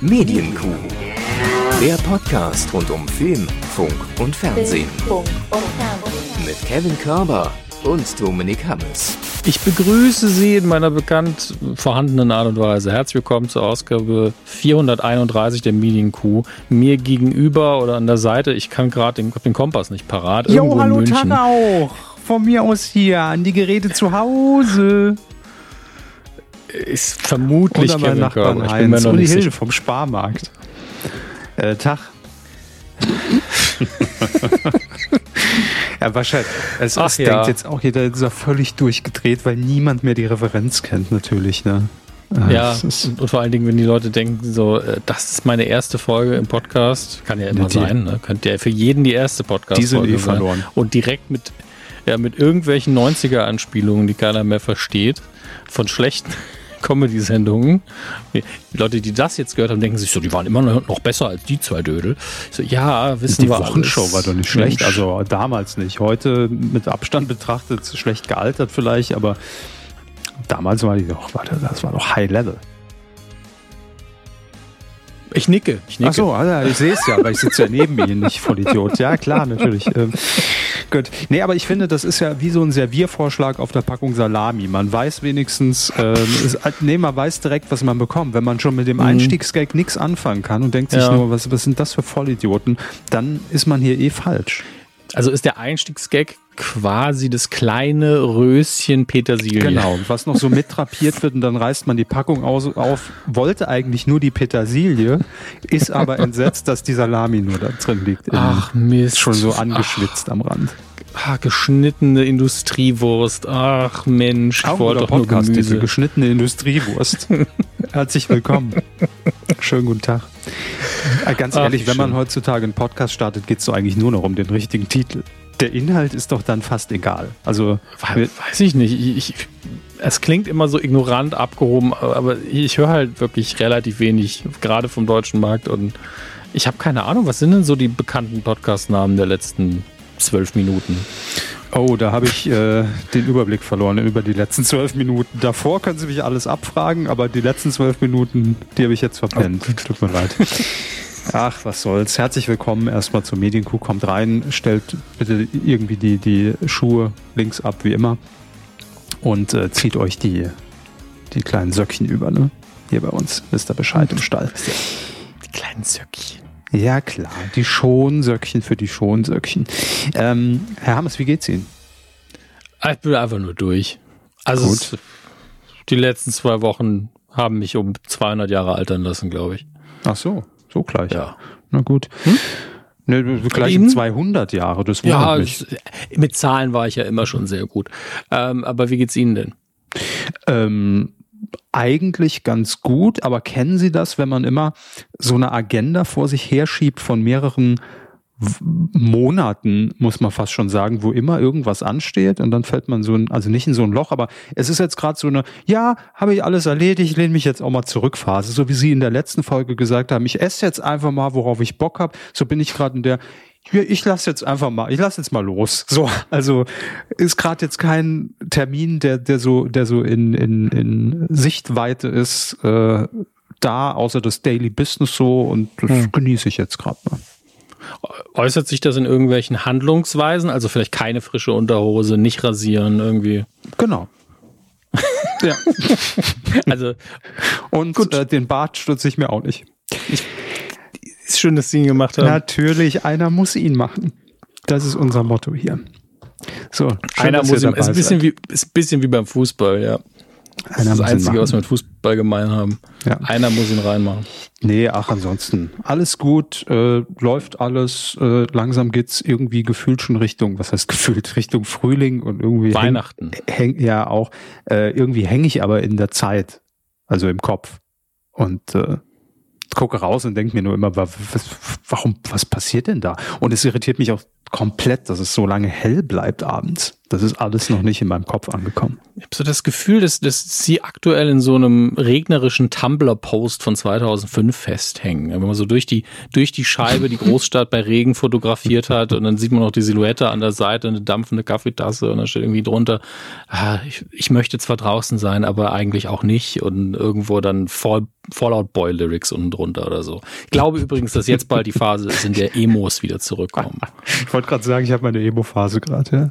Medienkuh. Der Podcast rund um Film, Funk und Fernsehen. Mit Kevin Körber und Dominik Hammes. Ich begrüße Sie in meiner bekannt vorhandenen Art und Weise. Herzlich willkommen zur Ausgabe 431 der Medienkuh. Mir gegenüber oder an der Seite, ich kann gerade den, den Kompass nicht parat. Jo, hallo Tag auch. Von mir aus hier an die Geräte zu Hause. Ist vermutlich Oder mein Nachbarn Ich bin mir noch Uli nicht sicher. vom Sparmarkt. Äh, Tag. ja, wahrscheinlich. Es, Ach ja. denkt jetzt auch jeder, ist ja völlig durchgedreht, weil niemand mehr die Referenz kennt, natürlich. Ne? Äh, Ja, und vor allen Dingen, wenn die Leute denken, so, äh, das ist meine erste Folge im Podcast, kann ja immer Die- sein, ne? könnte ja für jeden die erste Die sind Podcast-Folge eh sein. verloren. Und direkt mit, ja, mit irgendwelchen 90er-Anspielungen, die keiner mehr versteht, von schlechten Comedy-Sendungen. Die Leute, die das jetzt gehört haben, denken sich so, die waren immer noch besser als die zwei Dödel. So, ja, wissen die wir Wochenshow alles. war doch nicht schlecht. Mensch. Also damals nicht. Heute mit Abstand betrachtet schlecht gealtert vielleicht, aber damals war die doch, warte, das war doch High Level. ich nicke, ich nicke. Ach so, also ich sehe es ja, weil ich sitze ja neben Ihnen, nicht voll Idiot. Ja, klar, natürlich. Gut. Nee, aber ich finde, das ist ja wie so ein Serviervorschlag auf der Packung Salami. Man weiß wenigstens, ähm, ist, nee, man weiß direkt, was man bekommt. Wenn man schon mit dem Einstiegsgag nichts anfangen kann und denkt sich Ja. nur, was, was sind das für Vollidioten, dann ist man hier eh falsch. Also ist der Einstiegsgag quasi das kleine Röschen Petersilie. Genau, was noch so mittrapiert wird und dann reißt man die Packung aus, auf, wollte eigentlich nur die Petersilie, ist aber entsetzt, dass die Salami nur da drin liegt. Ach Mist. schon so angeschwitzt am Rand. Ah, geschnittene Industriewurst. Ach Mensch, ich Auch wollte doch nur Podcast, diese Gemüse. geschnittene Industriewurst. Herzlich willkommen. Schönen guten Tag. Äh, Ganz Ach, ehrlich, wenn man heutzutage einen Podcast startet, geht es so eigentlich nur noch um den richtigen Titel. Der Inhalt ist doch dann fast egal. Also, We- Weiß ich nicht. Ich, ich, es klingt immer so ignorant abgehoben, aber ich höre halt wirklich relativ wenig, gerade vom deutschen Markt. Und ich habe keine Ahnung, was sind denn so die bekannten Podcast-Namen der letzten zwölf Minuten? oh, da habe ich äh, den Überblick verloren über die letzten zwölf Minuten. Davor können Sie mich alles abfragen, aber die letzten zwölf Minuten, die habe ich jetzt verpennt. Tut mir leid. Ach, was soll's. Herzlich willkommen erstmal zur Medienkuh. Kommt rein, stellt bitte irgendwie die, die Schuhe links ab, wie immer. Und äh, zieht euch die, die kleinen Söckchen über, ne? Hier bei uns. Wisst ihr Bescheid im Stall. Die kleinen Söckchen. Ja, klar. Die Schonsöckchen für die Schonsöckchen. Ähm, Herr Hammes, wie geht's Ihnen? Ah, Ich bin einfach nur durch. Also es, die letzten zwei Wochen haben mich um 200 Jahre altern lassen, glaube ich. Ach so, so gleich. Ja. Na gut. Ne, gleich um 200 Jahre, das wundert Ja, mich. mit Zahlen war ich ja immer schon sehr gut. Ähm, aber wie geht's Ihnen denn? Ähm, eigentlich ganz gut, aber kennen Sie das, wenn man immer so eine Agenda vor sich herschiebt von mehreren Monaten, muss man fast schon sagen, wo immer irgendwas ansteht und dann fällt man so ein, also nicht in so ein Loch, aber es ist jetzt gerade so eine, ja, habe ich alles erledigt, lehne mich jetzt auch mal zurück Phase, so wie Sie in der letzten Folge gesagt haben, ich esse jetzt einfach mal, worauf ich Bock habe, so bin ich gerade in der, ich lasse jetzt einfach mal, ich lasse jetzt mal los. So, also ist gerade jetzt kein Termin, der, der so, der so in, in, in Sichtweite ist, äh, da, außer das Daily Business so und das Hm. genieße ich jetzt gerade mal. Äußert sich das in irgendwelchen Handlungsweisen? Also vielleicht keine frische Unterhose, nicht rasieren irgendwie. Genau. ja. Also Und äh, den Bart stutze ich mir auch nicht. Ist schön, dass Sie ihn gemacht haben. Natürlich, einer muss ihn machen. Das ist unser Motto hier. So, schön, Einer muss ihm, ist ein bisschen wie, ist ein bisschen wie beim Fußball, ja. Das Einer ist das ihn Einzige, was wir mit Fußball gemein haben. Ja. Einer muss ihn reinmachen. Nee, ach, ansonsten. Alles gut, äh, läuft alles. Äh, langsam geht's irgendwie gefühlt schon Richtung, was heißt gefühlt, Richtung Frühling und irgendwie. Weihnachten. Häng, häng, ja, auch. Äh, irgendwie hänge ich aber in der Zeit, also im Kopf. Und äh, gucke raus und denke mir nur immer, wa- was, warum, was passiert denn da? Und es irritiert mich auch komplett, dass es so lange hell bleibt abends. Das ist alles noch nicht in meinem Kopf angekommen. Ich habe so das Gefühl, dass, dass sie aktuell in so einem regnerischen Tumblr-Post von 2005 festhängen. Wenn man so durch die, durch die Scheibe die Großstadt bei Regen fotografiert hat und dann sieht man noch die Silhouette an der Seite, eine dampfende Kaffeetasse und dann steht irgendwie drunter, ah, ich, ich möchte zwar draußen sein, aber eigentlich auch nicht und irgendwo dann Fall, Fallout Boy Lyrics unten drunter oder so. Ich glaube übrigens, dass jetzt bald die Phase ist, in der Emos wieder zurückkommen. Ich wollte gerade sagen, ich habe meine Emo-Phase gerade, ja.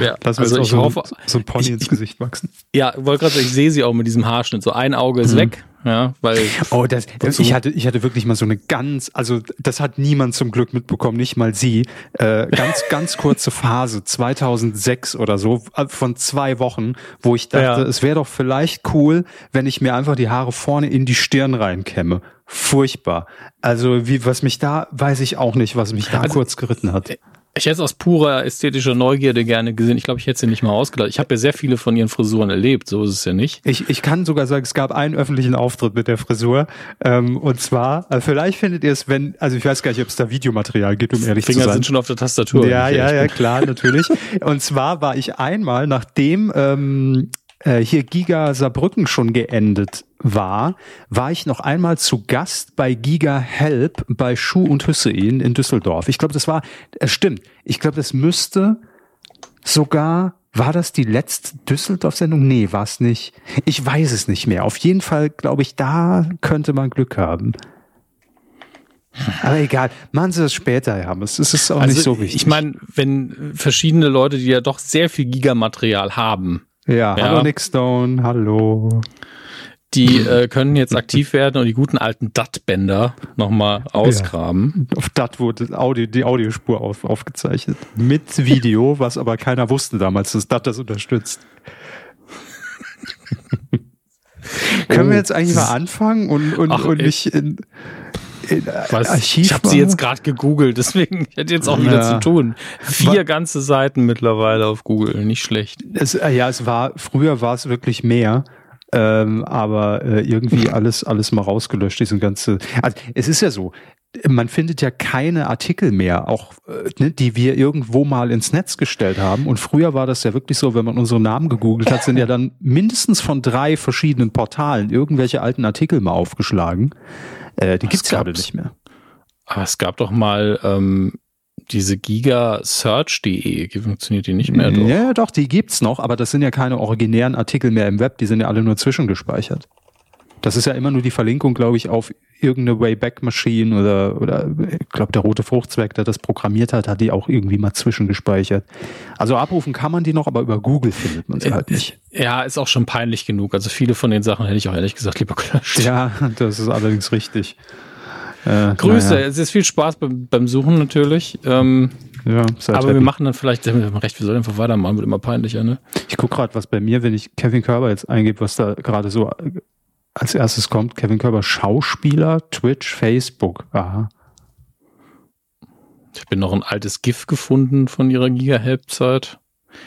Ja, Lass also ich so, hoffe, so ein Pony ich, ins Gesicht wachsen. Ja, wollte gerade sagen, ich sehe sie auch mit diesem Haarschnitt. So ein Auge ist mhm. weg, ja, weil. Oh, das, ich hatte, ich hatte wirklich mal so eine ganz, also das hat niemand zum Glück mitbekommen, nicht mal sie. Äh, ganz, ganz kurze Phase, 2006 oder so, äh, von zwei Wochen, wo ich dachte, ja. es wäre doch vielleicht cool, wenn ich mir einfach die Haare vorne in die Stirn reinkämme. Furchtbar. Also wie, was mich da, weiß ich auch nicht, was mich da also, kurz geritten hat. Ich hätte es aus purer ästhetischer Neugierde gerne gesehen. Ich glaube, ich hätte sie nicht mal ausgeladen. Ich habe ja sehr viele von ihren Frisuren erlebt, so ist es ja nicht. Ich, ich kann sogar sagen, es gab einen öffentlichen Auftritt mit der Frisur. Ähm, und zwar, also vielleicht findet ihr es, wenn, also ich weiß gar nicht, ob es da Videomaterial gibt, um ehrlich Finger zu sein. Finger sind schon auf der Tastatur. Ja, ja, ja, klar, natürlich. und zwar war ich einmal, nachdem ähm, äh, hier Giga Saarbrücken schon geendet war, war ich noch einmal zu Gast bei Giga Help bei Schuh und Hüssein in Düsseldorf. Ich glaube, das war, es stimmt. Ich glaube, das müsste sogar, war das die letzte Düsseldorf-Sendung? Nee, war es nicht. Ich weiß es nicht mehr. Auf jeden Fall, glaube ich, da könnte man Glück haben. Aber egal, machen Sie das später, Herr Hammes. Es ist auch also, nicht so wichtig. Ich meine, wenn verschiedene Leute, die ja doch sehr viel Gigamaterial haben, ja, ja. hallo Nick Stone, hallo. Die äh, können jetzt aktiv werden und die guten alten DAT-Bänder nochmal ausgraben. Ja. Auf DAT wurde Audio, die Audiospur auf, aufgezeichnet. Mit Video, was aber keiner wusste damals, dass DAT das unterstützt. Können wir oh. jetzt eigentlich mal anfangen und, und, Ach, und nicht in, was? Archiv ich habe sie jetzt gerade gegoogelt, deswegen hätte jetzt auch wieder ja. zu tun. Vier Was? ganze Seiten mittlerweile auf Google, nicht schlecht. Es, äh, ja, es war früher war es wirklich mehr. Ähm, aber äh, irgendwie alles alles mal rausgelöscht diesen ganze also es ist ja so man findet ja keine Artikel mehr, auch äh, ne, die wir irgendwo mal ins Netz gestellt haben. Und früher war das ja wirklich so, wenn man unsere Namen gegoogelt hat, sind ja dann mindestens von drei verschiedenen Portalen irgendwelche alten Artikel mal aufgeschlagen. Äh, die gibt's gerade nicht mehr. Aber es gab doch mal ähm, diese Giga Search.de, funktioniert die nicht mehr? Doch? Ja, doch, die gibt's noch, aber das sind ja keine originären Artikel mehr im Web, die sind ja alle nur zwischengespeichert. Das ist ja immer nur die Verlinkung, glaube ich, auf irgendeine Wayback-Maschine oder, oder ich glaube, der rote Fruchtzwerg, der das programmiert hat, hat die auch irgendwie mal zwischengespeichert. Also abrufen kann man die noch, aber über Google findet man sie halt nicht. Ja, ist auch schon peinlich genug. Also viele von den Sachen hätte ich auch ehrlich gesagt lieber gelöscht. Ja, das ist allerdings richtig. Äh, Grüße, naja. es ist viel Spaß beim, beim Suchen natürlich. Ähm, ja, aber happy. wir machen dann vielleicht, wir haben recht, wir sollen einfach weitermachen, wird immer peinlicher, ne? Ich gucke gerade, was bei mir, wenn ich Kevin Körber jetzt eingebe, was da gerade so als erstes kommt Kevin Körber Schauspieler, Twitch, Facebook. Aha. Ich habe noch ein altes GIF gefunden von ihrer Giga-Help-Zeit.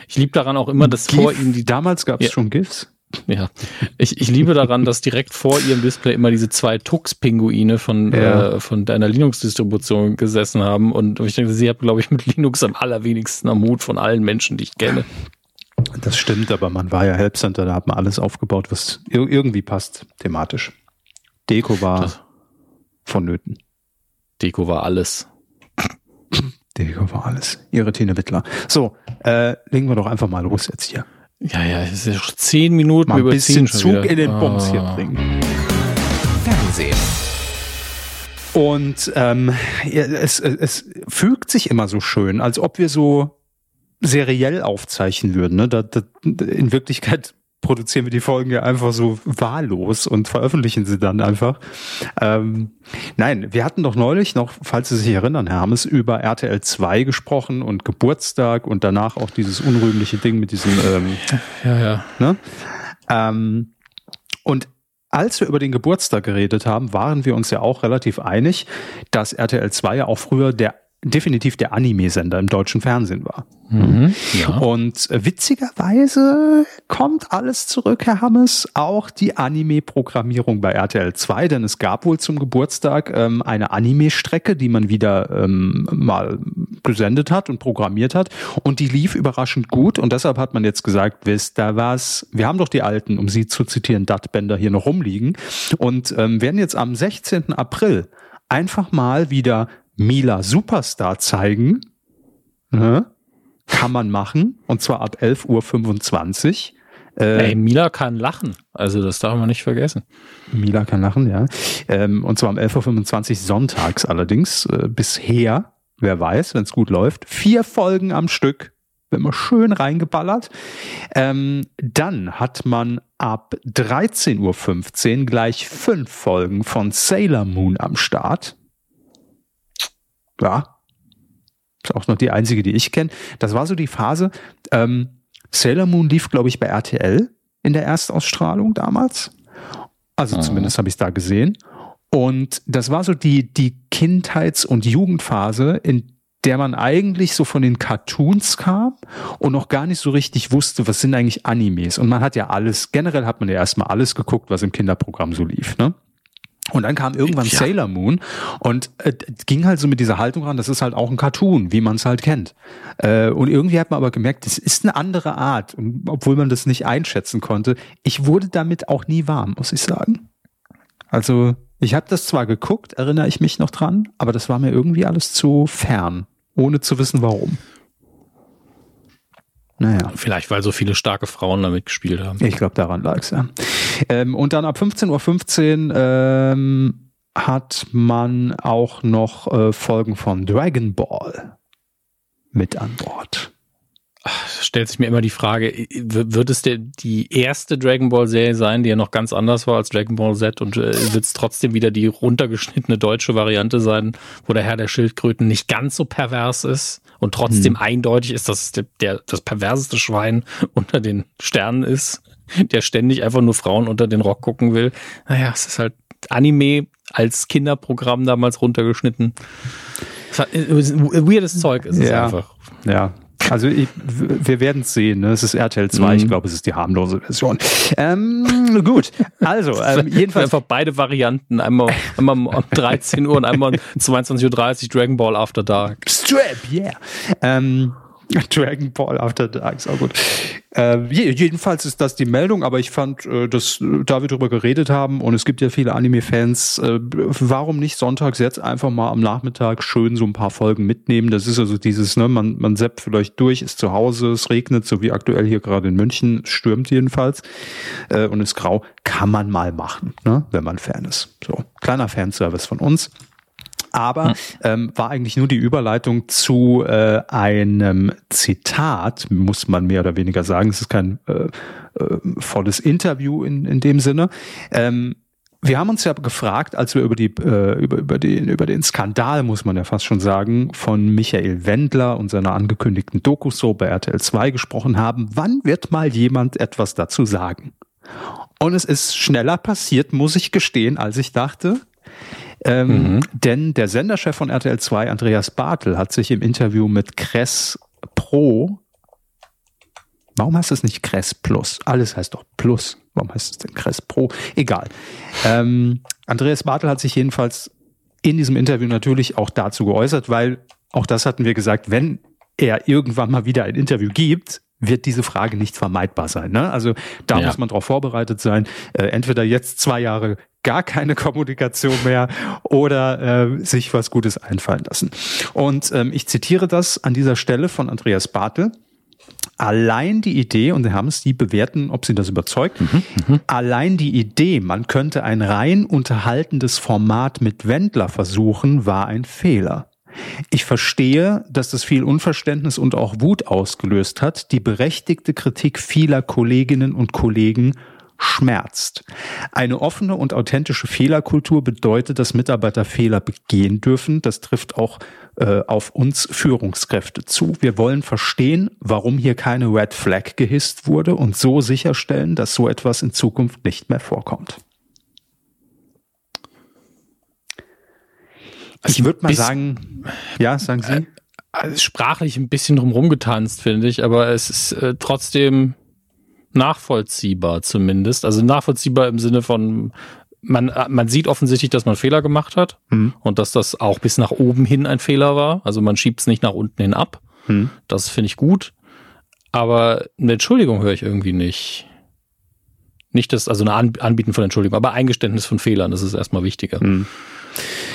Ich liebe daran auch immer, dass GIF? vor ihnen die. Damals gab es ja. schon GIFs. Ja, ich, ich liebe daran, dass direkt vor ihrem Display immer diese zwei Tux-Pinguine von, ja. äh, von deiner Linux-Distribution gesessen haben. Und ich denke, sie hat, glaube ich, mit Linux am allerwenigsten am Mut von allen Menschen, die ich kenne. Das stimmt, aber man war ja Helpcenter, da hat man alles aufgebaut, was irgendwie passt, thematisch. Deko war das. vonnöten. Deko war alles. Deko war alles. Ihre Tine Wittler. So, äh, legen wir doch einfach mal los jetzt hier. Ja, ja, es ist ja schon zehn Minuten mal ein bisschen Zug wieder. in den ah. Bums hier bringen. Fernsehen. Und ähm, es, es fügt sich immer so schön, als ob wir so seriell aufzeichnen würden. Ne? Da, da, in Wirklichkeit produzieren wir die Folgen ja einfach so wahllos und veröffentlichen sie dann einfach. Ähm, nein, wir hatten doch neulich noch, falls Sie sich erinnern, Herr Hammes, über RTL 2 gesprochen und Geburtstag und danach auch dieses unrühmliche Ding mit diesem ähm, ja, ja. Ne? Ähm, und als wir über den Geburtstag geredet haben, waren wir uns ja auch relativ einig, dass RTL 2 ja auch früher der definitiv der Anime-Sender im deutschen Fernsehen war. Mhm, ja. Und witzigerweise kommt alles zurück, Herr Hammes, auch die Anime-Programmierung bei RTL 2, denn es gab wohl zum Geburtstag ähm, eine Anime-Strecke, die man wieder ähm, mal gesendet hat und programmiert hat und die lief überraschend gut und deshalb hat man jetzt gesagt, wisst ihr was, wir haben doch die alten, um sie zu zitieren, Dat-Bänder hier noch rumliegen und ähm, werden jetzt am 16. April einfach mal wieder Mila Superstar zeigen. Ne? Kann man machen. Und zwar ab 11.25 Uhr. Äh, Ey, Mila kann lachen. Also das darf man nicht vergessen. Mila kann lachen, ja. Ähm, und zwar um 11.25 Uhr sonntags allerdings. Äh, bisher, wer weiß, wenn es gut läuft, vier Folgen am Stück. Wenn man schön reingeballert. Ähm, dann hat man ab 13.15 Uhr gleich fünf Folgen von Sailor Moon am Start. Ja. Ist auch noch die einzige, die ich kenne. Das war so die Phase. Ähm, Sailor Moon lief, glaube ich, bei RTL in der Erstausstrahlung damals. Also mhm. zumindest habe ich es da gesehen. Und das war so die, die Kindheits- und Jugendphase, in der man eigentlich so von den Cartoons kam und noch gar nicht so richtig wusste, was sind eigentlich Animes. Und man hat ja alles, generell hat man ja erstmal alles geguckt, was im Kinderprogramm so lief. Ne? Und dann kam irgendwann ja. Sailor Moon und äh, ging halt so mit dieser Haltung ran, das ist halt auch ein Cartoon, wie man es halt kennt. Äh, und irgendwie hat man aber gemerkt, das ist eine andere Art. Und obwohl man das nicht einschätzen konnte, ich wurde damit auch nie warm, muss ich sagen. Also ich habe das zwar geguckt, erinnere ich mich noch dran, aber das war mir irgendwie alles zu fern, ohne zu wissen warum. Naja. Vielleicht, weil so viele starke Frauen damit gespielt haben. Ich glaube, daran lag es, ja. Ähm, und dann ab 15.15 Uhr ähm, hat man auch noch äh, Folgen von Dragon Ball mit an Bord. Stellt sich mir immer die Frage, wird es der, die erste Dragon Ball Serie sein, die ja noch ganz anders war als Dragon Ball Z und äh, wird es trotzdem wieder die runtergeschnittene deutsche Variante sein, wo der Herr der Schildkröten nicht ganz so pervers ist? Und trotzdem hm. eindeutig ist, dass der, der, das perverseste Schwein unter den Sternen ist, der ständig einfach nur Frauen unter den Rock gucken will. Naja, es ist halt Anime als Kinderprogramm damals runtergeschnitten. Weirdes Zeug ist es ja, einfach. Ja, also ich, wir werden es sehen. Ne? Es ist RTL 2. Mhm. Ich glaube, es ist die harmlose Version. Ähm, gut, also ähm, jedenfalls einfach beide Varianten. Einmal, einmal um 13 Uhr und einmal um 22.30 Uhr Dragon Ball After Dark. Strap, yeah. Ähm, Dragon Ball After Dark auch gut. Äh, jedenfalls ist das die Meldung, aber ich fand, äh, dass äh, da wir drüber geredet haben und es gibt ja viele Anime-Fans, äh, warum nicht sonntags jetzt einfach mal am Nachmittag schön so ein paar Folgen mitnehmen? Das ist also dieses, ne, man, man seppt vielleicht durch, ist zu Hause, es regnet, so wie aktuell hier gerade in München, stürmt jedenfalls äh, und ist grau, kann man mal machen, ne, wenn man Fan ist. So, kleiner Fanservice von uns. Aber hm. ähm, war eigentlich nur die Überleitung zu äh, einem Zitat, muss man mehr oder weniger sagen. Es ist kein äh, äh, volles Interview in, in dem Sinne. Ähm, wir haben uns ja gefragt, als wir über die äh, über über den über den Skandal muss man ja fast schon sagen von Michael Wendler und seiner angekündigten Doku-Show bei RTL 2 gesprochen haben, wann wird mal jemand etwas dazu sagen? Und es ist schneller passiert, muss ich gestehen, als ich dachte. Ähm, mhm. Denn der Senderchef von RTL 2, Andreas Bartel, hat sich im Interview mit Kress Pro Warum heißt es nicht Kress Plus? Alles heißt doch Plus. Warum heißt es denn Kress Pro? Egal. Ähm, Andreas Bartel hat sich jedenfalls in diesem Interview natürlich auch dazu geäußert, weil auch das hatten wir gesagt, wenn er irgendwann mal wieder ein Interview gibt, wird diese Frage nicht vermeidbar sein. Ne? Also da ja. muss man darauf vorbereitet sein. Äh, entweder jetzt zwei Jahre gar keine Kommunikation mehr oder äh, sich was Gutes einfallen lassen. Und ähm, ich zitiere das an dieser Stelle von Andreas Bartel. Allein die Idee, und wir haben es die bewerten, ob sie das überzeugt, mhm, mhm, allein die Idee, man könnte ein rein unterhaltendes Format mit Wendler versuchen, war ein Fehler. Ich verstehe, dass das viel Unverständnis und auch Wut ausgelöst hat. Die berechtigte Kritik vieler Kolleginnen und Kollegen schmerzt. Eine offene und authentische Fehlerkultur bedeutet, dass Mitarbeiter Fehler begehen dürfen. Das trifft auch äh, auf uns Führungskräfte zu. Wir wollen verstehen, warum hier keine Red Flag gehisst wurde und so sicherstellen, dass so etwas in Zukunft nicht mehr vorkommt. ich würde mal sagen, ja, sagen Sie. Äh, also sprachlich ein bisschen drumherum getanzt, finde ich, aber es ist äh, trotzdem nachvollziehbar zumindest. Also nachvollziehbar im Sinne von, man, man sieht offensichtlich, dass man Fehler gemacht hat mhm. und dass das auch bis nach oben hin ein Fehler war. Also man schiebt es nicht nach unten hin ab. Mhm. Das finde ich gut. Aber eine Entschuldigung höre ich irgendwie nicht. Nicht das, also ein Anbieten von Entschuldigung, aber Eingeständnis von Fehlern, das ist erstmal wichtiger. Mhm.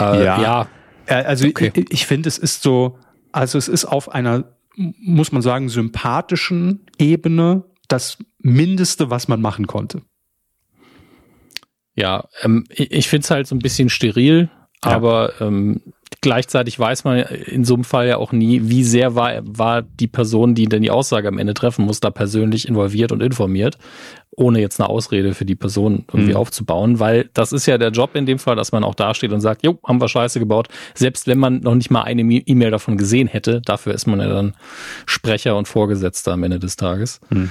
Äh, ja. ja. Äh, also okay. ich, ich finde, es ist so, also es ist auf einer, muss man sagen, sympathischen Ebene das Mindeste, was man machen konnte. Ja, ähm, ich, ich finde es halt so ein bisschen steril, ja. aber ähm, gleichzeitig weiß man in so einem Fall ja auch nie, wie sehr war, war die Person, die denn die Aussage am Ende treffen muss, da persönlich involviert und informiert, ohne jetzt eine Ausrede für die Person irgendwie mhm. aufzubauen, weil das ist ja der Job in dem Fall, dass man auch dasteht und sagt, jo, haben wir Scheiße gebaut, selbst wenn man noch nicht mal eine E-Mail davon gesehen hätte, dafür ist man ja dann Sprecher und Vorgesetzter am Ende des Tages. Mhm.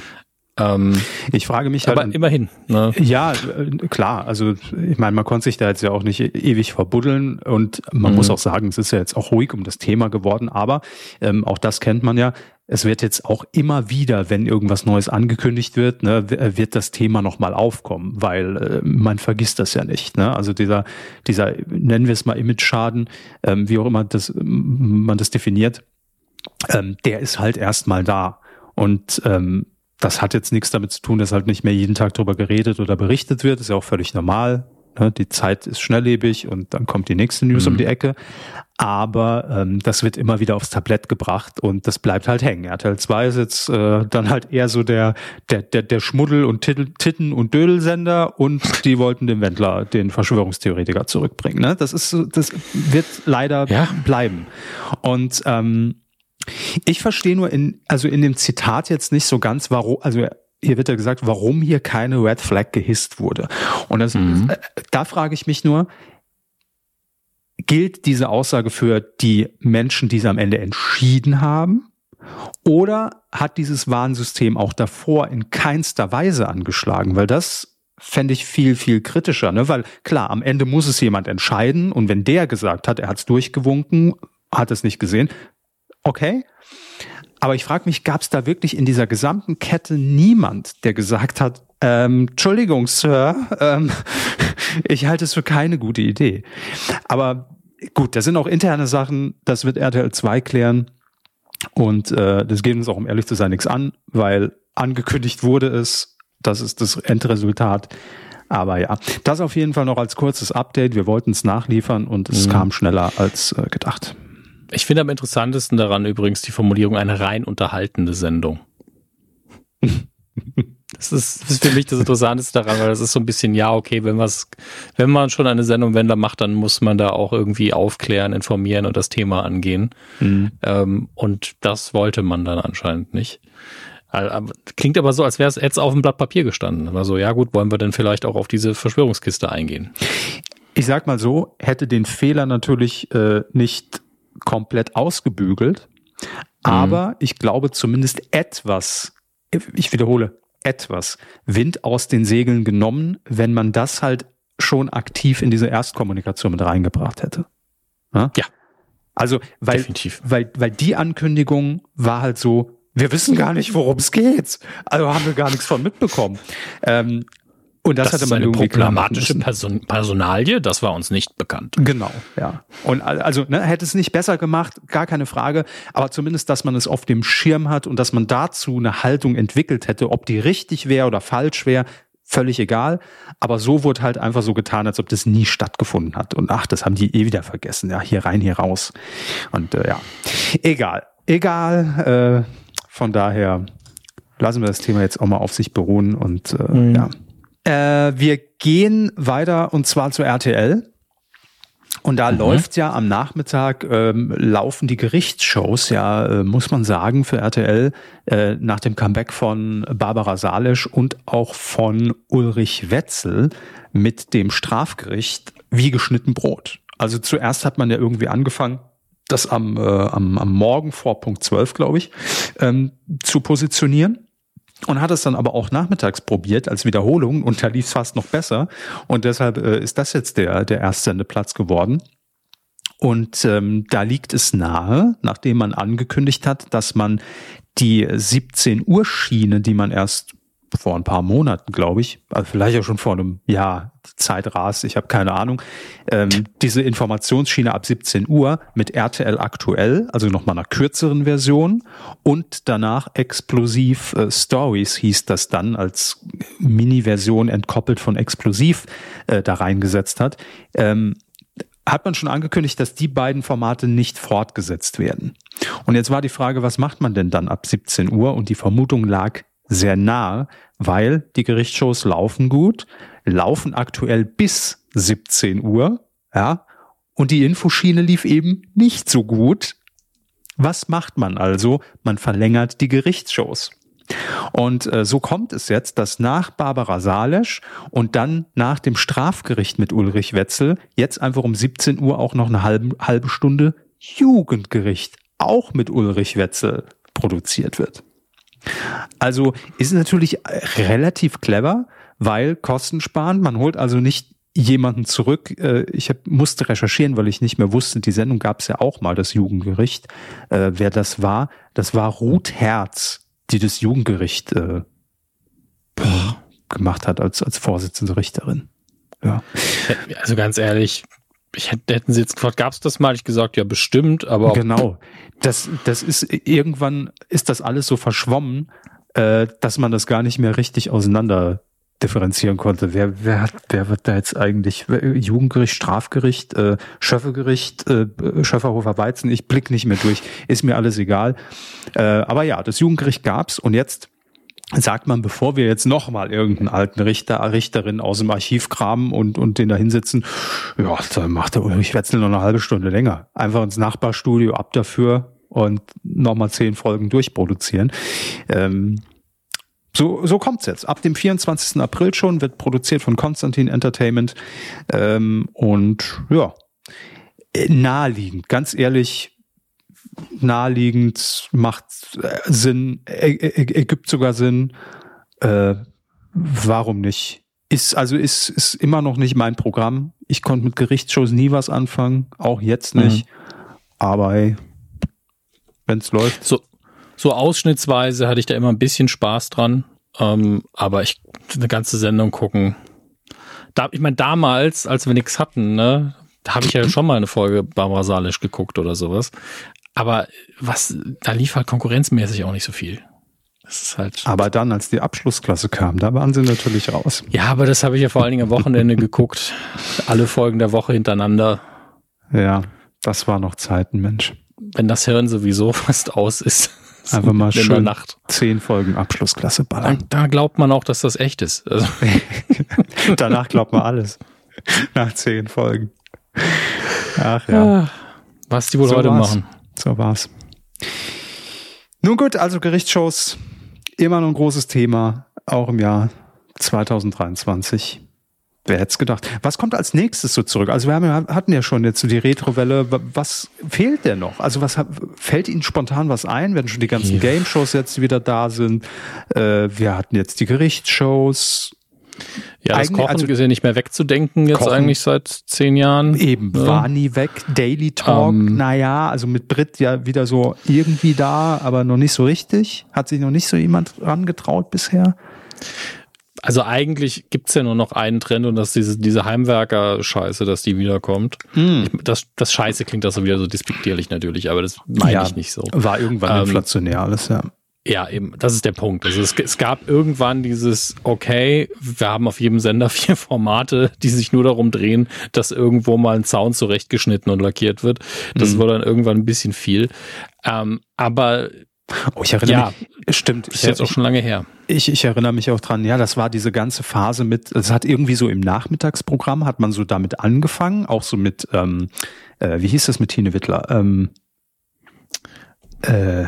Ähm, ich frage mich halt. Aber immerhin. Ne? Ja, äh, klar. Also ich meine, man konnte sich da jetzt ja auch nicht ewig verbuddeln und man mhm. muss auch sagen, es ist ja jetzt auch ruhig um das Thema geworden. Aber ähm, auch das kennt man ja. Es wird jetzt auch immer wieder, wenn irgendwas Neues angekündigt wird, ne, wird das Thema nochmal aufkommen, weil äh, man vergisst das ja nicht. Ne? Also dieser, dieser, nennen wir es mal Image-Schaden, ähm, wie auch immer das, man das definiert, ähm, der ist halt erstmal da. Und ähm, das hat jetzt nichts damit zu tun, dass halt nicht mehr jeden Tag darüber geredet oder berichtet wird. Das ist ja auch völlig normal. Ne? Die Zeit ist schnelllebig und dann kommt die nächste News mhm. um die Ecke. Aber ähm, das wird immer wieder aufs Tablett gebracht und das bleibt halt hängen. RTL 2 ist jetzt äh, dann halt eher so der, der, der, der Schmuddel- und Titten- und Dödelsender und die wollten den Wendler, den Verschwörungstheoretiker, zurückbringen. Ne? Das ist das wird leider ja. bleiben. Und ähm, ich verstehe nur in, also in dem Zitat jetzt nicht so ganz, warum, also hier wird ja gesagt, warum hier keine Red Flag gehisst wurde. Und das, mhm. Äh, da frage ich mich nur, gilt diese Aussage für die Menschen, die es am Ende entschieden haben? Oder hat dieses Warnsystem auch davor in keinster Weise angeschlagen? Weil das fände ich viel, viel kritischer, ne? Weil klar, am Ende muss es jemand entscheiden und wenn der gesagt hat, er hat es durchgewunken, hat es nicht gesehen, okay. Aber ich frage mich, gab es da wirklich in dieser gesamten Kette niemand, der gesagt hat, ähm, Entschuldigung, Sir, ähm, ich halte es für keine gute Idee. Aber gut, das sind auch interne Sachen, das wird RTL 2 klären. Und äh, das geht uns auch, um ehrlich zu sein, nichts an, weil angekündigt wurde es, das ist das Endresultat. Aber ja, das auf jeden Fall noch als kurzes Update. Wir wollten es nachliefern und es mhm. kam schneller als äh, gedacht. Ich finde am interessantesten daran übrigens die Formulierung eine rein unterhaltende Sendung. Das ist, das ist für mich das Interessanteste daran, weil das ist so ein bisschen, ja, okay, wenn was, wenn man schon eine Sendung Wender macht, dann muss man da auch irgendwie aufklären, informieren und das Thema angehen. Mhm. Ähm, und das wollte man dann anscheinend nicht. Klingt aber so, als wäre es jetzt auf dem Blatt Papier gestanden. Also ja gut, wollen wir denn vielleicht auch auf diese Verschwörungskiste eingehen? Ich sag mal so, hätte den Fehler natürlich äh, nicht komplett ausgebügelt, aber mhm. ich glaube zumindest etwas, ich wiederhole, etwas Wind aus den Segeln genommen, wenn man das halt schon aktiv in diese Erstkommunikation mit reingebracht hätte. Ja. ja. Also, weil, Definitiv. weil, weil die Ankündigung war halt so, wir wissen gar nicht, worum es geht. Also haben wir gar nichts von mitbekommen. Ähm, und das, das hatte man ist eine problematische Person Personalie, das war uns nicht bekannt. Genau, ja. Und also ne, hätte es nicht besser gemacht, gar keine Frage, aber zumindest, dass man es auf dem Schirm hat und dass man dazu eine Haltung entwickelt hätte, ob die richtig wäre oder falsch wäre, völlig egal. Aber so wurde halt einfach so getan, als ob das nie stattgefunden hat. Und ach, das haben die eh wieder vergessen. Ja, hier rein, hier raus. Und äh, ja, egal, egal. Äh, von daher lassen wir das Thema jetzt auch mal auf sich beruhen und äh, mhm. ja. Äh, wir gehen weiter und zwar zu RTL. Und da mhm. läuft ja am Nachmittag, ähm, laufen die Gerichtsshows, ja, äh, muss man sagen, für RTL äh, nach dem Comeback von Barbara Salisch und auch von Ulrich Wetzel mit dem Strafgericht wie geschnitten Brot. Also zuerst hat man ja irgendwie angefangen, das am, äh, am, am Morgen vor Punkt 12, glaube ich, ähm, zu positionieren und hat es dann aber auch nachmittags probiert als Wiederholung und da lief es fast noch besser und deshalb äh, ist das jetzt der der Erstsendeplatz geworden. Und ähm, da liegt es nahe, nachdem man angekündigt hat, dass man die 17 Uhr Schiene, die man erst vor ein paar Monaten, glaube ich, also vielleicht auch schon vor einem Jahr, die Zeit rast, ich habe keine Ahnung, ähm, diese Informationsschiene ab 17 Uhr mit RTL aktuell, also nochmal einer kürzeren Version und danach explosiv äh, Stories hieß das dann als Mini-Version entkoppelt von explosiv äh, da reingesetzt hat. Ähm, hat man schon angekündigt, dass die beiden Formate nicht fortgesetzt werden. Und jetzt war die Frage, was macht man denn dann ab 17 Uhr? Und die Vermutung lag sehr nah, weil die Gerichtsshows laufen gut, laufen aktuell bis 17 Uhr, ja, und die Infoschiene lief eben nicht so gut. Was macht man also? Man verlängert die Gerichtsshows. Und äh, so kommt es jetzt, dass nach Barbara Salesch und dann nach dem Strafgericht mit Ulrich Wetzel jetzt einfach um 17 Uhr auch noch eine halbe, halbe Stunde Jugendgericht auch mit Ulrich Wetzel produziert wird. Also ist natürlich relativ clever, weil Kosten sparen. Man holt also nicht jemanden zurück. Äh, ich hab, musste recherchieren, weil ich nicht mehr wusste, die Sendung gab es ja auch mal, das Jugendgericht. Äh, wer das war, das war Ruth Herz, die das Jugendgericht äh, gemacht hat als, als Vorsitzende Richterin. Ja. Also ganz ehrlich, ich hätte, hätten sie jetzt gefragt, gab es das mal? Ich gesagt, ja, bestimmt, aber. Genau. Das, das ist, irgendwann ist das alles so verschwommen, äh, dass man das gar nicht mehr richtig auseinander differenzieren konnte. Wer, wer hat, wer wird da jetzt eigentlich Jugendgericht, Strafgericht, äh, Schöffegericht, äh, Schöfferhofer Weizen? Ich blick nicht mehr durch. Ist mir alles egal. Äh, aber ja, das Jugendgericht gab's und jetzt sagt man, bevor wir jetzt nochmal irgendeinen alten Richter, Richterin aus dem Archiv kramen und, und den da hinsetzen, ja, dann macht der Ulrich Wetzel noch eine halbe Stunde länger. Einfach ins Nachbarstudio ab dafür und nochmal zehn Folgen durchproduzieren. Ähm, so, so kommt's jetzt. Ab dem 24. April schon wird produziert von Konstantin Entertainment. Ähm, und ja, naheliegend, ganz ehrlich, naheliegend, macht äh, Sinn, ergibt sogar Sinn. Äh, warum nicht? Ist, also ist, ist immer noch nicht mein Programm. Ich konnte mit Gerichtsshows nie was anfangen, auch jetzt nicht. Mhm. Aber wenn es läuft. So, so ausschnittsweise hatte ich da immer ein bisschen Spaß dran. Ähm, aber ich eine ganze Sendung gucken. Da, ich meine, damals, als wir nichts hatten, ne, habe ich ja schon mal eine Folge Barbara Salisch geguckt oder sowas. Aber was, da lief halt konkurrenzmäßig auch nicht so viel. Das ist halt aber dann, als die Abschlussklasse kam, da waren sie natürlich raus. Ja, aber das habe ich ja vor allen Dingen am Wochenende geguckt. Alle Folgen der Woche hintereinander. Ja, das war noch Zeiten, Mensch. Wenn das Hirn sowieso fast aus ist. Einfach mal schön Nacht. zehn Folgen Abschlussklasse ballern. Da, da glaubt man auch, dass das echt ist. Also. Danach glaubt man alles. Nach zehn Folgen. Ach ja. Ah, was die wohl so heute war's. machen. So war's. Nun gut, also Gerichtsshows immer noch ein großes Thema, auch im Jahr 2023. Wer hätte es gedacht? Was kommt als nächstes so zurück? Also wir haben, hatten ja schon jetzt so die Retrowelle. Was fehlt denn noch? Also was fällt Ihnen spontan was ein, wenn schon die ganzen ja. Game-Shows jetzt wieder da sind? Äh, wir hatten jetzt die Gerichtsshows. Ja, das Kochen also, ist ja nicht mehr wegzudenken jetzt Kochen, eigentlich seit zehn Jahren. Eben, ja. war nie weg. Daily Talk, ähm, naja, also mit Brit ja wieder so irgendwie da, aber noch nicht so richtig. Hat sich noch nicht so jemand rangetraut bisher. Also eigentlich gibt's ja nur noch einen Trend und das ist diese, diese Heimwerker-Scheiße, dass die wiederkommt. Mm. das, das Scheiße klingt das so wieder so despektierlich natürlich, aber das meine ja, ich nicht so. War irgendwann ähm, inflationär alles, ja. Ja, eben, das ist der Punkt. Also es, es, gab irgendwann dieses, okay, wir haben auf jedem Sender vier Formate, die sich nur darum drehen, dass irgendwo mal ein Zaun zurechtgeschnitten und lackiert wird. Das mhm. war dann irgendwann ein bisschen viel. Ähm, aber Oh, ich erinnere ja, mich. Stimmt. Ist jetzt auch schon lange her. Ich, ich erinnere mich auch dran. Ja, das war diese ganze Phase mit, es hat irgendwie so im Nachmittagsprogramm hat man so damit angefangen, auch so mit, ähm, äh, wie hieß das mit Tine Wittler? Ähm, äh,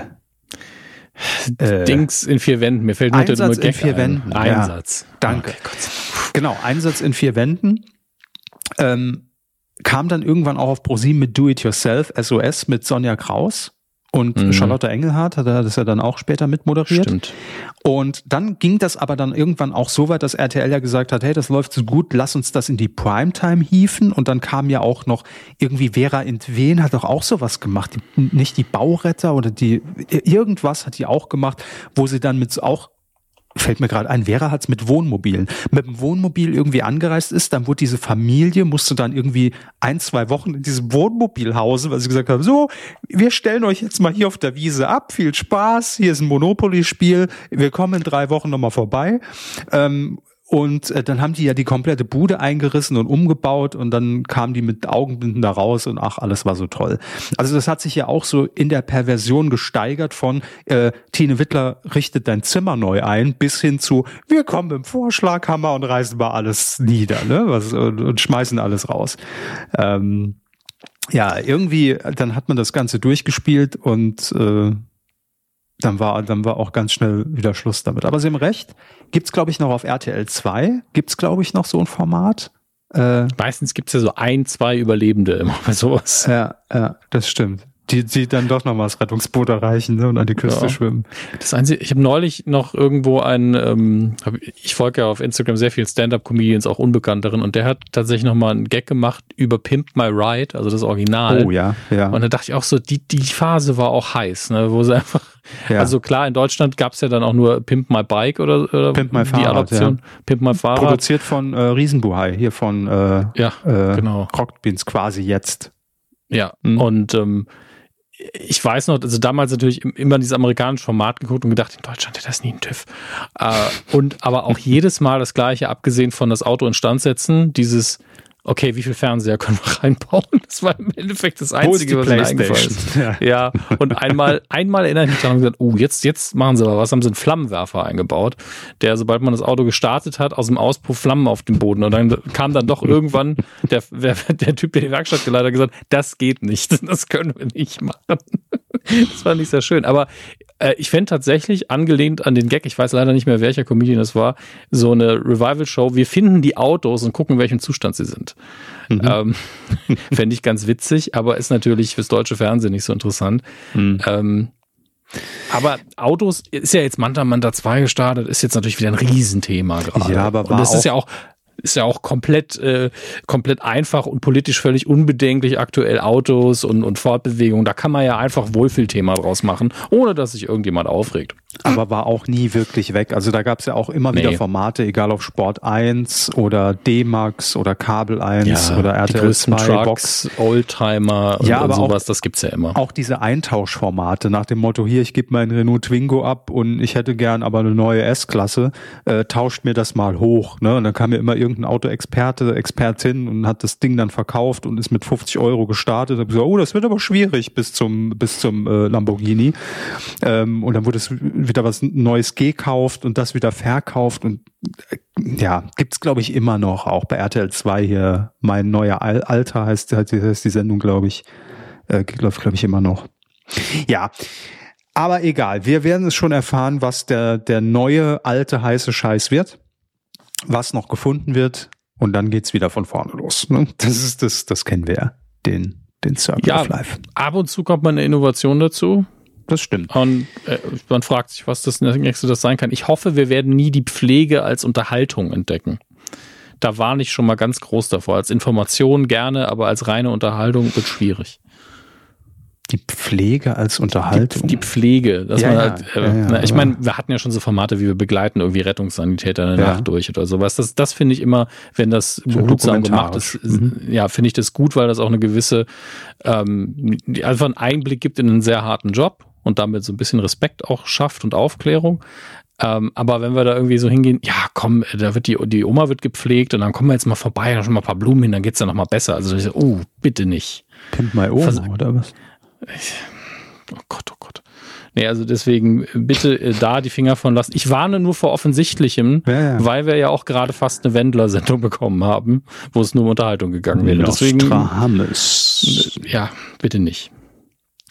äh, Dings in vier Wänden. Mir fällt nur Einsatz der nur Gag in vier Wänden. Einsatz. Ja, danke. Okay, genau, Einsatz in vier Wänden. Ähm, kam dann irgendwann auch auf ProSieben mit Do It Yourself SOS mit Sonja Kraus. Und mhm. Charlotte Engelhardt hat das ja dann auch später mitmoderiert. Stimmt. Und dann ging das aber dann irgendwann auch so weit, dass RTL ja gesagt hat, hey, das läuft so gut, lass uns das in die Primetime hieven. Und dann kam ja auch noch irgendwie Vera Entwen hat doch auch sowas gemacht. Die, nicht die Bauretter oder die, irgendwas hat die auch gemacht, wo sie dann mit auch fällt mir gerade ein, Vera hat's mit Wohnmobilen. Mit dem Wohnmobil irgendwie angereist ist, dann wurde diese Familie, musste dann irgendwie ein, zwei Wochen in diesem Wohnmobil hausen, weil sie gesagt haben, so, wir stellen euch jetzt mal hier auf der Wiese ab, viel Spaß, hier ist ein Monopoly-Spiel, wir kommen in drei Wochen nochmal vorbei. Ähm, und äh, dann haben die ja die komplette Bude eingerissen und umgebaut und dann kamen die mit Augenbinden da raus und ach, alles war so toll. Also das hat sich ja auch so in der Perversion gesteigert von äh, Tine Wittler richtet dein Zimmer neu ein bis hin zu wir kommen im Vorschlaghammer und reißen mal alles nieder ne? Was, und, und schmeißen alles raus. Ähm, ja, irgendwie, dann hat man das Ganze durchgespielt und äh, dann war, dann war auch ganz schnell wieder Schluss damit. Aber Sie haben recht. Gibt's glaube ich, noch auf RTL 2. Gibt's glaube ich, noch so ein Format. Äh, Meistens gibt's ja so ein, zwei Überlebende immer bei sowas. Ja, ja, das stimmt die, die dann doch noch mal das Rettungsboot erreichen ne, und an die Küste ja. schwimmen. Das Einzige, ich habe neulich noch irgendwo einen, ähm, ich folge ja auf Instagram sehr viel Stand-up-Comedians, auch Unbekannteren, und der hat tatsächlich noch mal einen Gag gemacht über Pimp My Ride, also das Original. Oh ja, ja. Und da dachte ich auch so, die, die Phase war auch heiß, ne, wo sie einfach, ja. also klar, in Deutschland gab's ja dann auch nur Pimp My Bike oder, oder Pimp My Fahrrad, die Adoption. Ja. Pimp My Fahrrad. Produziert von äh, Riesenbuhai, hier von äh, ja, äh, genau. Rockbeans quasi jetzt. Ja, mhm. und ähm, ich weiß noch, also damals natürlich immer dieses amerikanische Format geguckt und gedacht, in Deutschland hätte das nie einen TÜV. Äh, und aber auch jedes Mal das gleiche, abgesehen von das Auto instand setzen, dieses okay, wie viel Fernseher können wir reinbauen? Das war im Endeffekt das Einzige, was mir eingefallen ist. Ja. ja. Und einmal, einmal erinnere ich mich daran gesagt, oh, jetzt, jetzt machen sie aber was, haben sie einen Flammenwerfer eingebaut, der, sobald man das Auto gestartet hat, aus dem Auspuff Flammen auf den Boden. Und dann kam dann doch irgendwann der, der, der Typ, der die Werkstatt geleitet hat, gesagt, das geht nicht, das können wir nicht machen. Das war nicht sehr schön. Aber äh, ich fände tatsächlich, angelehnt an den Gag, ich weiß leider nicht mehr, welcher Comedian das war, so eine Revival-Show. Wir finden die Autos und gucken, in welchem Zustand sie sind. Mhm. Ähm, fände ich ganz witzig, aber ist natürlich fürs deutsche Fernsehen nicht so interessant. Mhm. Ähm, aber Autos ist ja jetzt Manta Manta 2 gestartet, ist jetzt natürlich wieder ein Riesenthema gerade. Ja, aber und das ist ja auch ist ja auch komplett, äh, komplett einfach und politisch völlig unbedenklich aktuell Autos und, und Fortbewegung. Da kann man ja einfach Wohlfühlthema draus machen, ohne dass sich irgendjemand aufregt. Aber war auch nie wirklich weg. Also da gab es ja auch immer nee. wieder Formate, egal auf Sport 1 oder D-Max oder Kabel 1 ja, oder RTL 2 Trucks, Box. Oldtimer ja, und, aber sowas, auch, das gibt's ja immer. Auch diese Eintauschformate nach dem Motto, hier, ich gebe meinen Renault Twingo ab und ich hätte gern aber eine neue S-Klasse, äh, tauscht mir das mal hoch. Ne? Und dann kam mir immer irgendein Autoexperte, Expertin und hat das Ding dann verkauft und ist mit 50 Euro gestartet. Und gesagt, oh, das wird aber schwierig bis zum, bis zum äh, Lamborghini. Ähm, und dann wurde es wieder was Neues gekauft und das wieder verkauft und äh, ja, gibt's glaube ich immer noch, auch bei RTL 2 hier, mein neuer Alter heißt, heißt die Sendung, glaube ich, äh, läuft glaube ich immer noch. Ja, aber egal, wir werden es schon erfahren, was der, der neue alte heiße Scheiß wird, was noch gefunden wird und dann geht's wieder von vorne los. Ne? Das ist das, das kennen wir ja, den, den Circle ja, of Life. Ab und zu kommt mal eine Innovation dazu das stimmt. Und äh, man fragt sich, was das nächste das sein kann. Ich hoffe, wir werden nie die Pflege als Unterhaltung entdecken. Da war ich schon mal ganz groß davor. Als Information gerne, aber als reine Unterhaltung wird schwierig. Die Pflege als Unterhaltung. Die, die Pflege, dass ja, man halt, äh, ja, ja, na, ich meine, wir hatten ja schon so Formate, wie wir begleiten irgendwie Rettungssanitäter in der Nacht durch oder sowas. Das, das finde ich immer, wenn das behutsam gemacht ist, mhm. ja, finde ich das gut, weil das auch eine gewisse, ähm, einfach einen Einblick gibt in einen sehr harten Job und damit so ein bisschen Respekt auch schafft und Aufklärung. Ähm, aber wenn wir da irgendwie so hingehen, ja, komm, da wird die, die Oma wird gepflegt und dann kommen wir jetzt mal vorbei, da schon mal ein paar Blumen hin, dann geht's ja noch mal besser. Also ich so, oh, bitte nicht. Pimp my Oma, Vers oder was? Ich, oh Gott, oh Gott. Nee, also deswegen bitte äh, da die Finger von lassen. Ich warne nur vor Offensichtlichem, ja, ja. weil wir ja auch gerade fast eine Wendler-Sendung bekommen haben, wo es nur um Unterhaltung gegangen wäre. Deswegen, ja, bitte nicht.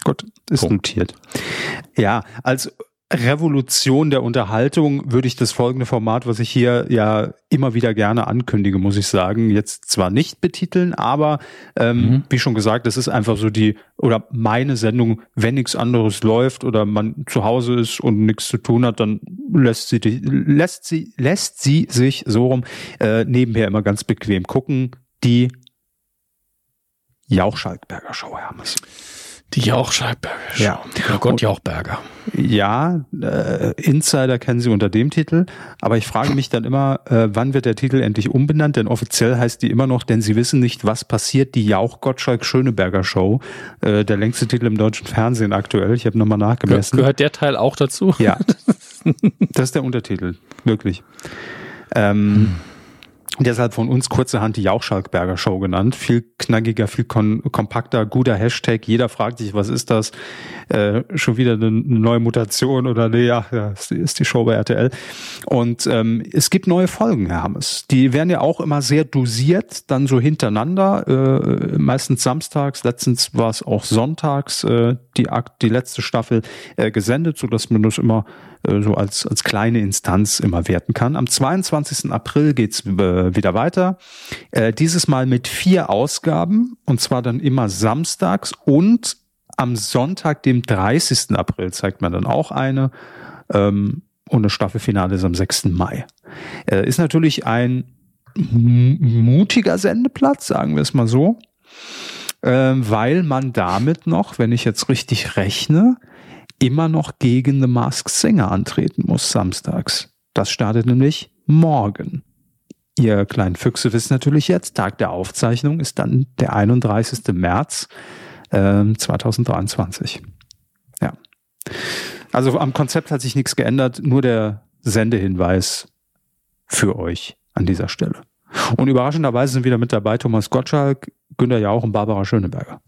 Gut, ist Punkt. notiert. Ja, also Revolution der Unterhaltung würde ich das folgende Format, was ich hier ja immer wieder gerne ankündige, muss ich sagen, jetzt zwar nicht betiteln, aber ähm, mhm. wie schon gesagt, das ist einfach so die oder meine Sendung, wenn nichts anderes läuft oder man zu Hause ist und nichts zu tun hat, dann lässt sie lässt sie lässt sie sich so rum äh, nebenher immer ganz bequem gucken. Die Jauch-Schalkberger Show, Hermes. Die Jauch-Schalkberger Show. Ja. Oh Gott, Jauchberger. Ja, äh, Insider kennen sie unter dem Titel, aber ich frage mich dann immer, äh, wann wird der Titel endlich umbenannt? Denn offiziell heißt die immer noch, denn sie wissen nicht, was passiert, die Jauch-Gottschalk-Schöneberger Show. Äh, der längste Titel im deutschen Fernsehen aktuell. Ich habe nochmal nachgemessen. Gehört der Teil auch dazu? Ja. das ist der Untertitel, wirklich. Ähm, hm. Deshalb von uns kurzerhand die Jauchschalkberger Show genannt. Viel knackiger, viel kompakter, guter Hashtag. Jeder fragt sich, was ist das? Äh, schon wieder eine neue Mutation oder nee, ja, ja ist die Show bei RTL. Und ähm, es gibt neue Folgen, Herr Hammes. Die werden ja auch immer sehr dosiert, dann so hintereinander, äh, meistens samstags, letztens war es auch sonntags, äh, die, die letzte Staffel äh, gesendet, so dass man das immer so als, als kleine Instanz immer werten kann. Am 22. April geht's äh, wieder weiter. Äh, dieses Mal mit vier Ausgaben und zwar dann immer samstags und am Sonntag, dem 30. April, zeigt man dann auch eine. Ähm, und das Staffelfinale ist am 6. Mai. Äh, ist natürlich ein mutiger Sendeplatz, sagen wir es mal so, äh, weil man damit noch, wenn ich jetzt richtig rechne, immer noch gegen The Masked Singer antreten muss samstags. Das startet nämlich morgen. Ihr kleinen Füchse wisst natürlich jetzt, Tag der Aufzeichnung ist dann der 31. März äh, 2023. Ja. Also am Konzept hat sich nichts geändert, nur der Sendehinweis für euch an dieser Stelle. Und überraschenderweise sind wieder mit dabei Thomas Gottschalk, Günter Jauch und Barbara Schöneberger.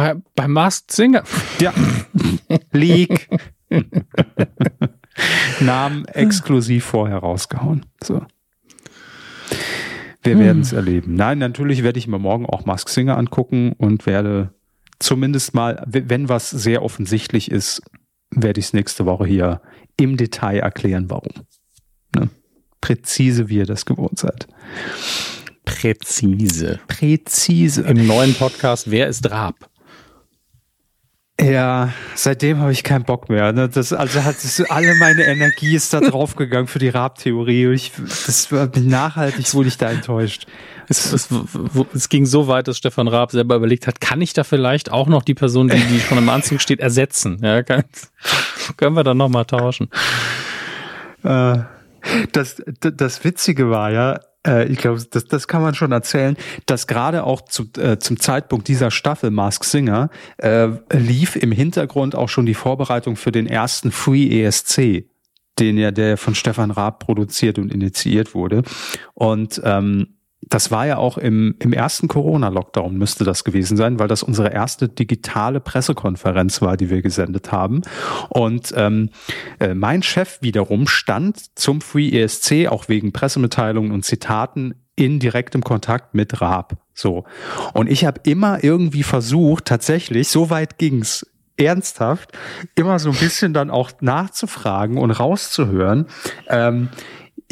Bei, bei Masked Singer? Ja. Leak. Namen exklusiv vorher rausgehauen. So. Wir hm. werden es erleben. Nein, natürlich werde ich mir morgen auch Mask Singer angucken und werde zumindest mal, wenn was sehr offensichtlich ist, werde ich es nächste Woche hier im Detail erklären, warum. Ne? Präzise, wie ihr das gewohnt seid. Präzise. Präzise. Im neuen Podcast Wer ist Raab? Ja, seitdem habe ich keinen Bock mehr. Ne? Das, also hat das, alle meine Energie ist da draufgegangen für die Raab-Theorie. Ich, das war nachhaltig, wurde ich da enttäuscht. Es, es, es, ging so weit, dass Stefan Raab selber überlegt hat, kann ich da vielleicht auch noch die Person, die, die schon im Anzug steht, ersetzen? Ja, kann, können wir dann nochmal tauschen. Äh, das, das Witzige war ja, äh, ich glaube, das, das kann man schon erzählen, dass gerade auch zu, äh, zum Zeitpunkt dieser Staffel Mask Singer äh, lief im Hintergrund auch schon die Vorbereitung für den ersten Free ESC, den ja der von Stefan Raab produziert und initiiert wurde. Und ähm, das war ja auch im, im ersten Corona-Lockdown müsste das gewesen sein, weil das unsere erste digitale Pressekonferenz war, die wir gesendet haben. Und ähm, äh, mein Chef wiederum stand zum Free ESC, auch wegen Pressemitteilungen und Zitaten, in direktem Kontakt mit Raab. So. Und ich habe immer irgendwie versucht, tatsächlich, so weit ging's, ernsthaft, immer so ein bisschen dann auch nachzufragen und rauszuhören. Ähm,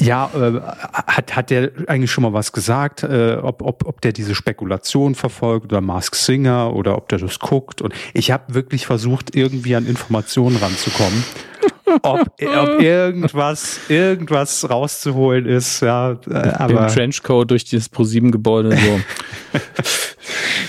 ja, äh, hat, hat der eigentlich schon mal was gesagt, äh, ob, ob, ob der diese Spekulation verfolgt oder Mask Singer oder ob der das guckt. Und ich habe wirklich versucht, irgendwie an Informationen ranzukommen. ob, ob irgendwas, irgendwas rauszuholen ist, ja. Äh, aber Im Trenchcoat durch dieses Pro7-Gebäude so.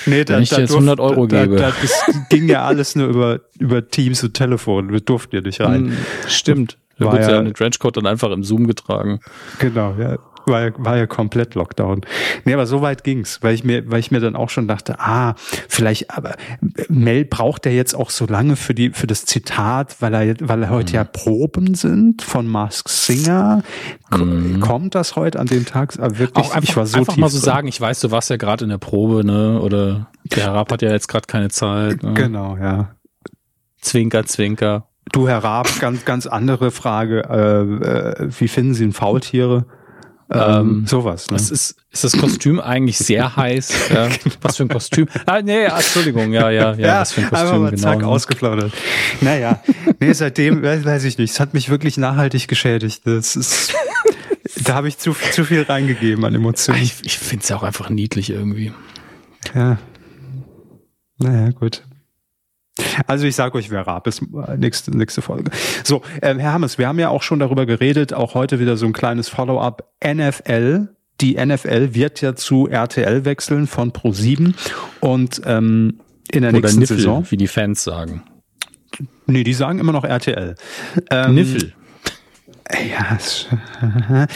nee, da, Wenn ich da jetzt 100 Euro da, gebe. Da, das ging ja alles nur über, über Teams und Telefon. Wir durften ja nicht rein. Hm, stimmt. Da war ja, ja eine Trenchcoat dann einfach im Zoom getragen. Genau, ja. War ja, war ja komplett Lockdown. Nee, aber so weit ging's, weil ich mir, weil ich mir dann auch schon dachte, ah, vielleicht, aber Mel braucht er jetzt auch so lange für die, für das Zitat, weil er, weil er heute mhm. ja Proben sind von Mask Singer. Mhm. Kommt das heute an dem Tag? Aber wirklich, auch einfach, ich war so einfach mal so drin. sagen, ich weiß, du warst ja gerade in der Probe, ne? Oder der Raab hat ja jetzt gerade keine Zeit. Ne? Genau, ja. Zwinker, Zwinker. Du, Herr Raab, ganz, ganz andere Frage. Äh, äh, wie finden Sie Faultiere? Ähm, sowas. Ne? Ist, ist das Kostüm eigentlich sehr heiß? Ja. Was für ein Kostüm? Ah, nee, Entschuldigung, ja, ja, ja. ja was für ein Kostüm, einfach mal genau. Zack, ausgeplaudert. Naja, nee, seitdem weiß ich nicht. Es hat mich wirklich nachhaltig geschädigt. Das ist, da habe ich zu, zu viel reingegeben an Emotionen. Ich, ich finde es ja auch einfach niedlich irgendwie. Ja. Naja, gut. Also ich sage euch, wer rab ist, nächste, nächste Folge. So, ähm, Herr Hammes, wir haben ja auch schon darüber geredet, auch heute wieder so ein kleines Follow-up. NFL, die NFL wird ja zu RTL wechseln von Pro7 und ähm, in der Oder nächsten Niffel, Saison. wie die Fans sagen. Nee, die sagen immer noch RTL. Ähm, Niffel. Ja,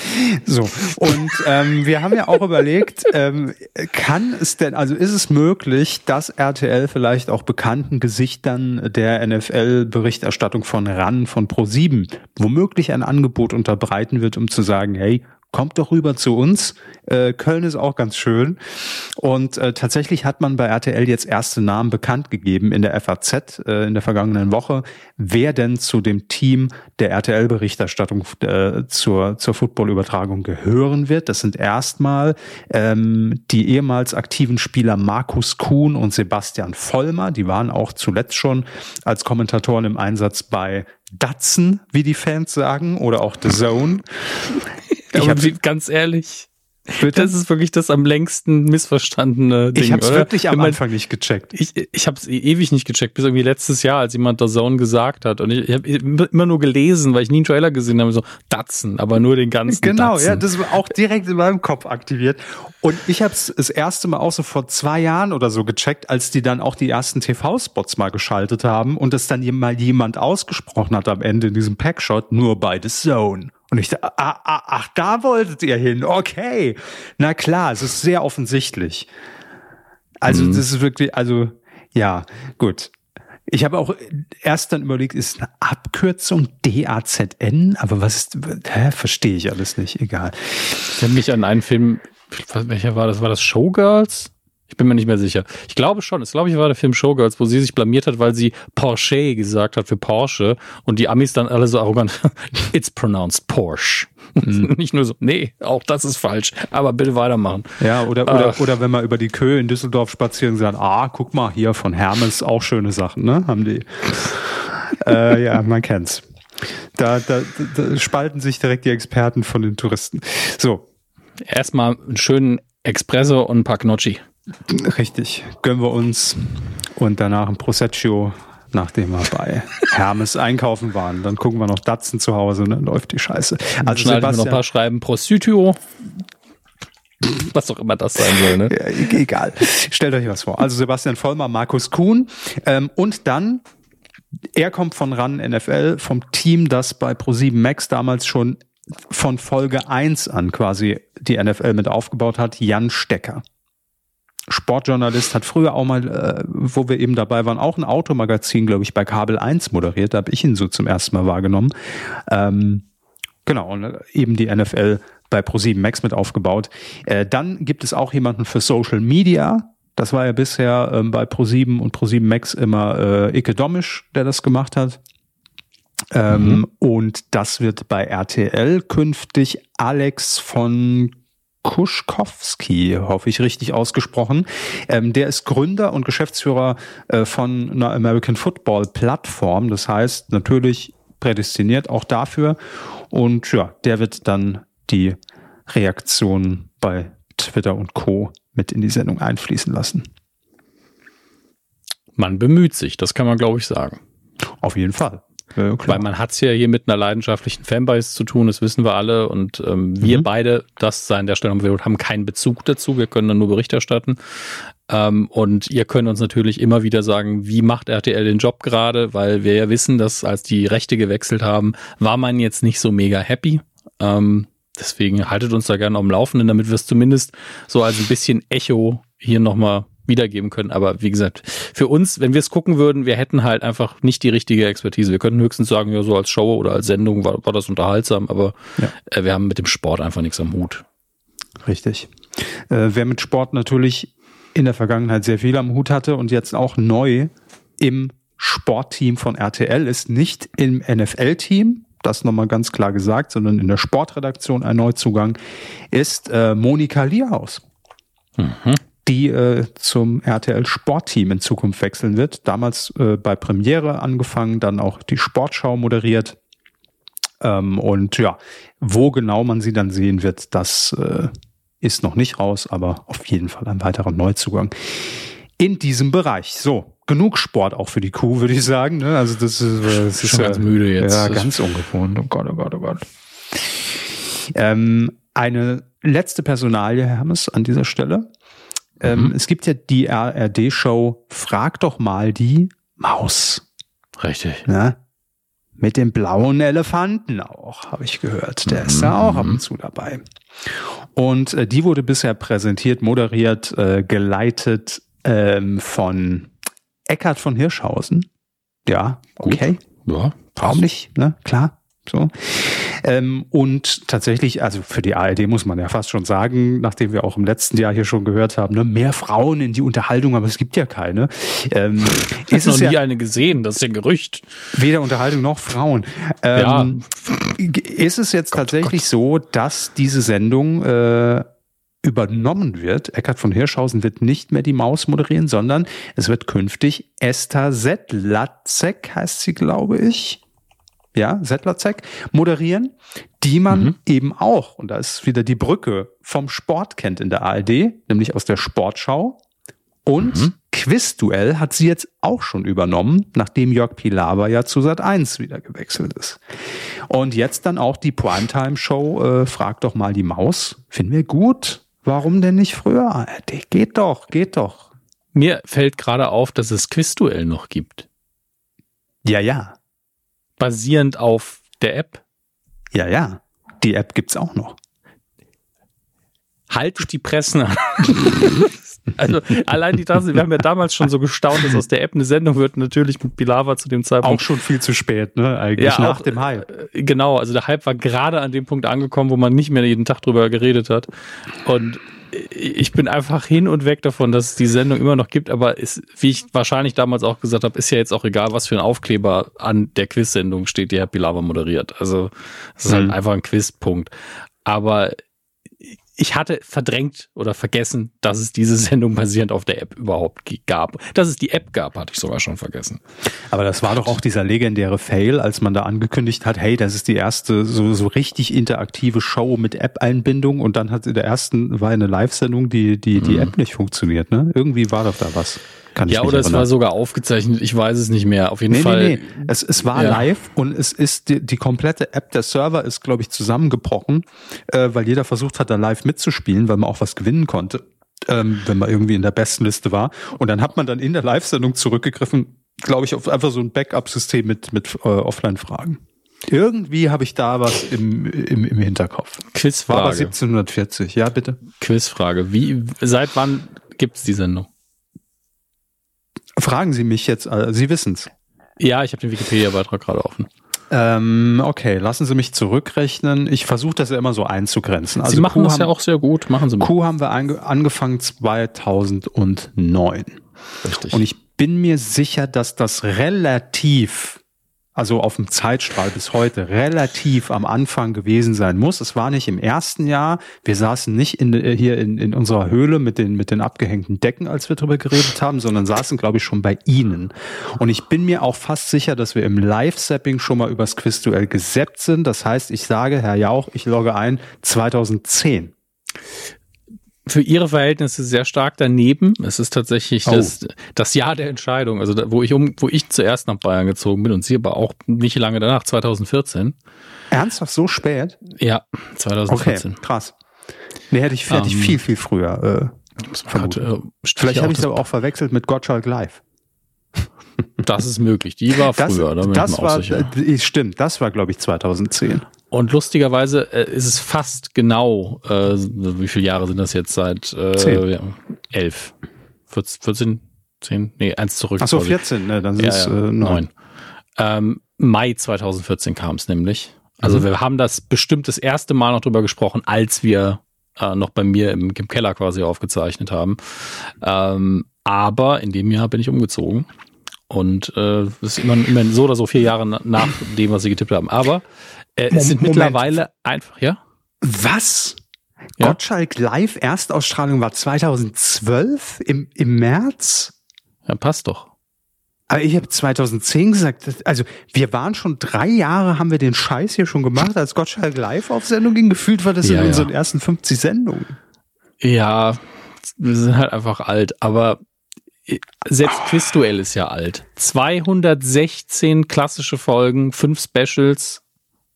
so. Und ähm, wir haben ja auch überlegt, ähm, kann es denn, also ist es möglich, dass RTL vielleicht auch bekannten Gesichtern der NFL-Berichterstattung von RAN, von Pro7, womöglich ein Angebot unterbreiten wird, um zu sagen, hey, kommt doch rüber zu uns. Äh, Köln ist auch ganz schön. Und äh, tatsächlich hat man bei RTL jetzt erste Namen bekannt gegeben in der FAZ äh, in der vergangenen Woche, wer denn zu dem Team der RTL-Berichterstattung äh, zur, zur Football-Übertragung gehören wird. Das sind erstmal ähm, die ehemals aktiven Spieler Markus Kuhn und Sebastian Vollmer. Die waren auch zuletzt schon als Kommentatoren im Einsatz bei Datsen, wie die Fans sagen, oder auch The Zone. Ich habe ganz ehrlich. Bitte? Das ist wirklich das am längsten missverstandene Ding. Ich habe es wirklich am Anfang nicht gecheckt. Ich, ich habe es ewig nicht gecheckt, bis irgendwie letztes Jahr, als jemand der Zone gesagt hat. Und ich, ich habe immer nur gelesen, weil ich nie einen Trailer gesehen habe, so Datsen, aber nur den ganzen Genau, Datsen. ja, das war auch direkt in meinem Kopf aktiviert. Und ich habe es das erste Mal auch so vor zwei Jahren oder so gecheckt, als die dann auch die ersten TV-Spots mal geschaltet haben und es dann mal jemand ausgesprochen hat am Ende in diesem Packshot, nur bei The Zone. Und ich dachte, ah, ah, ach, da wolltet ihr hin. Okay. Na klar, es ist sehr offensichtlich. Also, mhm. das ist wirklich, also, ja, gut. Ich habe auch erst dann überlegt, ist eine Abkürzung DAZN? Aber was ist, hä, verstehe ich alles nicht, egal. Ich habe mich an einen Film, welcher war das? War das Showgirls? Ich bin mir nicht mehr sicher. Ich glaube schon. Es glaube ich war der Film Showgirls, wo sie sich blamiert hat, weil sie Porsche gesagt hat für Porsche und die Amis dann alle so arrogant. It's pronounced Porsche. Mhm. nicht nur so, nee, auch das ist falsch. Aber bitte weitermachen. Ja, oder, oder, äh, oder wenn man über die Köhe in Düsseldorf spazieren sagt, ah, guck mal, hier von Hermes auch schöne Sachen, ne? Haben die. äh, ja, man kennt's. Da, da, da spalten sich direkt die Experten von den Touristen. So. Erstmal einen schönen Espresso und ein paar Gnocchi. Richtig, gönnen wir uns und danach ein Proseccio, nachdem wir bei Hermes einkaufen waren. Dann gucken wir noch Datsen zu Hause und dann läuft die Scheiße. Also schneiden wir noch ein paar Schreiben Prosciutto. Was auch immer das sein soll, ne? Ja, e-, egal. Stellt euch was vor. Also Sebastian Vollmer, Markus Kuhn ähm, und dann er kommt von RAN NFL, vom Team, das bei Pro7 Max damals schon von Folge 1 an quasi die NFL mit aufgebaut hat, Jan Stecker. Sportjournalist, hat früher auch mal, äh, wo wir eben dabei waren, auch ein Automagazin, glaube ich, bei Kabel 1 moderiert. Da habe ich ihn so zum ersten Mal wahrgenommen. Ähm, genau, und äh, eben die NFL bei Pro7 Max mit aufgebaut. Äh, dann gibt es auch jemanden für Social Media. Das war ja bisher ähm, bei Pro7 und Pro7 Max immer äh, Ike Domisch, der das gemacht hat. Ähm, mhm. Und das wird bei RTL künftig Alex von Kuschkowski, hoffe ich richtig ausgesprochen. Ähm, der ist Gründer und Geschäftsführer äh, von einer American Football Plattform. Das heißt natürlich prädestiniert auch dafür. Und ja, der wird dann die Reaktion bei Twitter und Co. mit in die Sendung einfließen lassen. Man bemüht sich, das kann man, glaube ich, sagen. Auf jeden Fall. Ja, Weil man hat es ja hier mit einer leidenschaftlichen Fanbase zu tun, das wissen wir alle. Und ähm, wir mhm. beide, das sei an der Stelle, haben keinen Bezug dazu. Wir können dann nur Bericht erstatten. Ähm, und ihr könnt uns natürlich immer wieder sagen, wie macht RTL den Job gerade, weil wir ja wissen, dass als die Rechte gewechselt haben, war man jetzt nicht so mega happy. Ähm, deswegen haltet uns da gerne am Laufenden, damit wir es zumindest so als ein bisschen Echo hier nochmal wiedergeben können. Aber wie gesagt, für uns, wenn wir es gucken würden, wir hätten halt einfach nicht die richtige Expertise. Wir könnten höchstens sagen, ja, so als Show oder als Sendung war, war das unterhaltsam, aber ja. äh, wir haben mit dem Sport einfach nichts am Hut. Richtig. Äh, wer mit Sport natürlich in der Vergangenheit sehr viel am Hut hatte und jetzt auch neu im Sportteam von RTL ist, nicht im NFL-Team, das nochmal ganz klar gesagt, sondern in der Sportredaktion ein Neuzugang, ist äh, Monika Lierhaus. Mhm. Die äh, zum RTL Sportteam in Zukunft wechseln wird. Damals äh, bei Premiere angefangen, dann auch die Sportschau moderiert. Ähm, und ja, wo genau man sie dann sehen wird, das äh, ist noch nicht raus, aber auf jeden Fall ein weiterer Neuzugang in diesem Bereich. So, genug Sport auch für die Kuh, würde ich sagen. Ne? Also das ist, äh, das ist schon ganz müde jetzt. Ja, ganz ungewohnt. Oh Gott, oh Gott, oh Gott. Ähm, eine letzte Personalie, Hermes, an dieser Stelle. Ähm, mhm. Es gibt ja die RRD-Show Frag doch mal die Maus. Richtig. Ne? Mit dem blauen Elefanten auch, habe ich gehört. Der mhm. ist da auch ab und zu dabei. Und äh, die wurde bisher präsentiert, moderiert, äh, geleitet ähm, von Eckhard von Hirschhausen. Ja, okay. Gut. Ja, Warum nicht? Ne? Klar. So. Ähm, und tatsächlich, also für die ARD muss man ja fast schon sagen, nachdem wir auch im letzten Jahr hier schon gehört haben, ne, mehr Frauen in die Unterhaltung, aber es gibt ja keine. Ähm, ist noch nie ja, eine gesehen, das ist ja ein Gerücht. Weder Unterhaltung noch Frauen. Ähm, ja. Ist es jetzt Gott, tatsächlich Gott. so, dass diese Sendung äh, übernommen wird. Eckhard von Hirschhausen wird nicht mehr die Maus moderieren, sondern es wird künftig Esther Settlatzek, heißt sie, glaube ich. Ja, Settlatzek, moderieren, die man mhm. eben auch, und da ist wieder die Brücke vom Sport kennt in der ARD, nämlich aus der Sportschau. Und mhm. Quizduell hat sie jetzt auch schon übernommen, nachdem Jörg Pilawa ja zu Sat 1 wieder gewechselt ist. Und jetzt dann auch die Primetime-Show, äh, Frag doch mal die Maus. Finden wir gut. Warum denn nicht früher? ARD? Geht doch, geht doch. Mir fällt gerade auf, dass es Quizduell noch gibt. Ja, ja. Basierend auf der App. Ja, ja. Die App gibt's auch noch. Haltet die Pressen an. Also allein die Tasse, wir haben ja damals schon so gestaunt, dass aus der App eine Sendung wird, natürlich mit Pilava zu dem Zeitpunkt. Auch schon viel zu spät, ne? Eigentlich ja, nach auch, dem Hype. Äh, genau, also der Hype war gerade an dem Punkt angekommen, wo man nicht mehr jeden Tag drüber geredet hat. Und ich bin einfach hin und weg davon, dass es die Sendung immer noch gibt, aber ist, wie ich wahrscheinlich damals auch gesagt habe, ist ja jetzt auch egal, was für ein Aufkleber an der Quiz-Sendung steht, die Herr Pilava moderiert. Also es ist halt mhm. halt einfach ein Quiz-Punkt. Aber ich hatte verdrängt oder vergessen, dass es diese Sendung basierend auf der App überhaupt gab. Dass es die App gab, hatte ich sogar schon vergessen. Aber das war doch auch dieser legendäre Fail, als man da angekündigt hat, hey, das ist die erste so, so richtig interaktive Show mit App-Einbindung und dann hat in der ersten war eine Live-Sendung, die, die, die mhm. App nicht funktioniert, ne? Irgendwie war doch da was. Kann ja, oder es war sogar aufgezeichnet, ich weiß es nicht mehr. Auf jeden nee, Fall. Nee, nee. Es, es war ja. live und es ist die, die komplette App, der Server ist, glaube ich, zusammengebrochen, äh, weil jeder versucht hat, da live mitzuspielen, weil man auch was gewinnen konnte, ähm, wenn man irgendwie in der besten Liste war. Und dann hat man dann in der Live-Sendung zurückgegriffen, glaube ich, auf einfach so ein Backup-System mit, mit äh, Offline-Fragen. Irgendwie habe ich da was im, im, im Hinterkopf. Quizfrage. War aber 1740, ja bitte. Quizfrage. Wie, seit wann gibt's die Sendung? Fragen Sie mich jetzt, äh, Sie wissen's. Ja, ich habe den Wikipedia-Beitrag gerade offen. Ähm, okay, lassen Sie mich zurückrechnen. Ich versuche das ja immer so einzugrenzen. Also Sie machen Kuh das haben, ja auch sehr gut. Machen Sie mal. Q haben wir angefangen 2009. Richtig. Und ich bin mir sicher, dass das relativ also auf dem Zeitstrahl bis heute relativ am Anfang gewesen sein muss. Es war nicht im ersten Jahr. Wir saßen nicht in, äh, hier in, in unserer Höhle mit den, mit den abgehängten Decken, als wir darüber geredet haben, sondern saßen, glaube ich, schon bei Ihnen. Und ich bin mir auch fast sicher, dass wir im Live-Sapping schon mal übers Quizduell gesäppt sind. Das heißt, ich sage, Herr Jauch, ich logge ein 2010 für ihre Verhältnisse sehr stark daneben. Es ist tatsächlich oh. das, das Jahr der Entscheidung, also da, wo ich um, wo ich zuerst nach Bayern gezogen bin und sie aber auch nicht lange danach, 2014. Ernsthaft so spät? Ja, 2014. Okay, krass. Nee, hätte ich, hätte ich um, ähm, viel, viel früher. Äh, grad, äh, Vielleicht habe ich es aber auch verwechselt mit Gottschalk Live. Das ist möglich. Die war früher. Das, das war, äh, stimmt. Das war, glaube ich, 2010. Und lustigerweise äh, ist es fast genau, äh, wie viele Jahre sind das jetzt seit? Äh, Zehn. Ja, elf. 14, 10? Nee, eins zurück. Ach so, 14, ne, dann sind es ja, ja, äh, neun. Ähm, Mai 2014 kam es nämlich. Also mhm. wir haben das bestimmt das erste Mal noch drüber gesprochen, als wir äh, noch bei mir im, im Keller quasi aufgezeichnet haben. Ähm, aber in dem Jahr bin ich umgezogen Und äh, das ist immer, immer so oder so vier Jahre nach dem, was sie getippt haben. Aber äh, es sind Moment. mittlerweile einfach, ja? Was? Ja. Gottschalk Live Erstausstrahlung war 2012 im, im März? Ja, passt doch. Aber ich habe 2010 gesagt, also wir waren schon drei Jahre, haben wir den Scheiß hier schon gemacht, als Gottschalk Live auf Sendung ging. Gefühlt war das Ja, in ja. unseren ersten 50 Sendungen. Ja, wir sind halt einfach alt, aber selbst Quizduell ist ja alt. 216 klassische Folgen, fünf Specials,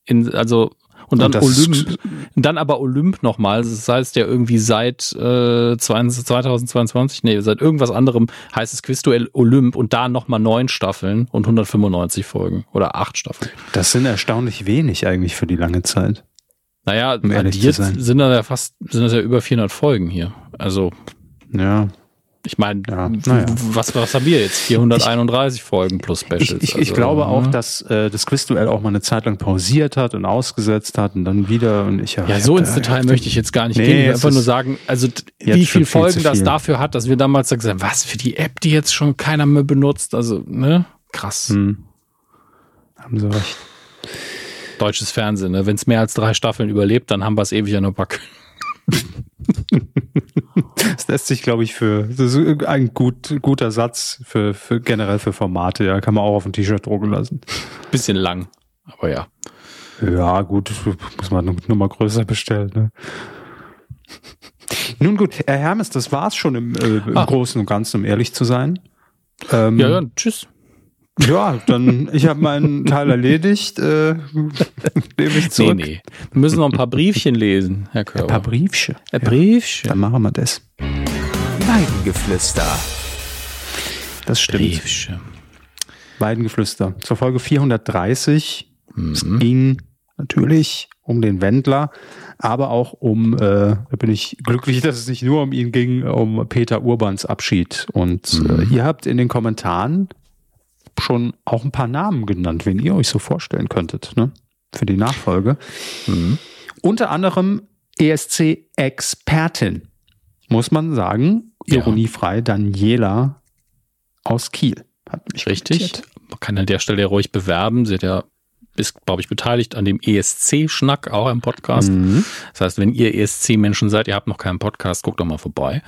in, also und dann Und Olymp, dann aber Olymp nochmal. Das heißt ja irgendwie seit äh, 20 2022, nee, seit irgendwas anderem heißt es Quizduell Olymp und da nochmal neun Staffeln und 195 Folgen oder acht Staffeln. Das sind erstaunlich wenig eigentlich für die lange Zeit. Naja, Um addiert sind da ja fast, sind das ja über 400 Folgen hier. Also Ja. Ich meine, Ja, naja. was, was haben wir jetzt? 431 Folgen plus Ich, Specials. ich, ich also, glaube auch, ne? dass äh, das Quizduell auch mal eine Zeit lang pausiert hat und ausgesetzt hat und dann wieder und ich Ja, ich so ins Detail möchte ich jetzt gar nicht Nee, gehen. Ich will einfach nur sagen, also wie viel Folgen zu das viel. dafür hat, dass wir damals gesagt haben, was für die App, die jetzt schon keiner mehr benutzt. Also, ne? Krass. Hm. Haben Sie recht. Deutsches Fernsehen, ne? Wenn es mehr als drei Staffeln überlebt, dann haben wir es ewig an der Backe. Das lässt sich, glaube ich, für das ist ein gut, guter Satz für, für generell für Formate. Ja, kann man auch auf ein T-Shirt drucken lassen. Bisschen lang, aber ja. Ja, gut, muss man eine Nummer größer bestellen. Ne? Nun gut, Herr Hermes, das war's schon im, äh, im Ah. Großen und Ganzen, um ehrlich zu sein. Ähm, Ja, ja, tschüss. Ja, dann ich habe meinen Teil erledigt. Äh, nehme ich Nee, zurück. nee. Wir müssen noch ein paar Briefchen lesen, Herr Körber. Ein paar Briefchen. Ein Briefchen. Dann machen wir das. Weidengeflüster. Das stimmt. Briefchen. Weidengeflüster. Zur Folge 430. Es Mhm. ging natürlich um den Wendler, aber auch um, äh, da bin ich glücklich, dass es nicht nur um ihn ging, um Peter Urbans Abschied. Und Mhm. äh, ihr habt in den Kommentaren schon auch ein paar Namen genannt, wen ihr euch so vorstellen könntet, ne? Für die Nachfolge. Mhm. Unter anderem ESC-Expertin, muss man sagen, Ja. ironiefrei, Daniela aus Kiel. Hat mich Richtig. kommentiert. Man kann an der Stelle ja ruhig bewerben. Sie hat ja, ist, glaube ich, beteiligt an dem ESC-Schnack, auch im Podcast. Mhm. Das heißt, wenn ihr ESC-Menschen seid, ihr habt noch keinen Podcast, guckt doch mal vorbei.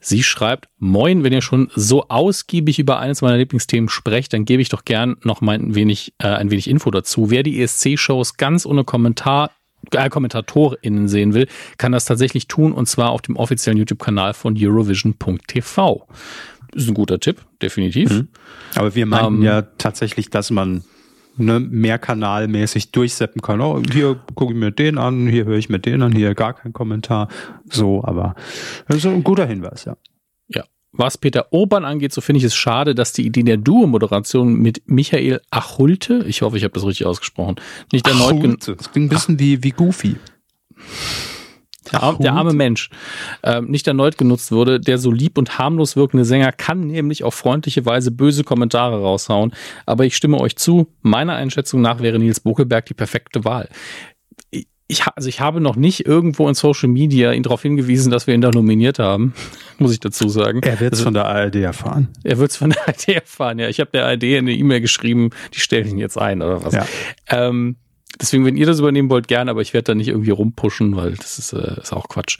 Sie schreibt, moin, wenn ihr schon so ausgiebig über eines meiner Lieblingsthemen sprecht, dann gebe ich doch gern noch mal ein wenig, äh, ein wenig Info dazu. Wer die ESC-Shows ganz ohne Kommentar äh, KommentatorInnen sehen will, kann das tatsächlich tun und zwar auf dem offiziellen YouTube-Kanal von Eurovision.tv. Ist ein guter Tipp, definitiv. Mhm. Aber wir meinten Ähm, ja tatsächlich, dass man ne, mehrkanalmäßig durchseppen kann. Oh, hier gucke ich mir den an, hier höre ich mir den an, hier gar kein Kommentar. So, aber das ist ein guter Hinweis, ja. Ja. Was Peter Urban angeht, so finde ich es schade, dass die Idee der Duo-Moderation mit Michael Achulte, ich hoffe, ich habe das richtig ausgesprochen, nicht erneut Achulte. Das klingt ein bisschen wie, wie Goofy. Der, arm- der arme Mensch ähm, nicht erneut genutzt wurde. Der so lieb und harmlos wirkende Sänger kann nämlich auf freundliche Weise böse Kommentare raushauen. Aber ich stimme euch zu, meiner Einschätzung nach wäre Nils Bokelberg die perfekte Wahl. Ich, also ich habe noch nicht irgendwo in Social Media ihn darauf hingewiesen, dass wir ihn da nominiert haben, muss ich dazu sagen. Er wird es Also- von der ARD erfahren. Er wird es von der ARD erfahren, ja. Ich habe der ARD eine E-Mail geschrieben, die stellen ihn jetzt ein oder was. Ja. Ähm, deswegen, wenn ihr das übernehmen wollt, gerne, aber ich werde da nicht irgendwie rumpushen, weil das ist, äh, ist auch Quatsch.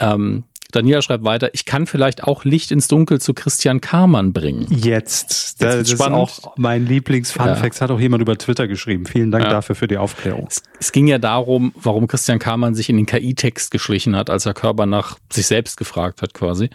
Ähm, Daniela schreibt weiter, ich kann vielleicht auch Licht ins Dunkel zu Christian Kamann bringen. Jetzt. Das, wird's ist spannend. auch mein Lieblings-Funfact. Hat auch jemand über Twitter geschrieben. Vielen Dank Ja. dafür für die Aufklärung. Es, es ging ja darum, warum Christian Kamann sich in den KI-Text geschlichen hat, als er Körper nach sich selbst gefragt hat quasi.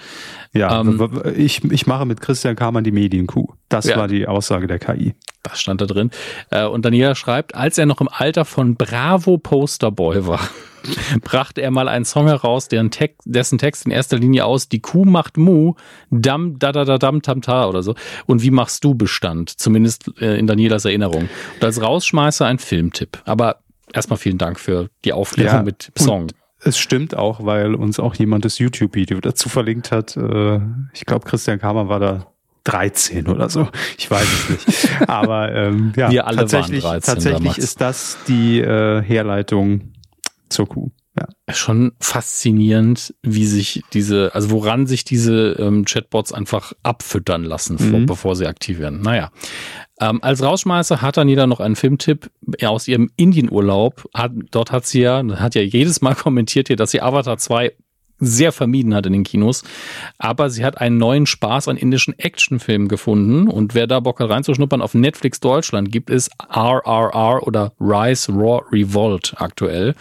Ja, Ähm, ich, ich mache mit Christian Kamann die Medienkuh. Das Ja. war die Aussage der KI. Das stand da drin. Äh, Und Daniela schreibt, als er noch im Alter von Bravo Posterboy war, brachte er mal einen Song heraus, deren Text, dessen Text in erster Linie aus Die Kuh macht Mu, dam, da, da, da, dam, tam, ta oder so. Und wie machst du bestand? Zumindest äh, in Danielas Erinnerung. Und als Rausschmeißer ein Filmtipp. Aber erstmal vielen Dank für die Aufklärung Ja, mit Song. Es stimmt auch, weil uns auch jemand das YouTube-Video dazu verlinkt hat. Äh, Ich glaube, Christian Kamann war da 13 oder so. Ich weiß es nicht. Aber ähm, ja, Wir alle waren tatsächlich, 13 tatsächlich damals. ist das die äh, Herleitung zur Kuh. Ja. Schon faszinierend, wie sich diese, also woran sich diese ähm, Chatbots einfach abfüttern lassen, mhm. bevor sie aktiv werden. Naja. Ähm, als Rausschmeißer hat Anita noch einen Filmtipp aus ihrem Indienurlaub. Hat, dort hat sie ja, hat ja jedes Mal kommentiert hier, dass sie Avatar 2 sehr vermieden hat in den Kinos. Aber sie hat einen neuen Spaß an indischen Actionfilmen gefunden. Und wer da Bock hat reinzuschnuppern, auf Netflix Deutschland gibt es RRR oder Rise Raw Revolt aktuell.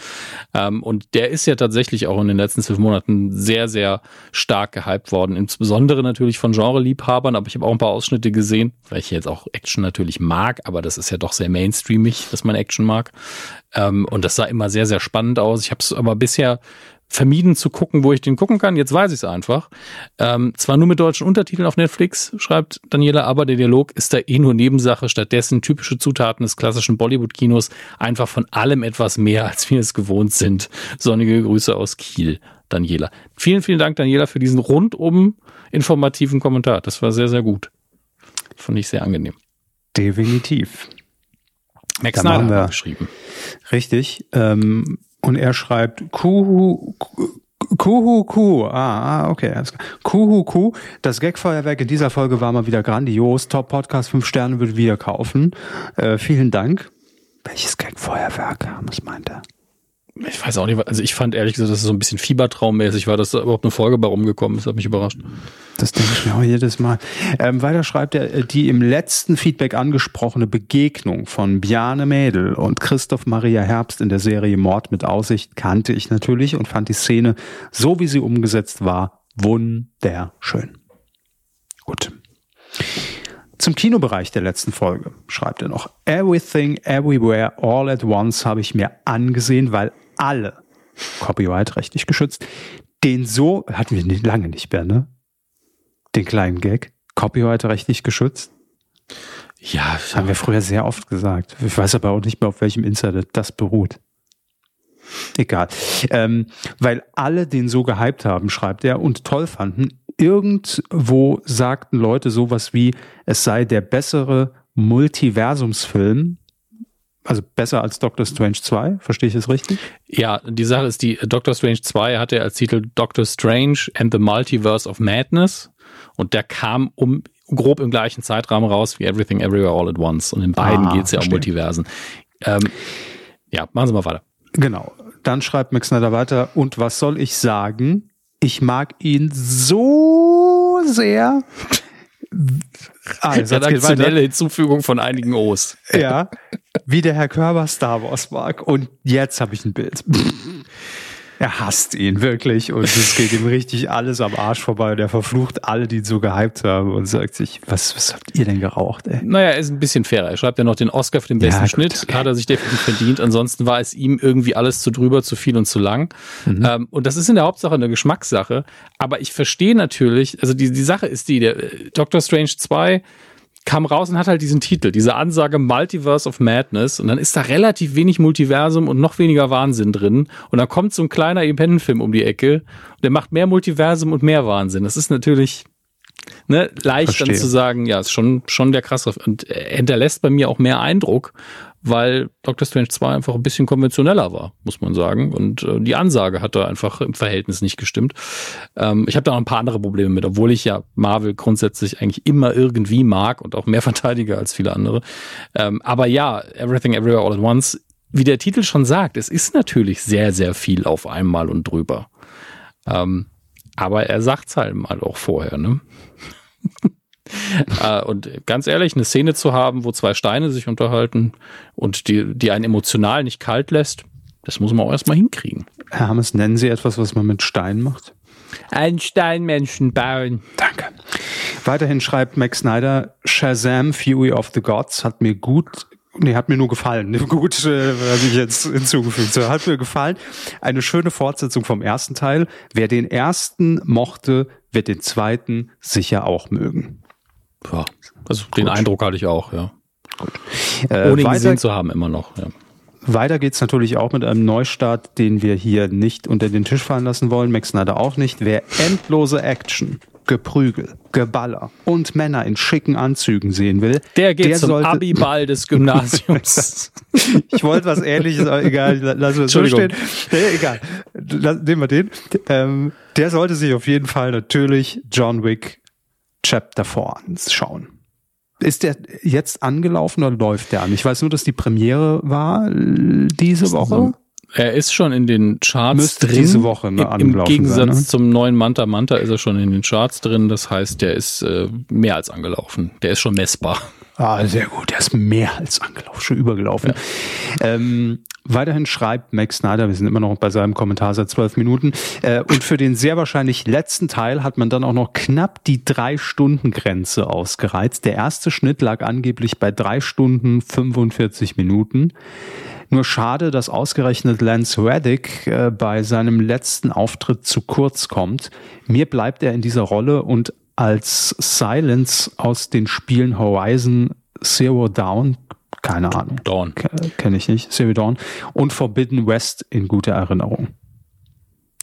Ähm, und der ist ja tatsächlich auch in den letzten zwölf Monaten sehr, sehr stark gehypt worden. Insbesondere natürlich von Genre-Liebhabern, aber ich habe auch ein paar Ausschnitte gesehen, weil ich jetzt auch Action natürlich mag, aber das ist ja doch sehr mainstreamig, dass man Action mag. Ähm, und das sah immer sehr, sehr spannend aus. Ich habe es aber bisher vermieden zu gucken, wo ich den gucken kann. Jetzt weiß ich es einfach. Ähm, zwar nur mit deutschen Untertiteln auf Netflix, schreibt Daniela, aber der Dialog ist da eh nur Nebensache. Stattdessen typische Zutaten des klassischen Bollywood-Kinos. Einfach von allem etwas mehr, als wir es gewohnt sind. Sonnige Grüße aus Kiel, Daniela. Vielen, vielen Dank, Daniela, für diesen rundum informativen Kommentar. Das war sehr, sehr gut. Fand ich sehr angenehm. Definitiv. Max Snyder geschrieben. Richtig. Ähm, und er schreibt Kuhu, Kuhu, Kuhu. Ah, ah, okay. Kuhu, Kuhu. Das Gagfeuerwerk in dieser Folge war mal wieder grandios. Top Podcast, fünf Sterne würde wieder kaufen. Äh, vielen Dank. Welches Gagfeuerwerk? Was meint er? ich weiß auch nicht, also ich fand ehrlich gesagt, dass es so ein bisschen Fiebertraummäßig war, dass da überhaupt eine Folge bei rumgekommen ist, hat mich überrascht. Das denke ich mir auch jedes Mal. Ähm, weiter schreibt er, äh, die im letzten Feedback angesprochene Begegnung von Bjarne Mädel und Christoph Maria Herbst in der Serie Mord mit Aussicht kannte ich natürlich und fand die Szene, so wie sie umgesetzt war, wunderschön. Gut. Zum Kinobereich der letzten Folge schreibt er noch, Everything, Everywhere, All at Once habe ich mir angesehen, weil alle copyright-rechtlich geschützt, den so, hatten wir lange nicht mehr, ne? Den kleinen Gag, copyright-rechtlich geschützt. Ja, das haben wir früher sehr oft gesagt. Ich weiß aber auch nicht mehr, auf welchem Internet das beruht. Egal. Ähm, weil alle den so gehypt haben, schreibt er, und toll fanden. Irgendwo sagten Leute sowas wie, es sei der bessere Multiversumsfilm also besser als Doctor Strange 2, verstehe ich es richtig? Ja, die Sache ist, die Doctor Strange 2 hatte als Titel Doctor Strange and the Multiverse of Madness und der kam um grob im gleichen Zeitrahmen raus wie Everything Everywhere All at Once und in beiden ah, geht es ja um Multiversen. Ähm, ja, machen Sie mal weiter. Genau. Dann schreibt Max Snyder weiter und was soll ich sagen? Ich mag ihn so sehr. Ah, Redaktionelle Hinzufügung von einigen O's. Ja, wie der Herr Körber Star Wars mag. Und jetzt habe ich ein Bild. Er hasst ihn wirklich und es geht ihm richtig alles am Arsch vorbei und er verflucht alle, die ihn so gehypt haben und sagt sich, was, was habt ihr denn geraucht, ey? Naja, er ist ein bisschen fairer. Er schreibt ja noch den Oscar für den besten ja, Schnitt, okay. hat er sich definitiv verdient. Ansonsten war es ihm irgendwie alles zu drüber, zu viel und zu lang. Mhm. Ähm, und das ist in der Hauptsache eine Geschmackssache. Aber ich verstehe natürlich, also die, die Sache ist die, der äh, Doctor Strange 2 kam raus und hat halt diesen Titel, diese Ansage Multiverse of Madness und dann ist da relativ wenig Multiversum und noch weniger Wahnsinn drin und dann kommt so ein kleiner Independent-Film um die Ecke und der macht mehr Multiversum und mehr Wahnsinn. Das ist natürlich ne, leicht Verstehe. dann zu sagen, ja, ist schon, schon der krasse und hinterlässt bei mir auch mehr Eindruck, weil Doctor Strange 2 einfach ein bisschen konventioneller war, muss man sagen. Und äh, die Ansage hat da einfach im Verhältnis nicht gestimmt. Ähm, ich habe da noch ein paar andere Probleme mit, obwohl ich ja Marvel grundsätzlich eigentlich immer irgendwie mag und auch mehr verteidige als viele andere. Ähm, aber ja, Everything Everywhere All at Once, wie der Titel schon sagt, es ist natürlich sehr, sehr viel auf einmal und drüber. Ähm, aber er sagt's halt mal auch vorher, ne? äh, und ganz ehrlich, eine Szene zu haben, wo zwei Steine sich unterhalten und die, die einen emotional nicht kalt lässt, das muss man auch erstmal hinkriegen. Herr Hammes, nennen Sie etwas, was man mit Steinen macht? Ein Steinmenschen bauen. Danke. Weiterhin schreibt Max Snyder, Shazam Fury of the Gods hat mir gut Nee, hat mir nur gefallen. Gut, äh, habe ich jetzt hinzugefügt. So, hat mir gefallen. Eine schöne Fortsetzung vom ersten Teil. Wer den ersten mochte, wird den zweiten sicher auch mögen. Ja, also Gut. den Eindruck hatte ich auch, ja. Gut. Äh, Ohne ihn gesehen zu haben, immer noch, ja. Weiter geht's natürlich auch mit einem Neustart, den wir hier nicht unter den Tisch fallen lassen wollen. Max Snyder auch nicht. Wer endlose Action, Geprügel, Geballer und Männer in schicken Anzügen sehen will, der geht der zum sollte Abiball des Gymnasiums. ich wollte was ähnliches, aber egal, lassen wir es so stehen. Nee, egal. nehmen wir den. Ähm, der sollte sich auf jeden Fall natürlich John Wick Chapter 4 anschauen. Ist der jetzt angelaufen oder läuft der an? Ich weiß nur, dass die Premiere war äh, diese Woche. Er ist schon in den Charts Müsste drin. diese Woche ne, Im Gegensatz sein, ne? zum neuen Manta Manta ist er schon in den Charts drin. Das heißt, der ist äh, mehr als angelaufen. Der ist schon messbar. Ah, sehr gut. Der ist mehr als angelaufen, schon übergelaufen. Ja. Ähm, weiterhin schreibt Max Snyder, wir sind immer noch bei seinem Kommentar seit zwölf Minuten. Äh, und für den sehr wahrscheinlich letzten Teil hat man dann auch noch knapp die Drei-Stunden-Grenze ausgereizt. Der erste Schnitt lag angeblich bei drei Stunden 45 Minuten. Nur schade, dass ausgerechnet Lance Reddick äh, bei seinem letzten Auftritt zu kurz kommt. Mir bleibt er in dieser Rolle und als Silence aus den Spielen Horizon Zero Dawn, keine Ahnung. Dawn. Kenne ich nicht. Zero Dawn. Und Forbidden West in guter Erinnerung.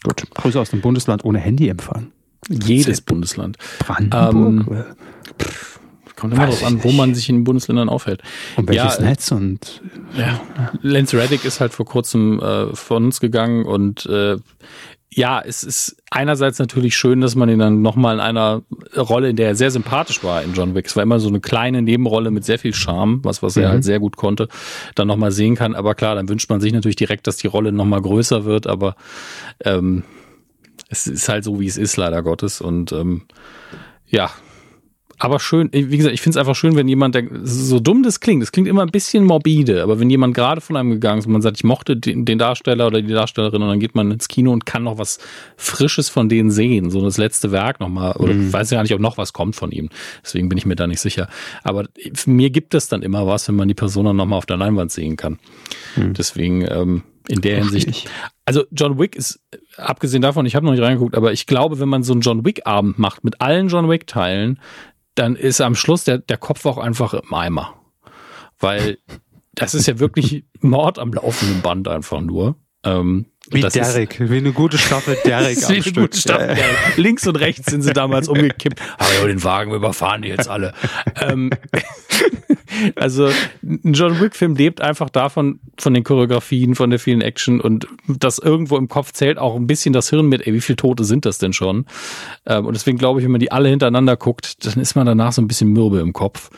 Gut. Grüße aus dem Bundesland ohne Handyempfang. Jedes Bundesland. Brandenburg. Ähm, kommt immer darauf an, wo man sich in den Bundesländern aufhält. Und welches ja, Netz und ja. Lance Reddick ist halt vor kurzem äh, von uns gegangen und äh, ja, es ist einerseits natürlich schön, dass man ihn dann nochmal in einer Rolle, in der er sehr sympathisch war in John Wick, es war immer so eine kleine Nebenrolle mit sehr viel Charme, was, was er mhm. halt sehr gut konnte, dann nochmal sehen kann. Aber klar, dann wünscht man sich natürlich direkt, dass die Rolle nochmal größer wird, aber ähm, es ist halt so, wie es ist, leider Gottes. Und ähm, ja, aber schön, wie gesagt, ich finde es einfach schön, wenn jemand, der, so dumm das klingt, das klingt immer ein bisschen morbide, aber wenn jemand gerade von einem gegangen ist und man sagt, ich mochte den, den, Darsteller oder die Darstellerin und dann geht man ins Kino und kann noch was Frisches von denen sehen, so das letzte Werk nochmal, oder mhm. ich weiß ja gar nicht, ob noch was kommt von ihm, deswegen bin ich mir da nicht sicher. Aber mir gibt es dann immer was, wenn man die Person dann nochmal auf der Leinwand sehen kann. Mhm. Deswegen, ähm, in der Hinsicht. Also John Wick ist, abgesehen davon, ich habe noch nicht reingeguckt, aber ich glaube, wenn man so einen John Wick-Abend macht mit allen John Wick-Teilen, dann ist am Schluss der, der Kopf auch einfach im Eimer. Weil das ist ja wirklich Mord am laufenden Band einfach nur. Ähm, wie Derek, wie eine gute Staffel Derek am Stück. Gute Staffel, ja. Links und rechts sind sie damals umgekippt. Aber den Wagen überfahren die jetzt alle. ähm, also ein John Wick-Film lebt einfach davon, von den Choreografien, von der vielen Action und das irgendwo im Kopf zählt auch ein bisschen das Hirn mit, ey, wie viele Tote sind das denn schon? Ähm, und deswegen glaube ich, wenn man die alle hintereinander guckt, dann ist man danach so ein bisschen mürbe im Kopf.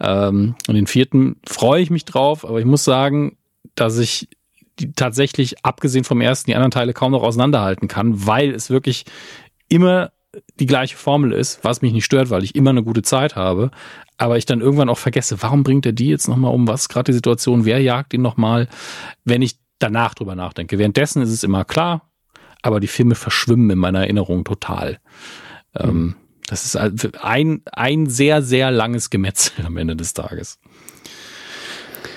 Ähm, und den vierten freue ich mich drauf, aber ich muss sagen, dass ich die tatsächlich, abgesehen vom ersten, die anderen Teile kaum noch auseinanderhalten kann, weil es wirklich immer die gleiche Formel ist, was mich nicht stört, weil ich immer eine gute Zeit habe, aber ich dann irgendwann auch vergesse, warum bringt er die jetzt nochmal um, was gerade die Situation, wer jagt ihn nochmal, wenn ich danach drüber nachdenke. Währenddessen ist es immer klar, aber die Filme verschwimmen in meiner Erinnerung total. Mhm. das ist ein, ein sehr, sehr langes Gemetzel am Ende des Tages.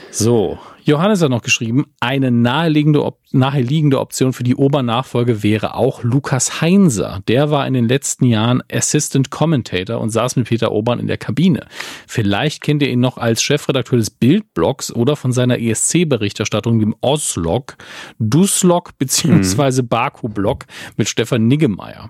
So, Johannes hat noch geschrieben, eine naheliegende, Op naheliegende Option für die Obernachfolge wäre auch Lukas Heinser. Der war in den letzten Jahren Assistant Commentator und saß mit Peter Obern in der Kabine. Vielleicht kennt ihr ihn noch als Chefredakteur des Bildblogs oder von seiner ESC-Berichterstattung, dem Oslog, Duslog bzw. Baku-Blog mit Stefan Niggemeier.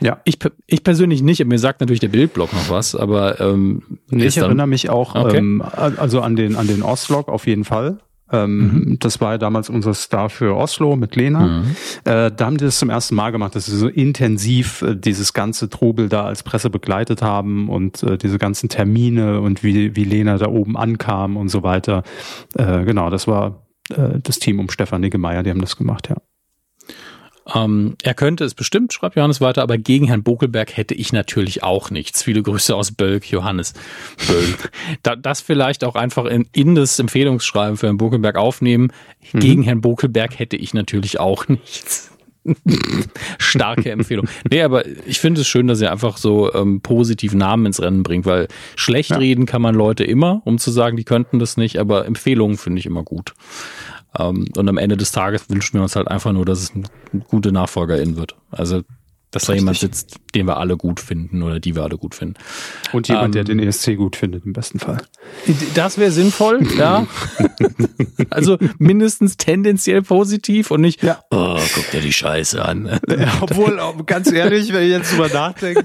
Ja. Ich, ich persönlich nicht. Mir sagt natürlich der Bildblock noch was, aber ähm, ich erinnere mich auch okay. ähm, also an den an den Oslog auf jeden Fall. Ähm, mhm. Das war ja damals unser Star für Oslo mit Lena. Mhm. Äh, da haben die das zum ersten Mal gemacht, dass sie so intensiv äh, dieses ganze Trubel da als Presse begleitet haben und äh, diese ganzen Termine und wie, wie Lena da oben ankam und so weiter. Äh, genau, das war äh, das Team um Stefan Niggemeier, die haben das gemacht, ja. Ähm, er könnte es bestimmt, schreibt Johannes weiter, aber gegen Herrn Bokelberg hätte ich natürlich auch nichts. Viele Grüße aus Bölk, Johannes Bölk. da, das vielleicht auch einfach in, in das Empfehlungsschreiben für Herrn Bokelberg aufnehmen. Mhm. Gegen Herrn Bokelberg hätte ich natürlich auch nichts. Starke Empfehlung. Nee, aber ich finde es schön, dass er einfach so ähm, positiv Namen ins Rennen bringt, weil schlecht ja. reden kann man Leute immer, um zu sagen, die könnten das nicht, aber Empfehlungen finde ich immer gut. Ähm, und am Ende des Tages wünschen wir uns halt einfach nur, dass es eine gute Nachfolgerin wird. Also, dass da jemand sitzt, den wir alle gut finden oder die wir alle gut finden. Und jemand, ähm, der den ESC gut findet, im besten Fall. Das wäre sinnvoll, ja. also mindestens tendenziell positiv und nicht, ja. oh, guck dir die Scheiße an. Ja, obwohl, ganz ehrlich, wenn ich jetzt drüber nachdenke,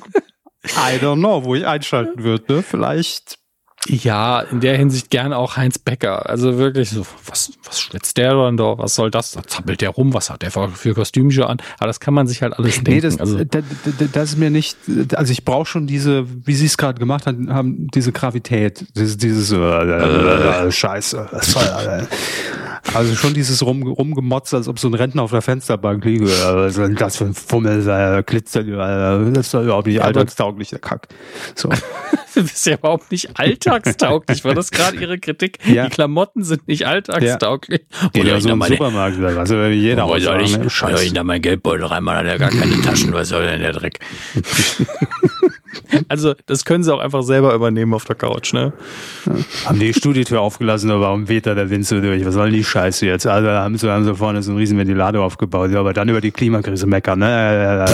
I don't know, wo ich einschalten würde. Ne? Vielleicht Ja, in der Hinsicht gerne auch Heinz Becker. Also wirklich so, was, was schwitzt der dann da? Was soll das? Da zappelt der rum, was hat der für, Kostümchen an? Aber das kann man sich halt alles denken. Nee, das, also, das, das ist mir nicht, also ich brauche schon diese, wie sie es gerade gemacht haben, haben diese Gravität, dieses, dieses äh, äh, Scheiße. Also schon dieses rum, rumgemotzt, als ob so ein Rentner auf der Fensterbank liege. Was ist das für ein Fummel, Glitzer, äh, das ist doch überhaupt nicht alltagstauglich, der Kack. So. das ist ja überhaupt nicht alltagstauglich. War das gerade Ihre Kritik? Ja. Die Klamotten sind nicht alltagstauglich. Ja. Ja so im Supermarkt oder? Oder jeder oh, soll ich? Scheiße. ich da mein Geldbeutel reinmachen, hat er gar keine Taschen, was soll denn der Dreck? Also, das können sie auch einfach selber übernehmen auf der Couch, ne? Ja. Haben die Studietür aufgelassen, aber warum weht da der Wind so durch? Was soll die Scheiße jetzt? Also, haben sie, haben sie vorne so einen riesen Ventilator aufgebaut, ja, aber dann über die Klimakrise meckern, ne?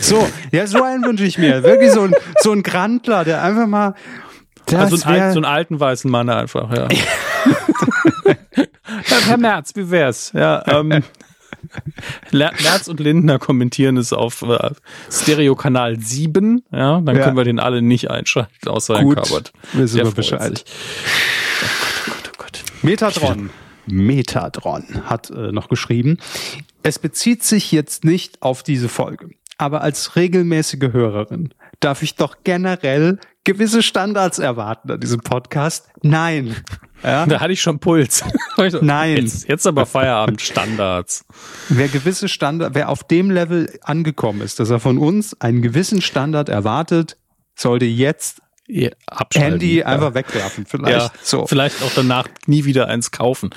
So, ja, so einen wünsche ich mir. Wirklich so ein, so ein Grandler, der einfach mal, also einen, so einen alten weißen Mann einfach, ja. ja Herr Merz, wie wär's? Ja, ähm, Merz und Lindner kommentieren es auf äh, Stereo-Kanal 7. Ja, dann ja. können wir den alle nicht einschalten, außer Gut, Herrn Kabert. Wissen wir Bescheid. Oh Gott, oh Gott, oh Gott. Metatron. Metatron hat äh, noch geschrieben. Es bezieht sich jetzt nicht auf diese Folge, aber als regelmäßige Hörerin darf ich doch generell gewisse Standards erwarten an diesem Podcast? Nein. Ja? Da hatte ich schon Puls. Nein. Jetzt, jetzt aber Feierabend Standards. Wer gewisse Standard, wer auf dem Level angekommen ist, dass er von uns einen gewissen Standard erwartet, sollte jetzt ja, Handy ja. einfach wegwerfen, vielleicht. Ja, so. Vielleicht auch danach nie wieder eins kaufen.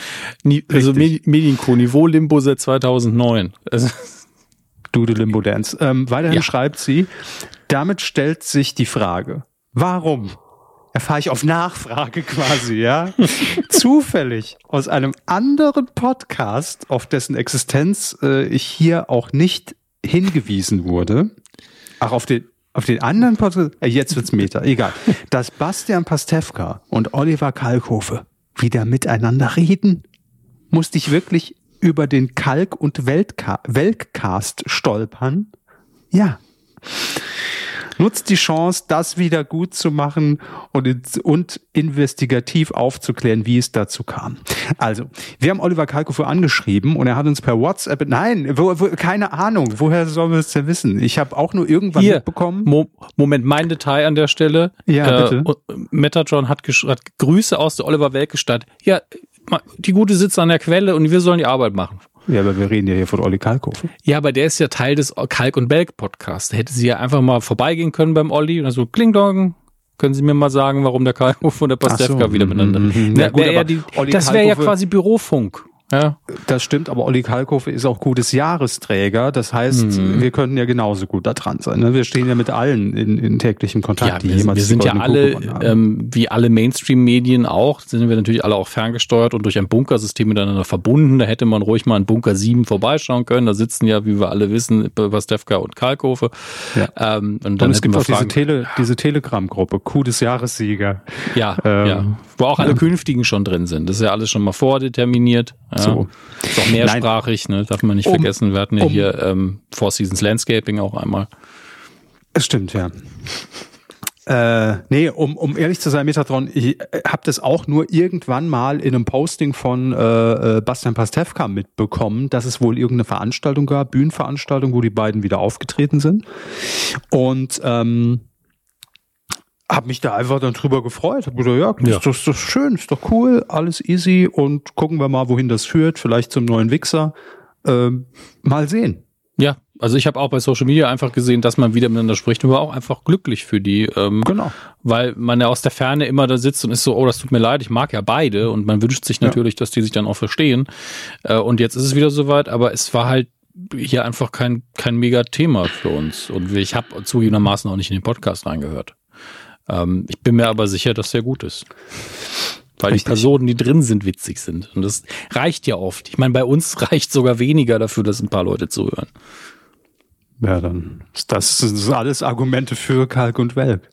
Nie, also Medienco, Niveau Limbo seit 2009. Also Dude Limbo Dance. Ähm, weiterhin schreibt sie, damit stellt sich die Frage, warum erfahre ich auf Nachfrage quasi, ja, zufällig aus einem anderen Podcast, auf dessen Existenz äh, ich hier auch nicht hingewiesen wurde. Ach, auf den, auf den anderen Podcast, äh, jetzt wird's Meta, egal. Dass Bastian Pastewka und Oliver Kalkofe wieder miteinander reden, musste ich wirklich über den Kalk- und Weltcast stolpern. Ja nutzt die Chance, das wieder gut zu machen und, und investigativ aufzuklären, wie es dazu kam. Also, wir haben Oliver Kalkofer angeschrieben und er hat uns per WhatsApp, nein, wo, wo, keine Ahnung, woher sollen wir es denn wissen? Ich habe auch nur irgendwann Hier, mitbekommen. Mo Moment, mein Detail an der Stelle. Ja, äh, bitte. Metatron hat, hat Grüße aus der Oliver Welke-Stadt. Ja, die Gute sitzt an der Quelle und wir sollen die Arbeit machen. Ja, aber wir reden ja hier von Olli Kalkofe. Ja, aber der ist ja Teil des Kalk und Belk Podcasts. Da hätte sie ja einfach mal vorbeigehen können beim Olli und dann so Kling Dong. Können Sie mir mal sagen, warum der Kalkofe und der Pastewka so. wieder miteinander? -hmm. Ja, gut, aber die, das wäre ja quasi Bürofunk. Ja. Das stimmt, aber Olli Kalkofe ist auch gutes Jahresträger. Das heißt, mhm. wir könnten ja genauso gut da dran sein. Ne? Wir stehen ja mit allen in, in täglichem Kontakt. Ja, wir, wir sind ja alle, ähm, wie alle Mainstream-Medien auch, sind wir natürlich alle auch ferngesteuert und durch ein Bunkersystem miteinander verbunden. Da hätte man ruhig mal in Bunker 7 vorbeischauen können. Da sitzen ja, wie wir alle wissen, Pastewka und Kalkofe. Ja. Ähm, und, dann und es gibt auch diese, Tele, diese Telegram-Gruppe, Coup des Jahressieger. Ja, ähm, ja, wo auch alle ja. künftigen schon drin sind. Das ist ja alles schon mal vordeterminiert. Ja. So. Ist auch mehrsprachig, ne? darf man nicht um, vergessen. Wir hatten ja um, hier ähm, Four Seasons Landscaping auch einmal. Es stimmt, ja. Äh, nee, um, um ehrlich zu sein, Metatron, ich äh, habe das auch nur irgendwann mal in einem Posting von äh, äh, Bastian Pastewka mitbekommen, dass es wohl irgendeine Veranstaltung gab, Bühnenveranstaltung, wo die beiden wieder aufgetreten sind. Und ähm, habe mich da einfach dann drüber gefreut. Hab gesagt, ja, das, ja. Das, das ist schön, ist doch cool, alles easy und gucken wir mal, wohin das führt. Vielleicht zum neuen Wichser. Ähm, mal sehen. Ja, also ich habe auch bei Social Media einfach gesehen, dass man wieder miteinander spricht und war auch einfach glücklich für die. Ähm, genau. Weil man ja aus der Ferne immer da sitzt und ist so, oh, das tut mir leid, ich mag ja beide und man wünscht sich natürlich, ja. dass die sich dann auch verstehen. Äh, und jetzt ist es wieder soweit, aber es war halt hier einfach kein, kein mega Thema für uns. Und ich habe zugegebenermaßen auch nicht in den Podcast reingehört. Ähm, ich bin mir aber sicher, dass der gut ist. Weil Richtig. die Personen, die drin sind, witzig sind. Und das reicht ja oft. Ich meine, bei uns reicht sogar weniger dafür, dass ein paar Leute zuhören. Ja, dann ist das, das alles Argumente für Kalk und Welk.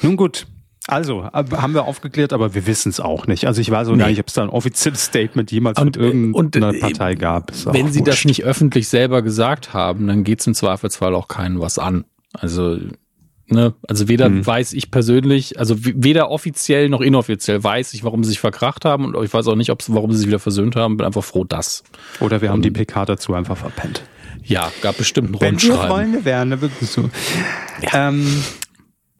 Nun gut, also, haben wir aufgeklärt, aber wir wissen es auch nicht. Also ich weiß auch nee. gar nicht, ob es da ein offizielles Statement jemals und, mit irgendeiner und, äh, Partei gab. Wenn sie wurscht. das nicht öffentlich selber gesagt haben, dann geht es im Zweifelsfall auch keinen was an. Also Ne? Also weder hm. weiß ich persönlich, also weder offiziell noch inoffiziell weiß ich, warum sie sich verkracht haben und ich weiß auch nicht, warum sie sich wieder versöhnt haben. Bin einfach froh, dass. Oder wir haben die PK dazu einfach verpennt. Ja, gab bestimmt einen Wenn wir Freunde wären, ne, wirklich so. Ja. Ähm,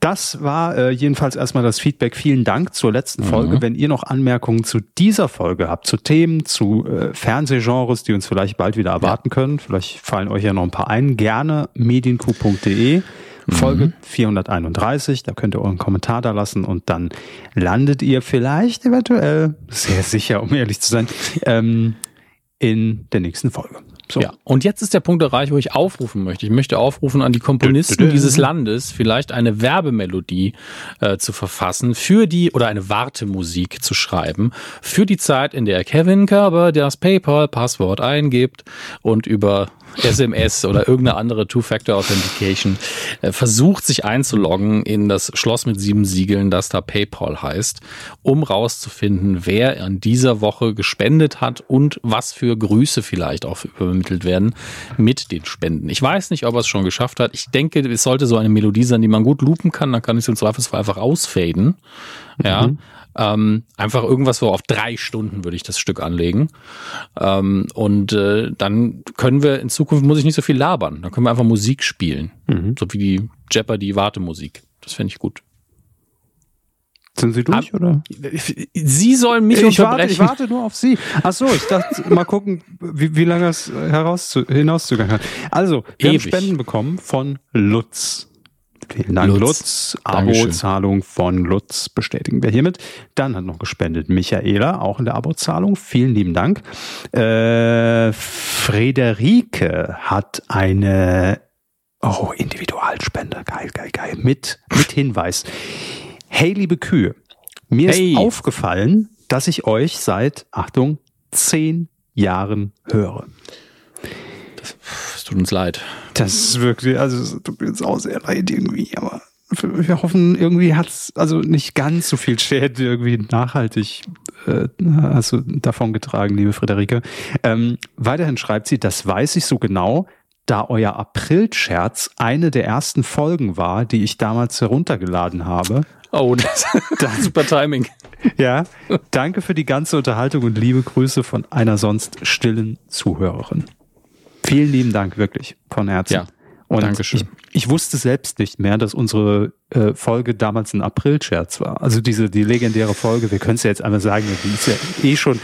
das war äh, jedenfalls erstmal das Feedback. Vielen Dank zur letzten Folge. Mhm. Wenn ihr noch Anmerkungen zu dieser Folge habt, zu Themen, zu äh, Fernsehgenres, die uns vielleicht bald wieder erwarten ja. können, vielleicht fallen euch ja noch ein paar ein, gerne medienku.de. Folge mhm. 431, da könnt ihr euren Kommentar da lassen und dann landet ihr vielleicht eventuell, sehr sicher, um ehrlich zu sein, ähm, in der nächsten Folge. So. Ja, und jetzt ist der Punkt erreicht, wo ich aufrufen möchte. Ich möchte aufrufen an die Komponisten dieses Landes, vielleicht eine Werbemelodie äh, zu verfassen für die oder eine Wartemusik zu schreiben für die Zeit, in der Kevin Kerber das PayPal-Passwort eingibt und über SMS oder irgendeine andere Two-Factor-Authentication äh, versucht, sich einzuloggen in das Schloss mit sieben Siegeln, das da PayPal heißt, um rauszufinden, wer an dieser Woche gespendet hat und was für Grüße vielleicht auch übermittelt werden mit den Spenden. Ich weiß nicht, ob er es schon geschafft hat. Ich denke, es sollte so eine Melodie sein, die man gut loopen kann. Dann kann ich es im Zweifelsfall einfach ausfaden. Ja. Mhm. Ähm, einfach irgendwas so auf drei Stunden würde ich das Stück anlegen. Ähm, und äh, dann können wir in Zukunft, muss ich nicht so viel labern. Dann können wir einfach Musik spielen. Mhm. So wie die Jeopardy-Wartemusik. Das fände ich gut. Sind Sie durch, Ab, oder? Sie sollen mich ich unterbrechen. Warte, ich warte nur auf Sie. Ach so, ich dachte, mal gucken, wie, wie lange es heraus hinauszugangen hat. Also, wir Ewig. haben Spenden bekommen von Lutz. Vielen Dank, Lutz. Lutz. Abo-Zahlung von Lutz bestätigen wir hiermit. Dann hat noch gespendet Michaela, auch in der Abo-Zahlung. Vielen lieben Dank. Äh, Frederike hat eine Oh, Individualspende. Geil, geil, geil. Mit, mit Hinweis. Hey, liebe Kühe. Mir hey. ist aufgefallen, dass ich euch seit, Achtung, zehn Jahren höre. Es tut uns leid. Das ist wirklich, also es tut mir jetzt auch sehr leid irgendwie, aber wir hoffen, irgendwie hat es also nicht ganz so viel Schäden irgendwie nachhaltig äh, hast du davon getragen, liebe Friederike. Ähm, weiterhin schreibt sie, das weiß ich so genau, da euer April-Scherz eine der ersten Folgen war, die ich damals heruntergeladen habe. Oh, das, das super Timing. Ja, danke für die ganze Unterhaltung und liebe Grüße von einer sonst stillen Zuhörerin. Vielen lieben Dank, wirklich, von Herzen. Ja, und Dankeschön. Ich, ich wusste selbst nicht mehr, dass unsere äh, Folge damals ein April-Scherz war. Also diese, die legendäre Folge, wir können es ja jetzt einmal sagen, die ist ja eh schon,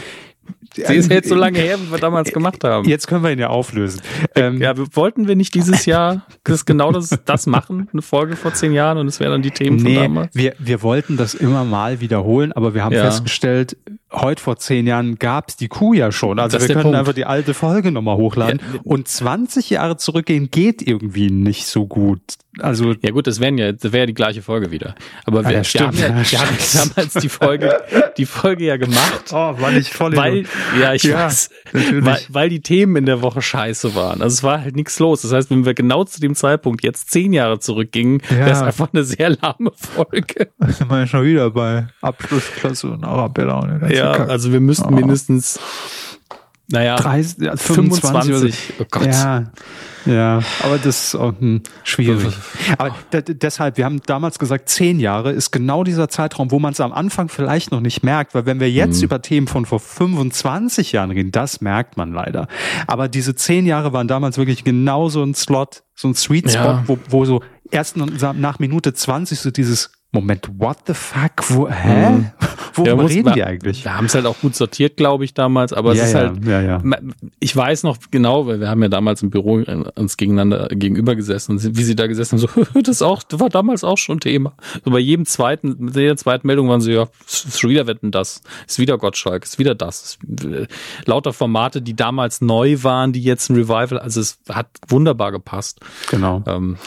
Sie ist jetzt so lange her, wie wir damals gemacht haben. Jetzt können wir ihn ja auflösen. Ähm, ja, wollten wir nicht dieses Jahr das genau das, das machen, eine Folge vor zehn Jahren und es wären dann die Themen nee, von damals? Wir, wir wollten das immer mal wiederholen, aber wir haben ja. festgestellt, heute vor zehn Jahren gab's die Kuh ja schon. Also das wir können Punkt. einfach die alte Folge nochmal hochladen. Ja. Und 20 Jahre zurückgehen geht irgendwie nicht so gut. Also ja gut, das wären ja, das wäre ja die gleiche Folge wieder. Aber wir, ja, wir, haben, ja, wir haben damals die Folge, die Folge ja gemacht. Oh, war nicht voll weil, Ja, ich ja, weiß. Weil, weil die Themen in der Woche scheiße waren. Also es war halt nichts los. Das heißt, wenn wir genau zu dem Zeitpunkt jetzt zehn Jahre zurückgingen, ja. wäre es einfach eine sehr lahme Folge. Da sind wir ja schon wieder bei Abschlussklasse und Arabella und Ja, Kack. also wir müssten oh. mindestens naja, 30, ja, 25. 25. Oh Gott. Ja, ja, aber das ist auch hm, schwierig. Aber deshalb, wir haben damals gesagt, zehn Jahre ist genau dieser Zeitraum, wo man es am Anfang vielleicht noch nicht merkt, weil wenn wir jetzt mhm. über Themen von vor 25 Jahren reden, das merkt man leider. Aber diese zehn Jahre waren damals wirklich genau so ein Slot, so ein Sweet Spot, ja. wo, wo so erst nach Minute 20 so dieses Moment, what the fuck? Wo, hä? Mhm. Worüber ja, reden wir, die eigentlich? Wir haben es halt auch gut sortiert, glaube ich, damals, aber es ja, ist ja, halt, ja, ich weiß noch genau, weil wir haben ja damals im Büro uns gegeneinander gegenüber gesessen und wie sie da gesessen haben, so, das auch, das war damals auch schon Thema. So bei jedem zweiten, mit jeder zweiten Meldung waren sie, ja, ist wieder Wetten das, ist wieder Gottschalk, ist wieder das. Ist, äh, lauter Formate, die damals neu waren, die jetzt ein Revival, also es hat wunderbar gepasst. Genau. Ähm,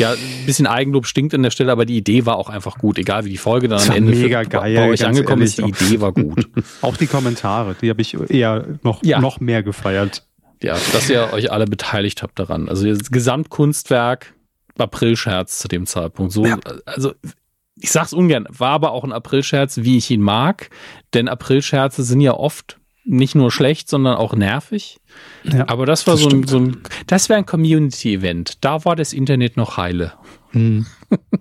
ja, ein bisschen Eigenlob stinkt an der Stelle, aber die Idee war auch einfach gut, egal wie die Folge dann am Ende mega für, geil, bei euch angekommen ehrlich, ist, die Idee war gut. auch die Kommentare, die habe ich eher noch, ja. noch mehr gefeiert. Ja, dass ihr euch alle beteiligt habt daran. Also das Gesamtkunstwerk, Aprilscherz zu dem Zeitpunkt. So, ja. also ich sag's ungern, war aber auch ein Aprilscherz, wie ich ihn mag, denn Aprilscherze sind ja oft nicht nur schlecht, sondern auch nervig. Ja, aber das war das so, ein, so ein, das wäre ein Community-Event. Da war das Internet noch heile. Hm.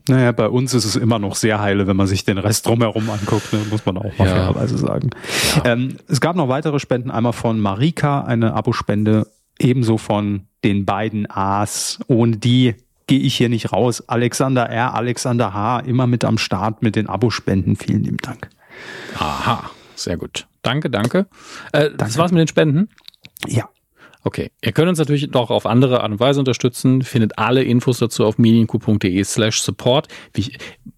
naja, bei uns ist es immer noch sehr heile, wenn man sich den Rest drumherum anguckt, ne, muss man auch mal ja. fairerweise sagen. Ja. Ähm, es gab noch weitere Spenden, einmal von Marika, eine Abospende, ebenso von den beiden A's. Ohne die gehe ich hier nicht raus. Alexander R., Alexander H., immer mit am Start mit den Abospenden. Vielen lieben Dank. Aha, sehr gut. Danke, danke. Äh, danke. Das war's mit den Spenden? Ja. Okay. Ihr könnt uns natürlich noch auf andere Art und Weise unterstützen. Findet alle Infos dazu auf medienku.de slash support.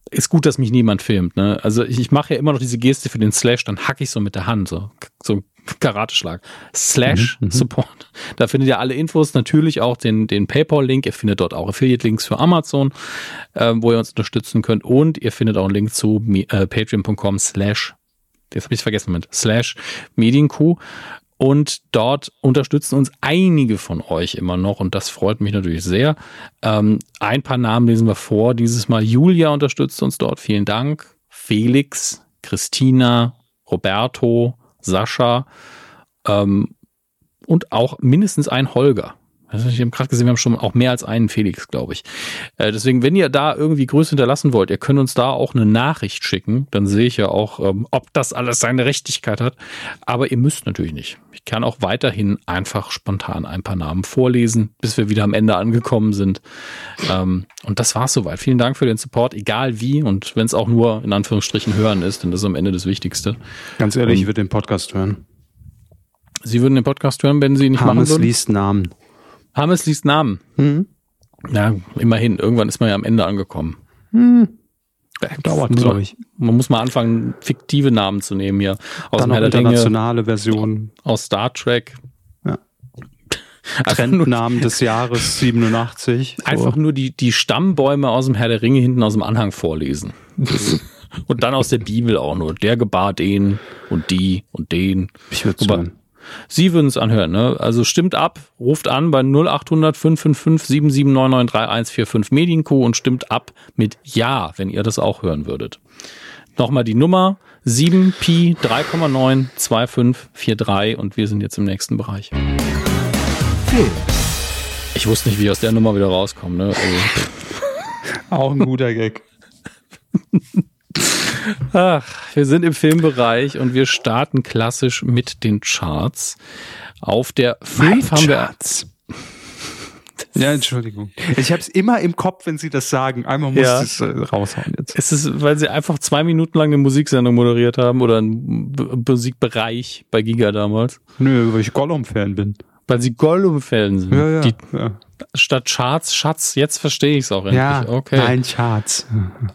Ist gut, dass mich niemand filmt. Ne? Also ich, ich mache ja immer noch diese Geste für den Slash, dann hacke ich so mit der Hand. So, so ein Karateschlag. Slash mhm, mhm, Support. Da findet ihr alle Infos, natürlich auch den, den PayPal-Link. Ihr findet dort auch Affiliate-Links für Amazon, äh, wo ihr uns unterstützen könnt. Und ihr findet auch einen Link zu äh, patreon.com slash, jetzt habe ich vergessen mit, slash Medienkuh. Und dort unterstützen uns einige von euch immer noch und das freut mich natürlich sehr. Ähm, ein paar Namen lesen wir vor. Dieses Mal Julia unterstützt uns dort. Vielen Dank. Felix, Christina, Roberto, Sascha ähm, und auch mindestens ein Holger. Also ich habe gerade gesehen, wir haben schon auch mehr als einen Felix, glaube ich. Äh, deswegen, wenn ihr da irgendwie Grüße hinterlassen wollt, ihr könnt uns da auch eine Nachricht schicken. Dann sehe ich ja auch, ähm, ob das alles seine Richtigkeit hat. Aber ihr müsst natürlich nicht. Ich kann auch weiterhin einfach spontan ein paar Namen vorlesen, bis wir wieder am Ende angekommen sind. Ähm, und das war's soweit. Vielen Dank für den Support, egal wie. Und wenn es auch nur in Anführungsstrichen hören ist, denn das ist am Ende das Wichtigste. Ganz ehrlich, und ich würde den Podcast hören. Sie würden den Podcast hören, wenn Sie nicht Hammes machen würden? liest Namen. Hammes liest Namen. Mhm. Ja, immerhin. Irgendwann ist man ja am Ende angekommen. Mhm. Dauert, glaube ich. Man muss mal anfangen, fiktive Namen zu nehmen hier. Aus Dann noch internationale Versionen. Aus Star Trek. Ja. Trendnamen des Jahres 87. So. Einfach nur die, die Stammbäume aus dem Herr der Ringe hinten aus dem Anhang vorlesen. und dann aus der Bibel auch nur. Der gebar den und die und den. Ich würde sagen. Sie würden es anhören, ne? Also stimmt ab, ruft an bei 0800 555 7799 3145 Medienco und stimmt ab mit Ja, wenn ihr das auch hören würdet. Nochmal die Nummer 7Pi 3,92543 und wir sind jetzt im nächsten Bereich. Ich wusste nicht, wie ich aus der Nummer wieder rauskomme, ne? Also. Auch ein guter Gag. Ach, wir sind im Filmbereich und wir starten klassisch mit den Charts. Auf der 5 haben Charts. wir. Ja, Entschuldigung. Ich habe es immer im Kopf, wenn Sie das sagen. Einmal muss ja. es äh, raushauen jetzt. Ist es, weil Sie einfach zwei Minuten lang eine Musiksendung moderiert haben oder einen Musikbereich bei Giga damals? Nö, weil ich Gollum-Fan bin. Weil Sie Gollum-Fan sind. Ja, ja, Die, ja statt Charts Schatz. Jetzt verstehe ich es auch endlich. Ja, okay. Nein, Charts.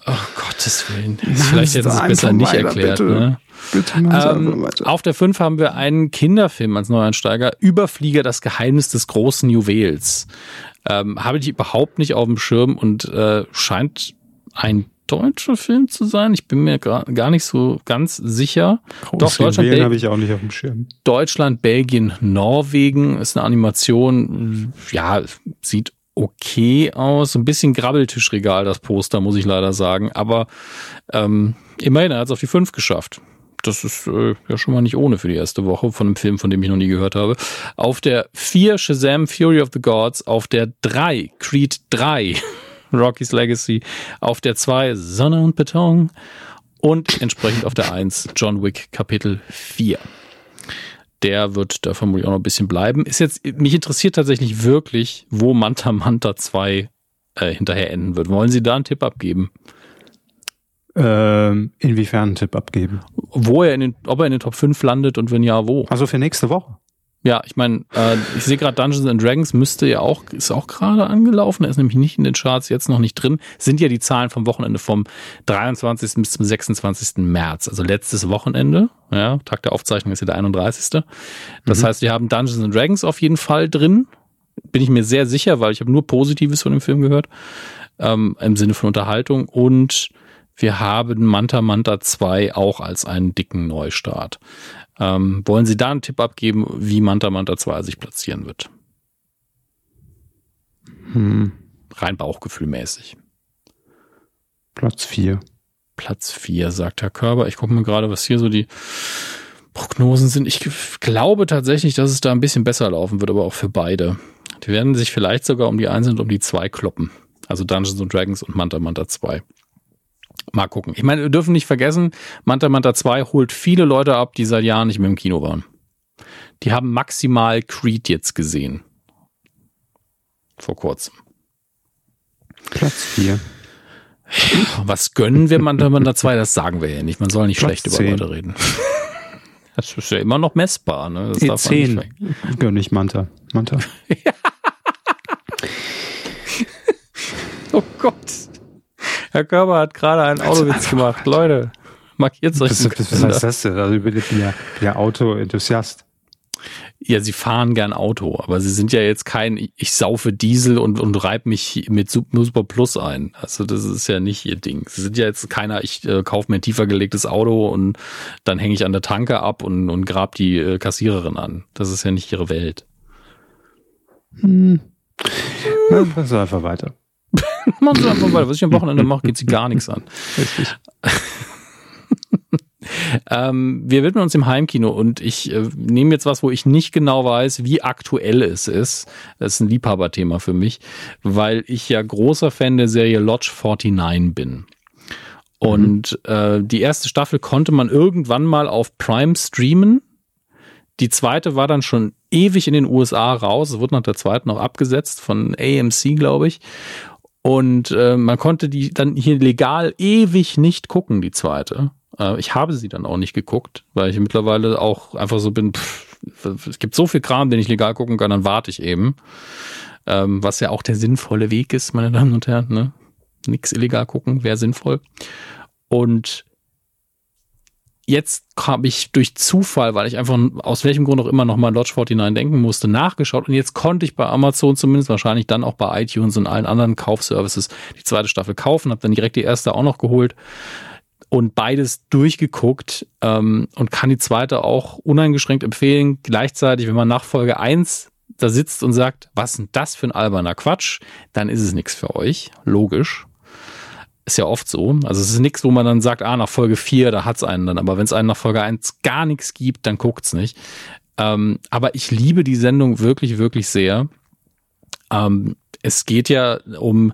Oh Gottes Willen. Nein, Vielleicht hätten sie es besser nicht erklärt. Bitte. Ne? Bitte ähm, auf der 5 haben wir einen Kinderfilm als Neuansteiger. Überflieger, das Geheimnis des großen Juwels. Ähm, habe ich überhaupt nicht auf dem Schirm und äh, scheint ein deutscher Film zu sein. Ich bin mir gar nicht so ganz sicher. Groß Doch, Deutschland habe ich auch nicht auf dem Schirm. Deutschland, Belgien, Norwegen ist eine Animation. Ja, sieht okay aus. Ein bisschen Grabbeltischregal, das Poster, muss ich leider sagen. Aber ähm, immerhin, er hat es auf die 5 geschafft. Das ist äh, ja schon mal nicht ohne für die erste Woche von einem Film, von dem ich noch nie gehört habe. Auf der 4 Shazam Fury of the Gods, auf der 3 Creed 3 Rocky's Legacy, auf der 2 Sonne und Beton und entsprechend auf der 1 John Wick Kapitel 4. Der wird da vermutlich auch noch ein bisschen bleiben. Ist jetzt, mich interessiert tatsächlich wirklich, wo Manta Manta 2 äh, hinterher enden wird. Wollen Sie da einen Tipp abgeben? Ähm, inwiefern einen Tipp abgeben? Wo er in den, ob er in den Top 5 landet und wenn ja, wo? Also für nächste Woche. Ja, ich meine, äh, ich sehe gerade Dungeons and Dragons müsste ja auch, ist auch gerade angelaufen, er ist nämlich nicht in den Charts, jetzt noch nicht drin. Sind ja die Zahlen vom Wochenende vom 23. bis zum 26. März, also letztes Wochenende. Ja, Tag der Aufzeichnung ist ja der 31. Das mhm. heißt, wir haben Dungeons and Dragons auf jeden Fall drin. Bin ich mir sehr sicher, weil ich habe nur Positives von dem Film gehört. Ähm, Im Sinne von Unterhaltung. Und wir haben Manta Manta 2 auch als einen dicken Neustart. Ähm, wollen Sie da einen Tipp abgeben, wie Manta Manta 2 sich platzieren wird? Hm. Rein bauchgefühlmäßig. Platz 4. Platz 4, sagt Herr Körber. Ich gucke mir gerade, was hier so die Prognosen sind, ich glaube tatsächlich, dass es da ein bisschen besser laufen wird, aber auch für beide. Die werden sich vielleicht sogar um die Eins und um die Zwei kloppen. Also Dungeons and Dragons und Manta Manta 2. Mal gucken. Ich meine, wir dürfen nicht vergessen, Manta Manta 2 holt viele Leute ab, die seit Jahren nicht mehr im Kino waren. Die haben maximal Creed jetzt gesehen. Vor kurzem. Platz 4. Was gönnen wir Manta Manta 2? Das sagen wir ja nicht. Man soll nicht Platz schlecht 10. über Leute reden. Das ist ja immer noch messbar. Ne? Das Nee, darf man nicht 10. weg- Gönn ich Manta. Manta. Oh Gott. Herr Körber hat gerade einen Autowitz gemacht. Leute, markiert euch. Was, im was, das denn? Also ich bin ja, ja Auto-Enthusiast. Ja, sie fahren gern Auto, aber sie sind ja jetzt kein, ich saufe Diesel und, und reib mich mit Sup- Super Plus ein. Also das ist ja nicht ihr Ding. Sie sind ja jetzt keiner, ich äh, kaufe mir ein tiefer gelegtes Auto und dann hänge ich an der Tanke ab und, und grab die äh, Kassiererin an. Das ist ja nicht ihre Welt. Hm. Ja, das ist einfach weiter. Machen Sie einfach weiter. Was ich am Wochenende mache, geht sie gar nichts an. Richtig. Ähm, wir widmen uns im Heimkino und ich äh, nehme jetzt was, wo ich nicht genau weiß, wie aktuell es ist. Das ist ein Liebhaberthema für mich, weil ich ja großer Fan der Serie Lodge 49 bin. Und äh, die erste Staffel konnte man irgendwann mal auf Prime streamen. Die zweite war dann schon ewig in den USA raus. Es wurde nach der zweiten auch abgesetzt von AMC, glaube ich. Und äh, man konnte die dann hier legal ewig nicht gucken, die zweite. Äh, ich habe sie dann auch nicht geguckt, weil ich mittlerweile auch einfach so bin, pff, es gibt so viel Kram, den ich legal gucken kann, dann warte ich eben. Ähm, was ja auch der sinnvolle Weg ist, meine Damen und Herren. Ne? Nix illegal gucken, wäre sinnvoll. Und jetzt habe ich durch Zufall, weil ich einfach aus welchem Grund auch immer nochmal Lodge 49 denken musste, nachgeschaut und jetzt konnte ich bei Amazon zumindest, wahrscheinlich dann auch bei iTunes und allen anderen Kaufservices die zweite Staffel kaufen, habe dann direkt die erste auch noch geholt und beides durchgeguckt ähm, und kann die zweite auch uneingeschränkt empfehlen. Gleichzeitig, wenn man nach Folge 1 da sitzt und sagt, was ist denn das für ein alberner Quatsch, dann ist es nichts für euch. Logisch. Ist ja oft so. Also es ist nichts, wo man dann sagt, ah, nach Folge 4, da hat's einen dann. Aber wenn es einen nach Folge 1 gar nichts gibt, dann guckt's nicht. Ähm, aber ich liebe die Sendung wirklich, wirklich sehr. Ähm, es geht ja um,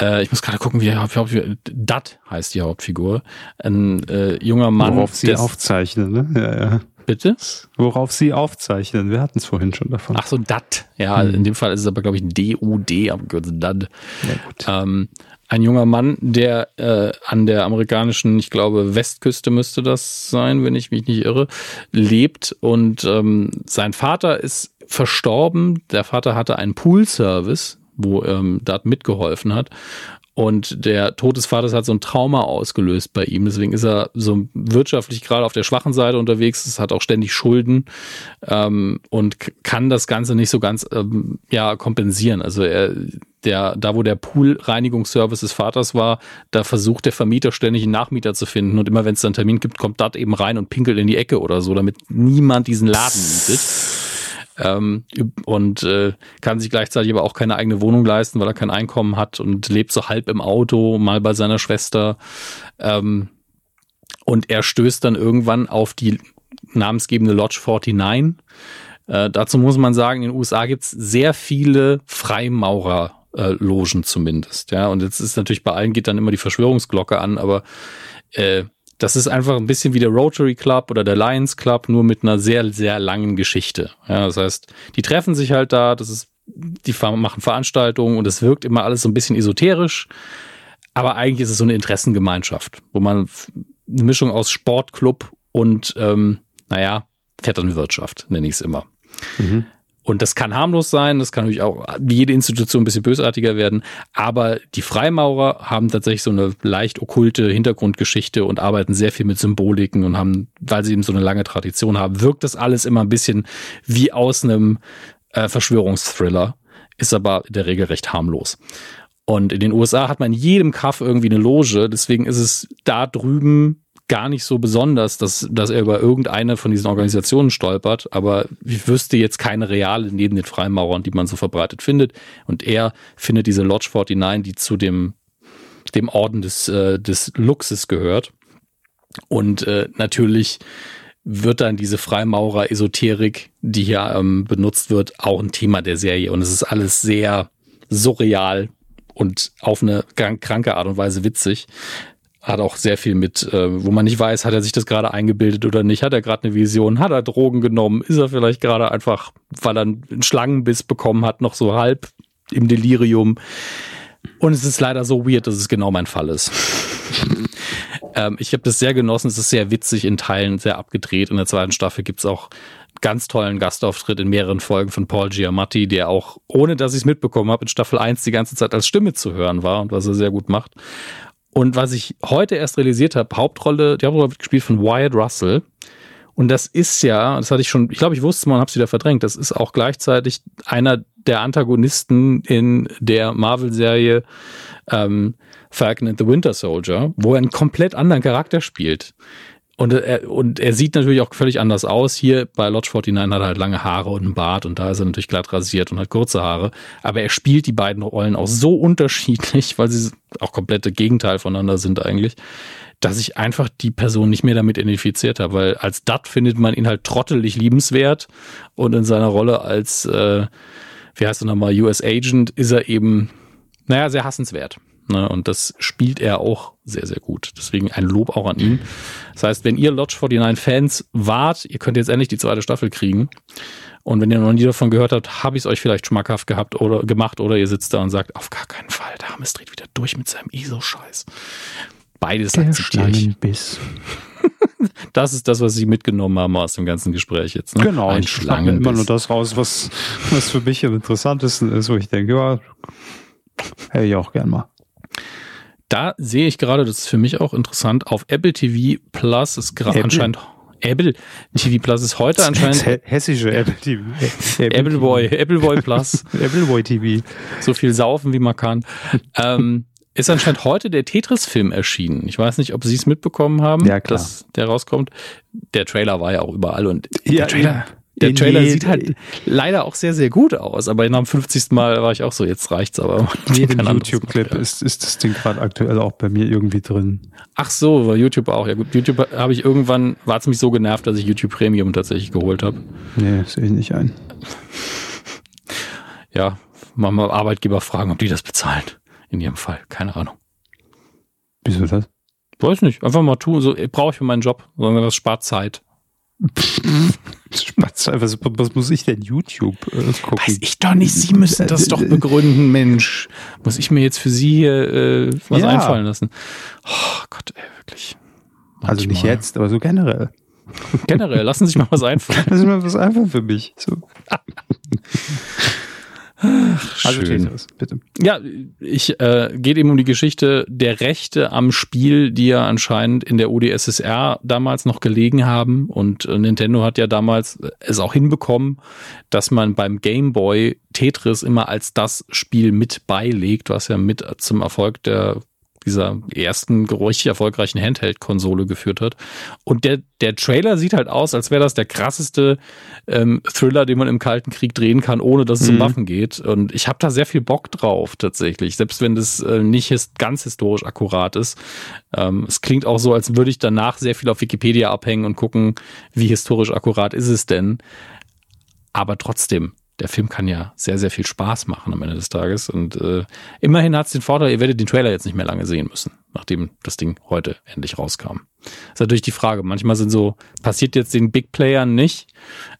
äh, ich muss gerade gucken, wie der Hauptfigur, Dat heißt die Hauptfigur. Ein äh, junger Mann. Worauf sie aufzeichnen, ne? Ja, ja. Bitte? Worauf sie aufzeichnen. Wir hatten es vorhin schon davon. Ach so, Dat. Ja, Hm. in dem Fall ist es aber, glaube ich, D-U-D, abgekürzt Dat. Ja, gut. Ähm, ein junger Mann, der äh, an der amerikanischen, ich glaube, Westküste müsste das sein, wenn ich mich nicht irre, lebt. Und ähm, sein Vater ist verstorben. Der Vater hatte einen Pool-Service, wo ähm, Dart mitgeholfen hat. Und der Tod des Vaters hat so ein Trauma ausgelöst bei ihm. Deswegen ist er so wirtschaftlich gerade auf der schwachen Seite unterwegs. Es hat auch ständig Schulden ähm, und kann das Ganze nicht so ganz ähm, ja kompensieren. Also er, der, da wo der Pool-Reinigungsservice des Vaters war, da versucht der Vermieter ständig einen Nachmieter zu finden. Und immer wenn es dann einen Termin gibt, kommt Dart eben rein und pinkelt in die Ecke oder so, damit niemand diesen Laden mietet ähm, und äh, kann sich gleichzeitig aber auch keine eigene Wohnung leisten, weil er kein Einkommen hat und lebt so halb im Auto, mal bei seiner Schwester. Ähm, und er stößt dann irgendwann auf die namensgebende Lodge 49. Äh, dazu muss man sagen, in den USA gibt's sehr viele Freimaurer. Logen zumindest, ja. Und jetzt ist natürlich bei allen geht dann immer die Verschwörungsglocke an, aber äh, das ist einfach ein bisschen wie der Rotary Club oder der Lions Club, nur mit einer sehr, sehr langen Geschichte. Ja, das heißt, die treffen sich halt da, das ist, die machen Veranstaltungen und es wirkt immer alles so ein bisschen esoterisch, aber eigentlich ist es so eine Interessengemeinschaft, wo man eine Mischung aus Sportclub und, ähm, naja, Vetternwirtschaft, nenne ich es immer. Mhm. Und das kann harmlos sein, das kann natürlich auch wie jede Institution ein bisschen bösartiger werden. Aber die Freimaurer haben tatsächlich so eine leicht okkulte Hintergrundgeschichte und arbeiten sehr viel mit Symboliken und haben, weil sie eben so eine lange Tradition haben, wirkt das alles immer ein bisschen wie aus einem äh, Verschwörungsthriller, ist aber in der Regel recht harmlos. Und in den USA hat man in jedem Kaff irgendwie eine Loge, deswegen ist es da drüben gar nicht so besonders, dass, dass er über irgendeine von diesen Organisationen stolpert, aber ich wüsste jetzt keine reale neben den Freimaurern, die man so verbreitet findet. Und er findet diese Lodge 49, die zu dem, dem Orden des, äh, des Luxus gehört. Und äh, natürlich wird dann diese Freimaurer-Esoterik, die hier ähm, benutzt wird, auch ein Thema der Serie. Und es ist alles sehr surreal und auf eine kranke Art und Weise witzig. Hat auch sehr viel mit, äh, wo man nicht weiß, hat er sich das gerade eingebildet oder nicht, hat er gerade eine Vision, hat er Drogen genommen, ist er vielleicht gerade einfach, weil er einen Schlangenbiss bekommen hat, noch so halb im Delirium. Und es ist leider so weird, dass es genau mein Fall ist. ähm, ich habe das sehr genossen. Es ist sehr witzig in Teilen, sehr abgedreht. In der zweiten Staffel gibt's auch ganz tollen Gastauftritt in mehreren Folgen von Paul Giamatti, der auch, ohne dass ich es mitbekommen habe, in Staffel 1 die ganze Zeit als Stimme zu hören war und was er sehr gut macht. Und was ich heute erst realisiert habe, Hauptrolle, die Hauptrolle wird gespielt von Wyatt Russell. Und das ist ja, das hatte ich schon, ich glaube, ich wusste es mal und habe es wieder verdrängt, das ist auch gleichzeitig einer der Antagonisten in der Marvel-Serie ähm, Falcon and the Winter Soldier, wo er einen komplett anderen Charakter spielt. Und er, und er sieht natürlich auch völlig anders aus. Hier bei Lodge 49 hat er halt lange Haare und einen Bart und da ist er natürlich glatt rasiert und hat kurze Haare. Aber er spielt die beiden Rollen auch so unterschiedlich, weil sie auch komplette Gegenteil voneinander sind eigentlich, dass ich einfach die Person nicht mehr damit identifiziert habe. Weil als Dat findet man ihn halt trottelig liebenswert und in seiner Rolle als, äh, wie heißt er nochmal, US Agent ist er eben, naja, sehr hassenswert. Ne, und das spielt er auch sehr, sehr gut. Deswegen ein Lob auch an ihn. Das heißt, wenn ihr Lodge 49 Fans wart, ihr könnt jetzt endlich die zweite Staffel kriegen. Und wenn ihr noch nie davon gehört habt, habe ich es euch vielleicht schmackhaft gehabt oder gemacht oder ihr sitzt da und sagt, auf gar keinen Fall, der Hammes dreht wieder durch mit seinem ISO-Scheiß. Beides der akzeptiere ich. Das ist das, was Sie mitgenommen haben aus dem ganzen Gespräch jetzt. Ne? Genau, Ein ich schlage immer nur das raus, was, was für mich am interessantesten ist, wo ich denke, ja, hätte ich auch gern mal. Da sehe ich gerade, das ist für mich auch interessant, auf Apple TV Plus ist gerade anscheinend Apple TV Plus ist heute anscheinend hessische Apple TV. Apple, Apple Boy, Apple Boy Plus. Apple Boy TV. So viel saufen wie man kann. ähm, ist anscheinend heute der Tetris-Film erschienen. Ich weiß nicht, ob Sie es mitbekommen haben, ja, dass der rauskommt. Der Trailer war ja auch überall und ja, der Trailer, der Trailer sieht halt leider auch sehr, sehr gut aus, aber nach dem 50. Mal war ich auch so, jetzt reicht's aber. Jedem YouTube-Clip ist, ist das Ding gerade aktuell auch bei mir irgendwie drin. Ach so, war YouTube auch. Ja gut, YouTube habe ich irgendwann, war es mich so genervt, dass ich YouTube Premium tatsächlich geholt habe. Nee, sehe ich nicht ein. Ja, mal, mal Arbeitgeber fragen, ob die das bezahlen. In ihrem Fall, keine Ahnung. Wieso das? Weiß nicht, einfach mal tun, so brauche ich für meinen Job, sondern das spart Zeit. Was, was muss ich denn YouTube äh, gucken? Weiß ich doch nicht. Sie müssen das doch begründen, Mensch. Muss ich mir jetzt für Sie hier äh, was ja. einfallen lassen? Oh Gott, ey, wirklich. Manchmal. Also nicht jetzt, aber so generell. Generell, lassen Sie sich mal was einfallen. Lassen Sie mal was einfallen für mich. So. Ach, also schön. Also bitte. Ja, ich äh, geht eben um die Geschichte der Rechte am Spiel, die ja anscheinend in der UdSSR damals noch gelegen haben. Und äh, Nintendo hat ja damals es auch hinbekommen, dass man beim Game Boy Tetris immer als das Spiel mit beilegt, was ja mit zum Erfolg der dieser ersten richtig erfolgreichen Handheld-Konsole geführt hat. Und der, der Trailer sieht halt aus, als wäre das der krasseste ähm, Thriller, den man im Kalten Krieg drehen kann, ohne dass es mhm. um Waffen geht. Und ich habe da sehr viel Bock drauf, tatsächlich. Selbst wenn das äh, nicht his ganz historisch akkurat ist. Ähm, es klingt auch so, als würde ich danach sehr viel auf Wikipedia abhängen und gucken, wie historisch akkurat ist es denn. Aber trotzdem, der Film kann ja sehr, sehr viel Spaß machen am Ende des Tages. Und äh, immerhin hat es den Vorteil, ihr werdet den Trailer jetzt nicht mehr lange sehen müssen, nachdem das Ding heute endlich rauskam. Das ist natürlich die Frage. Manchmal sind so, passiert jetzt den Big Playern nicht,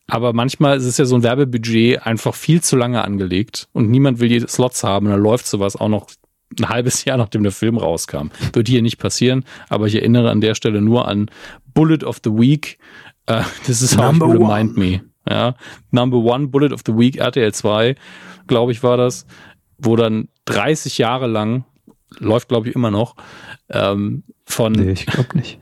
aber manchmal ist es ja so ein Werbebudget einfach viel zu lange angelegt und niemand will die Slots haben und dann läuft sowas auch noch ein halbes Jahr nachdem der Film rauskam. Wird hier nicht passieren, aber ich erinnere an der Stelle nur an Bullet of the Week. Uh, this is how you remind me. Ja, Number One Bullet of the Week, RTL 2, glaube ich, war das, wo dann 30 Jahre lang, läuft glaube ich immer noch, ähm, von. Nee, ich glaube nicht.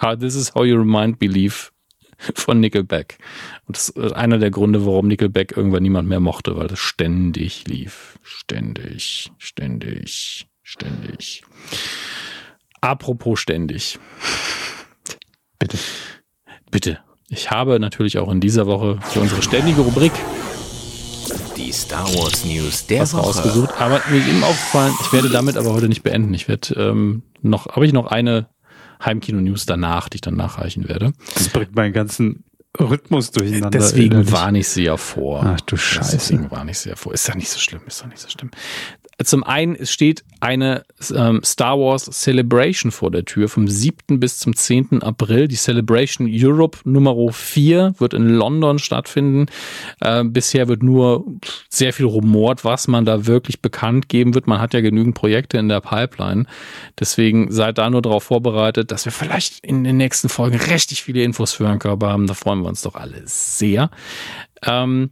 This is how you remind believe von Nickelback. Und das ist einer der Gründe, warum Nickelback irgendwann niemand mehr mochte, weil das ständig lief. Ständig, ständig, ständig. Apropos ständig. Bitte. Bitte. Ich habe natürlich auch in dieser Woche für unsere ständige Rubrik die Star Wars News der was Woche rausgesucht. Aber mir ist eben aufgefallen, ich werde damit aber heute nicht beenden. Ich werde ähm, noch, habe ich noch eine Heimkino-News danach, die ich dann nachreichen werde. Das bringt meinen ganzen Rhythmus durcheinander. Deswegen warne ich sie ja vor. Ach du Scheiße. Deswegen warne ich sie ja vor. Ist ja nicht so schlimm, ist doch nicht so schlimm. Zum einen steht eine ähm, Star Wars Celebration vor der Tür vom 7. bis zum 10. April. Die Celebration Europe Nummer 4 wird in London stattfinden. Äh, bisher wird nur sehr viel rumort, was man da wirklich bekannt geben wird. Man hat ja genügend Projekte in der Pipeline. Deswegen seid da nur darauf vorbereitet, dass wir vielleicht in den nächsten Folgen richtig viele Infos für Herrn Körper haben. Da freuen wir uns doch alle sehr. Ähm,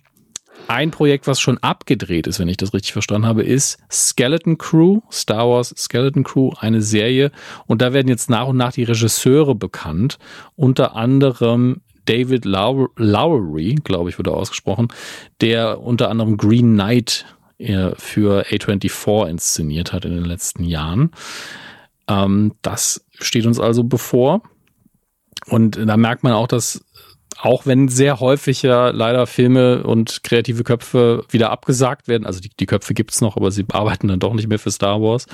ein Projekt, was schon abgedreht ist, wenn ich das richtig verstanden habe, ist Skeleton Crew, Star Wars Skeleton Crew, eine Serie. Und da werden jetzt nach und nach die Regisseure bekannt. Unter anderem David Lowery, glaube ich, wurde ausgesprochen, der unter anderem Green Knight äh, für A24 inszeniert hat in den letzten Jahren. Ähm, das steht uns also bevor. Und da merkt man auch, dass auch wenn sehr häufig ja leider Filme und kreative Köpfe wieder abgesagt werden, also die, die Köpfe gibt's noch, aber sie arbeiten dann doch nicht mehr für Star Wars,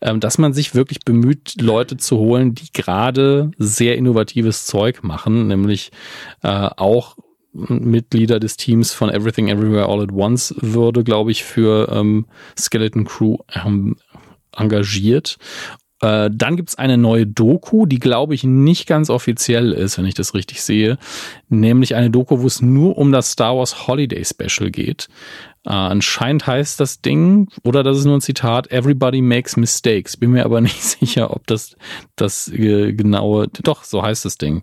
ähm, dass man sich wirklich bemüht, Leute zu holen, die gerade sehr innovatives Zeug machen, nämlich äh, auch Mitglieder des Teams von Everything Everywhere All at Once würde, glaube ich, für ähm, Skeleton Crew ähm, engagiert. Äh, dann gibt's eine neue Doku, die glaube ich nicht ganz offiziell ist, wenn ich das richtig sehe. Nämlich eine Doku, wo es nur um das Star Wars Holiday Special geht. Äh, anscheinend heißt das Ding, oder das ist nur ein Zitat, Everybody makes mistakes. Bin mir aber nicht sicher, ob das das äh, genaue, doch, so heißt das Ding.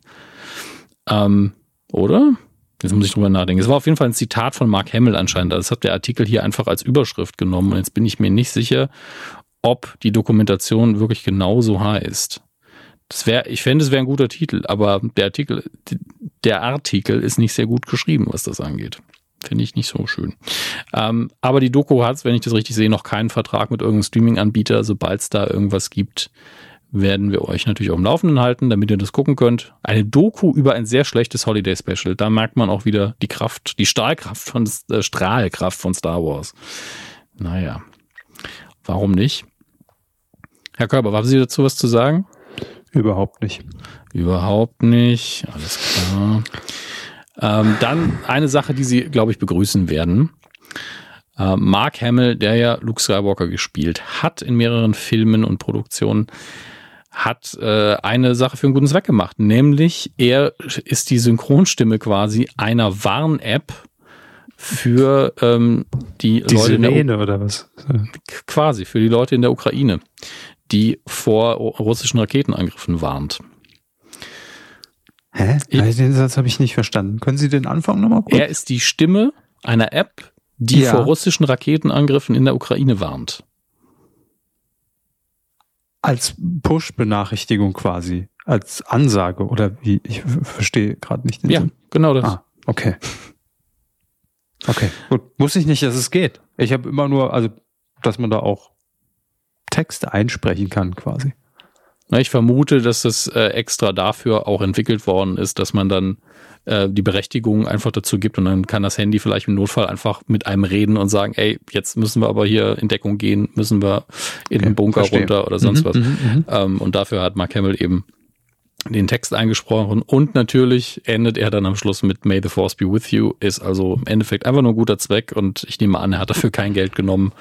Ähm, oder? Jetzt muss ich drüber nachdenken. Es war auf jeden Fall ein Zitat von Mark Hamill anscheinend. Das hat der Artikel hier einfach als Überschrift genommen. Und jetzt bin ich mir nicht sicher, ob die Dokumentation wirklich genauso heißt. Das wäre, ich fände, es wäre ein guter Titel, aber der Artikel, der Artikel ist nicht sehr gut geschrieben, was das angeht. Finde ich nicht so schön. Ähm, aber die Doku hat, wenn ich das richtig sehe, noch keinen Vertrag mit irgendeinem Streaming-Anbieter. Sobald es da irgendwas gibt, werden wir euch natürlich auf dem Laufenden halten, damit ihr das gucken könnt. Eine Doku über ein sehr schlechtes Holiday Special. Da merkt man auch wieder die Kraft, die Stahlkraft von äh, Strahlkraft von Star Wars. Naja, warum nicht? Herr Körber, haben Sie dazu was zu sagen? Überhaupt nicht. Überhaupt nicht. Alles klar. Ähm, dann eine Sache, die Sie, glaube ich, begrüßen werden. Äh, Mark Hamill, der ja Luke Skywalker gespielt hat in mehreren Filmen und Produktionen, hat äh, eine Sache für einen guten Zweck gemacht. Nämlich, er ist die Synchronstimme quasi einer Warn-App für ähm, die, die Leute Sirene in der, oder was? Quasi für die Leute in der Ukraine die vor russischen Raketenangriffen warnt. Hä? Ich, den Satz habe ich nicht verstanden. Können Sie den Anfang nochmal kurz? Er ist die Stimme einer App, die ja. vor russischen Raketenangriffen in der Ukraine warnt. Als Push-Benachrichtigung quasi, als Ansage oder wie? Ich verstehe gerade nicht den Ja, Sinn. genau das. Ah, okay. Okay, gut. Wusste ich nicht, dass es geht. Ich habe immer nur, also, dass man da auch Text einsprechen kann quasi. Ich vermute, dass das äh, extra dafür auch entwickelt worden ist, dass man dann äh, die Berechtigung einfach dazu gibt und dann kann das Handy vielleicht im Notfall einfach mit einem reden und sagen, ey, jetzt müssen wir aber hier in Deckung gehen, müssen wir in okay, den Bunker verstehe. runter oder sonst mhm, was. Mhm, mhm. ähm, und dafür hat Mark Hamill eben den Text eingesprochen und natürlich endet er dann am Schluss mit May the Force be with you, ist also im Endeffekt einfach nur ein guter Zweck und ich nehme an, er hat dafür kein Geld genommen,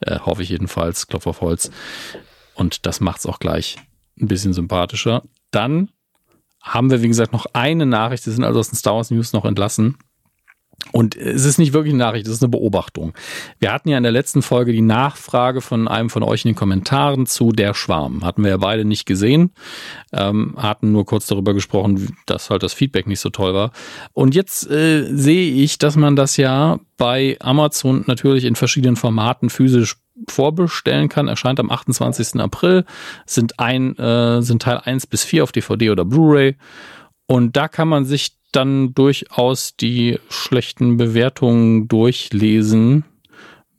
äh, hoffe ich jedenfalls, Klopf auf Holz. Und das macht es auch gleich ein bisschen sympathischer. Dann haben wir, wie gesagt, noch eine Nachricht, die sind also aus den Star Wars News noch entlassen. Und es ist nicht wirklich eine Nachricht, es ist eine Beobachtung. Wir hatten ja in der letzten Folge die Nachfrage von einem von euch in den Kommentaren zu Der Schwarm. Hatten wir ja beide nicht gesehen, ähm, hatten nur kurz darüber gesprochen, dass halt das Feedback nicht so toll war. Und jetzt äh, sehe ich, dass man das ja bei Amazon natürlich in verschiedenen Formaten physisch vorbestellen kann. Erscheint am 28. April, sind, ein, äh, sind Teil 1 bis 4 auf DVD oder Blu-ray. Und da kann man sich dann durchaus die schlechten Bewertungen durchlesen,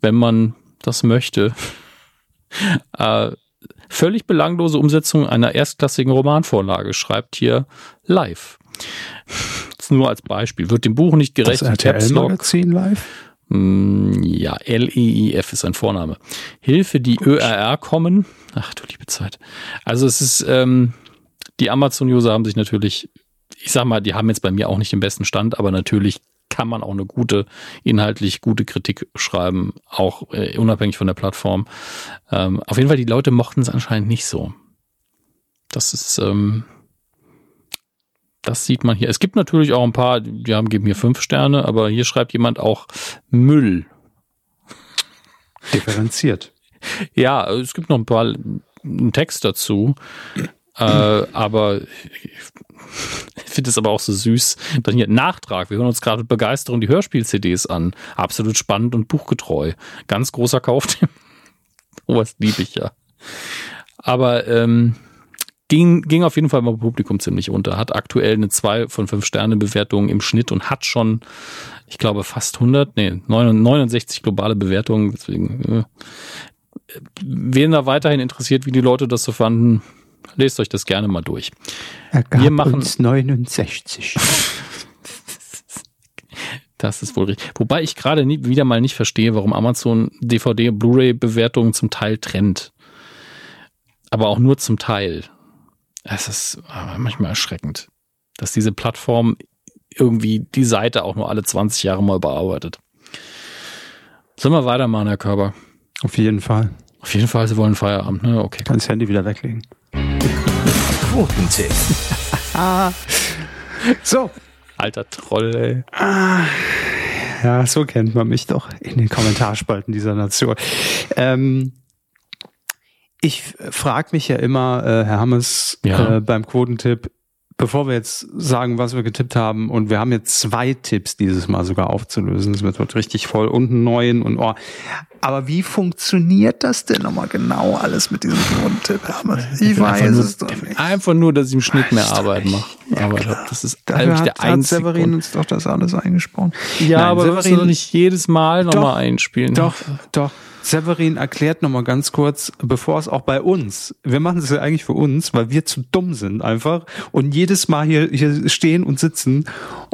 wenn man das möchte. äh, völlig belanglose Umsetzung einer erstklassigen Romanvorlage, schreibt hier live. Nur als Beispiel. Wird dem Buch nicht gerecht. Das RTL-Magazin live? Hm, ja, L-E-I-F ist ein Vorname. Hilfe, die ÖRR kommen. Ach du liebe Zeit. Also es ist, ähm, Die Amazon-User haben sich natürlich, ich sag mal, die haben jetzt bei mir auch nicht den besten Stand, aber natürlich kann man auch eine gute, inhaltlich gute Kritik schreiben, auch äh, unabhängig von der Plattform. Ähm, auf jeden Fall, die Leute mochten es anscheinend nicht so. Das ist, ähm, das sieht man hier. Es gibt natürlich auch ein paar, die haben, geben hier fünf Sterne, aber hier schreibt jemand auch Müll. Differenziert. Ja, es gibt noch ein paar einen Text dazu. Äh, aber finde es aber auch so süß. Dann hier Nachtrag. Wir hören uns gerade mit Begeisterung die Hörspiel-CDs an. Absolut spannend und buchgetreu. Ganz großer Kauftipp. oh, was liebe ich ja. Aber ähm, ging, ging auf jeden Fall beim Publikum ziemlich unter. Hat aktuell eine 2 von 5 Sterne Bewertung im Schnitt und hat schon, ich glaube, fast 100, nee, 69 globale Bewertungen. Deswegen, äh, wen da weiterhin interessiert, wie die Leute das so fanden, lest euch das gerne mal durch. Er gab Wir machen uns 69. Das ist wohl richtig. Wobei ich gerade wieder mal nicht verstehe, warum Amazon DVD, Blu-ray-Bewertungen zum Teil trennt. Aber auch nur zum Teil. Es ist manchmal erschreckend, dass diese Plattform irgendwie die Seite auch nur alle 20 Jahre mal bearbeitet. Sollen wir weitermachen, Herr Körber? Auf jeden Fall. Auf jeden Fall, Sie wollen Feierabend, ne? Okay. Kann das Handy wieder weglegen. Quotentipp. so. Alter Troll, ey. Ja, so kennt man mich doch in den Kommentarspalten dieser Nation. Ähm, ich frage mich ja immer, äh, Herr Hammes, ja. äh, beim Quotentipp, bevor wir jetzt sagen, was wir getippt haben, und wir haben jetzt zwei Tipps dieses Mal sogar aufzulösen. Das wird richtig voll und einen neuen und oh. Aber wie funktioniert das denn nochmal genau alles mit diesem Quotentipp? Ich, ich weiß nur, es doch nicht. Einfach nur, dass ich im Schnitt mehr Arbeit mache. Ja, aber das ist Dafür eigentlich der einzige. Hat Severin uns doch das alles eingesprochen. Ja, Nein, aber Severin, nicht jedes Mal nochmal einspielen. Doch, doch. Severin erklärt nochmal ganz kurz, bevor es auch bei uns, wir machen es ja eigentlich für uns, weil wir zu dumm sind einfach und jedes Mal hier, hier stehen und sitzen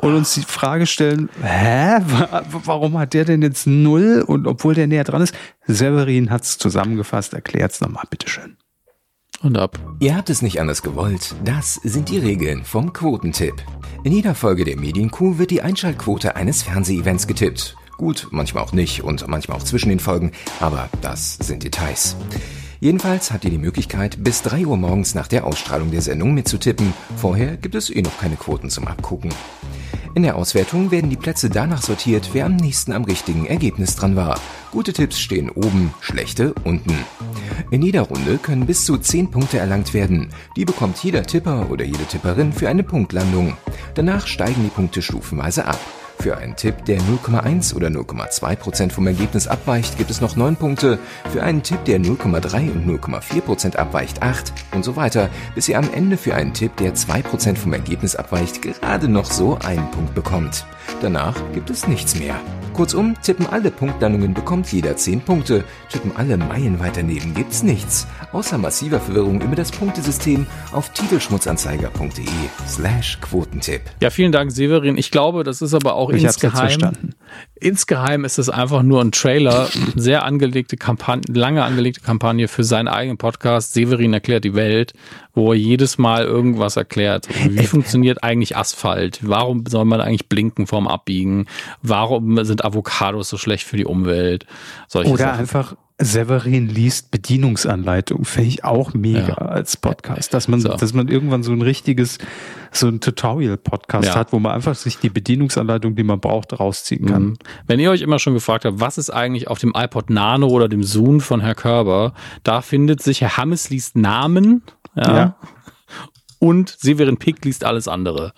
und uns die Frage stellen, hä, warum hat der denn jetzt null und obwohl der näher dran ist? Severin hat es zusammengefasst, erklärt es nochmal, bitteschön. Und ab. Ihr habt es nicht anders gewollt. Das sind die Regeln vom Quotentipp. In jeder Folge der Medienkuh wird die Einschaltquote eines Fernsehevents getippt. Gut, manchmal auch nicht und manchmal auch zwischen den Folgen, aber das sind Details. Jedenfalls habt ihr die Möglichkeit, bis 3 Uhr morgens nach der Ausstrahlung der Sendung mitzutippen. Vorher gibt es eh noch keine Quoten zum Abgucken. In der Auswertung werden die Plätze danach sortiert, wer am nächsten am richtigen Ergebnis dran war. Gute Tipps stehen oben, schlechte unten. In jeder Runde können bis zu 10 Punkte erlangt werden. Die bekommt jeder Tipper oder jede Tipperin für eine Punktlandung. Danach steigen die Punkte stufenweise ab. Für einen Tipp, der 0,1 oder 0,2% vom Ergebnis abweicht, gibt es noch 9 Punkte. Für einen Tipp, der 0,3 und 0,4% abweicht, 8 und so weiter, bis ihr am Ende für einen Tipp, der 2% vom Ergebnis abweicht, gerade noch so einen Punkt bekommt. Danach gibt es nichts mehr. Kurzum, tippen alle Punktlandungen bekommt jeder 10 Punkte, tippen alle Meilen weiter neben gibt's nichts. Außer massiver Verwirrung über das Punktesystem auf titelschmutzanzeiger.de slash Quotentipp. Ja, vielen Dank, Severin. Ich glaube, das ist aber auch ich insgeheim. Insgeheim ist es einfach nur ein Trailer, sehr angelegte Kampagne, lange angelegte Kampagne für seinen eigenen Podcast. Severin erklärt die Welt, wo er jedes Mal irgendwas erklärt. Wie funktioniert eigentlich Asphalt? Warum soll man eigentlich blinken vorm Abbiegen? Warum sind Avocados so schlecht für die Umwelt? Solche Oder Sachen. einfach Severin liest Bedienungsanleitung, fände ich auch mega ja. als Podcast, dass man, so. dass man irgendwann so ein richtiges, so ein Tutorial-Podcast ja. hat, wo man einfach sich die Bedienungsanleitung, die man braucht, rausziehen kann. Mhm. Wenn ihr euch immer schon gefragt habt, was ist eigentlich auf dem iPod Nano oder dem Zoom von Herr Körber, da findet sich Herr Hammes liest Namen, ja. ja. Und Severin Pick liest alles andere.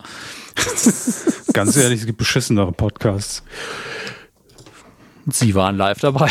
Ganz ehrlich, es gibt beschissenere Podcasts. Sie waren live dabei.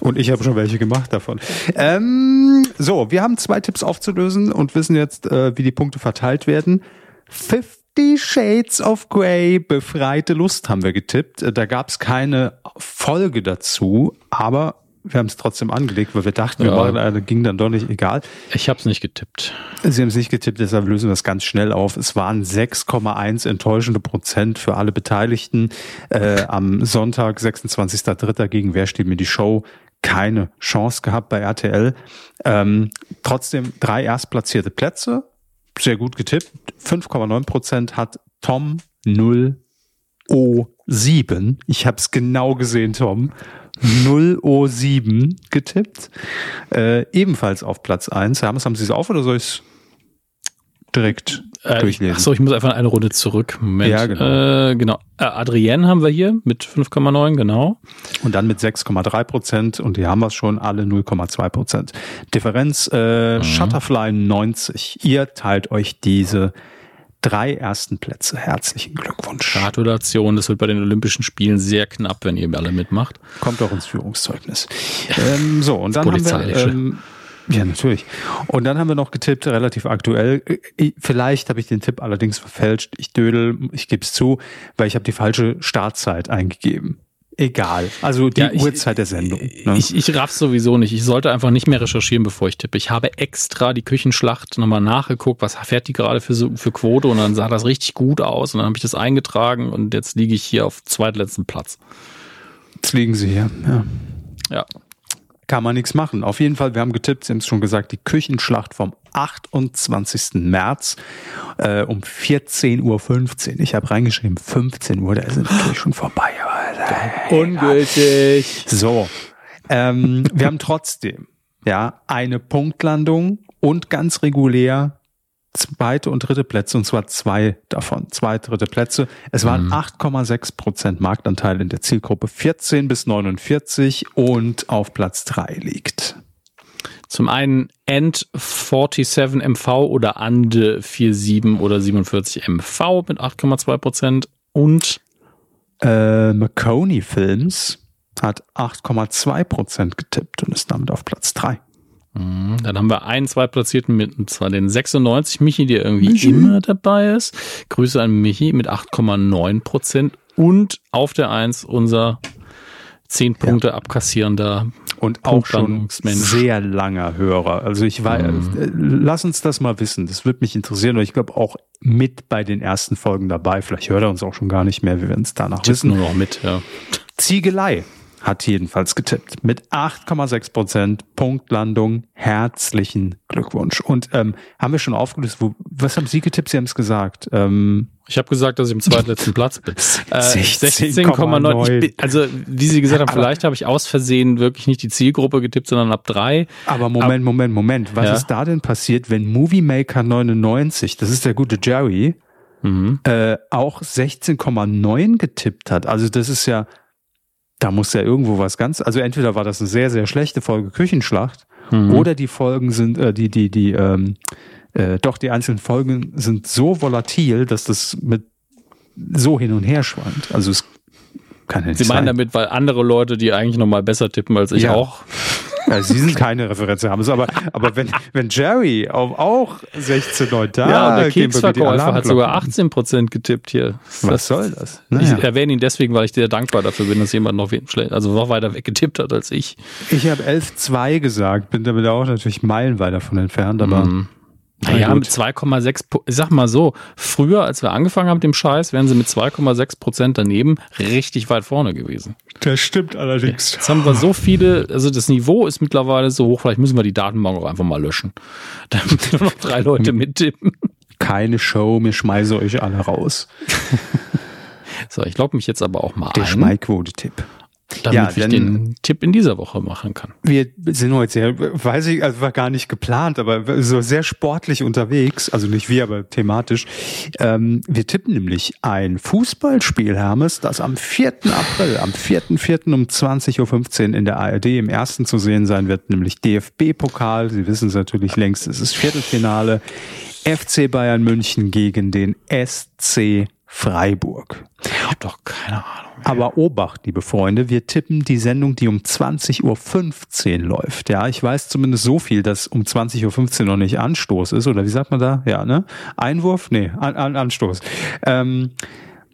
Und ich habe schon welche gemacht davon. Ähm, so, wir haben zwei Tipps aufzulösen und wissen jetzt, äh, wie die Punkte verteilt werden. 50 Shades of Grey, befreite Lust haben wir getippt. Äh, da gab es keine Folge dazu, aber wir haben es trotzdem angelegt, weil wir dachten, ja. wir machen eine, ging dann doch nicht, egal. Ich habe es nicht getippt. Sie haben es nicht getippt, deshalb lösen wir es ganz schnell auf. Es waren 6,1 enttäuschende Prozent für alle Beteiligten. Äh, am Sonntag, 26.03. gegen Wer steht mir die Show? Keine Chance gehabt bei RTL. Ähm, trotzdem drei erstplatzierte Plätze sehr gut getippt. 5,9 Prozent hat Tom 0O7. Ich habe es genau gesehen, Tom. 0O7 getippt. Äh, ebenfalls auf Platz 1. Hermes, haben Sie es auf oder soll ich es direkt Äh, durchlesen? Achso, ich muss einfach eine Runde zurück. Moment. Ja, genau. Äh, genau. Äh, Adrienne haben wir hier mit 5,9, genau. Und dann mit 6,3 Prozent und die haben wir schon alle 0,2 Prozent. Differenz äh, Shutterfly 90. Ihr teilt euch diese drei ersten Plätze. Herzlichen Glückwunsch. Gratulation, das wird bei den Olympischen Spielen sehr knapp, wenn ihr alle mitmacht. Kommt auch ins Führungszeugnis. ähm, so, und dann haben wir. Ähm, ja, natürlich. Und dann haben wir noch getippt, relativ aktuell. Äh, Vielleicht habe ich den Tipp allerdings verfälscht. Ich dödel, ich gebe es zu, weil ich habe die falsche Startzeit eingegeben. Egal. Also die Ja, ich- Uhrzeit der Sendung. Ne? Ich, ich raff's sowieso nicht. Ich sollte einfach nicht mehr recherchieren, bevor ich tippe. Ich habe extra die Küchenschlacht nochmal nachgeguckt, was fährt die gerade für, für Quote und dann sah das richtig gut aus und dann habe ich das eingetragen und jetzt liege ich hier auf zweitletzten Platz. Jetzt liegen sie hier. Ja. Ja. Kann man nichts machen. Auf jeden Fall, wir haben getippt, Sie haben es schon gesagt, die Küchenschlacht vom 28. März äh, um 14.15 Uhr. Ich habe reingeschrieben 15 Uhr, da ist es natürlich schon vorbei. Aber, Ungültig. so, ähm, wir haben trotzdem ja eine Punktlandung und ganz regulär zweite und dritte Plätze, und zwar zwei davon, zwei dritte Plätze. Es waren 8,6 Prozent Marktanteil in der Zielgruppe 14 bis 49 und auf Platz drei liegt. Zum einen End 47 MV oder Ande 47 oder 47 MV mit 8,2 Prozent und Äh, McConey Films hat 8,2 Prozent getippt und ist damit auf Platz drei. Mhm. Dann haben wir einen Zweitplatzierten mit, und zwar den 96 Michi, der irgendwie immer dabei ist. Grüße an Michi mit 8,9 Prozent und auf der 1 unser 10 Punkte abkassierender Und auch schon sehr langer Hörer. Also ich weiß, Mhm. äh, lass uns das mal wissen. Das würde mich interessieren. Und ich glaube auch mit bei den ersten Folgen dabei. Vielleicht hört er uns auch schon gar nicht mehr. Wir werden es danach Tippt wissen. nur noch mit, ja. Ziegelei hat jedenfalls getippt. Mit 8,6 Prozent Punktlandung. Herzlichen Glückwunsch. Und ähm, haben wir schon aufgelöst, wo, was haben Sie getippt? Sie haben es gesagt. Ähm, Ich habe gesagt, dass ich im zweitletzten Platz bin. Äh, 16,9. 16,9. Ich bin- Also, wie Sie gesagt haben, Aber- vielleicht habe ich aus Versehen wirklich nicht die Zielgruppe getippt, sondern ab drei. aber Moment, Moment, Moment. Was Ja. ist da denn passiert, wenn Movie Maker 99, das ist der gute Jerry, Mhm. äh, auch 16,9 getippt hat. Also das ist ja, da muss ja irgendwo was ganz, also entweder war das eine sehr, sehr schlechte Folge Küchenschlacht Mhm. oder die Folgen sind, äh, die, die, die, ähm, äh, doch die einzelnen Folgen sind so volatil, dass das mit so hin und her schwankt. Also es kann ja nicht Sie meinen sein. damit, weil andere Leute, die eigentlich noch mal besser tippen als ich Ja. auch, Ja, Sie sind keine Referenz haben, aber, aber wenn, wenn Jerry auch, auch 16,9 da, ja, der Keksverkäufer hat sogar Alarmglocken. 18 Prozent getippt hier. Was soll das? Ich Naja. erwähne ihn deswegen, weil ich sehr dankbar dafür bin, dass jemand noch, also noch weiter weggetippt hat als ich. Ich habe 11,2 gesagt, bin damit auch natürlich meilenweit davon entfernt, aber Mhm. Na Naja, mit 2,6, Pu- ich sag mal so, früher, als wir angefangen haben mit dem Scheiß, wären sie mit 2,6 Prozent daneben richtig weit vorne gewesen. das stimmt allerdings. Jetzt haben wir so viele, also das Niveau ist mittlerweile so hoch, vielleicht müssen wir die Datenbank auch einfach mal löschen. Damit nur noch drei Leute mittippen. Keine Show, mir schmeiße euch alle raus. So, ich logge mich jetzt aber auch mal Der ein, Schmeiquote-Tipp. Damit Ja, ich den Tipp in dieser Woche machen kann. Wir sind heute sehr, weiß ich, also war gar nicht geplant, aber so sehr sportlich unterwegs, also nicht wir, aber thematisch. Ähm, wir tippen nämlich ein Fußballspiel, Hermes, das am 4. April, am 4.4. um 20.15 Uhr in der ARD im ersten zu sehen sein wird, nämlich DFB-Pokal. Sie wissen es natürlich längst, es ist Viertelfinale. FC Bayern München gegen den SC Freiburg. Ich habe doch keine Ahnung. Aber Obacht, liebe Freunde, wir tippen die Sendung, die um 20.15 Uhr läuft. Ja, ich weiß zumindest so viel, dass um 20.15 Uhr noch nicht Anstoß ist. Oder wie sagt man da? Ja, ne? Einwurf? Nee, an, an, Anstoß. Ähm,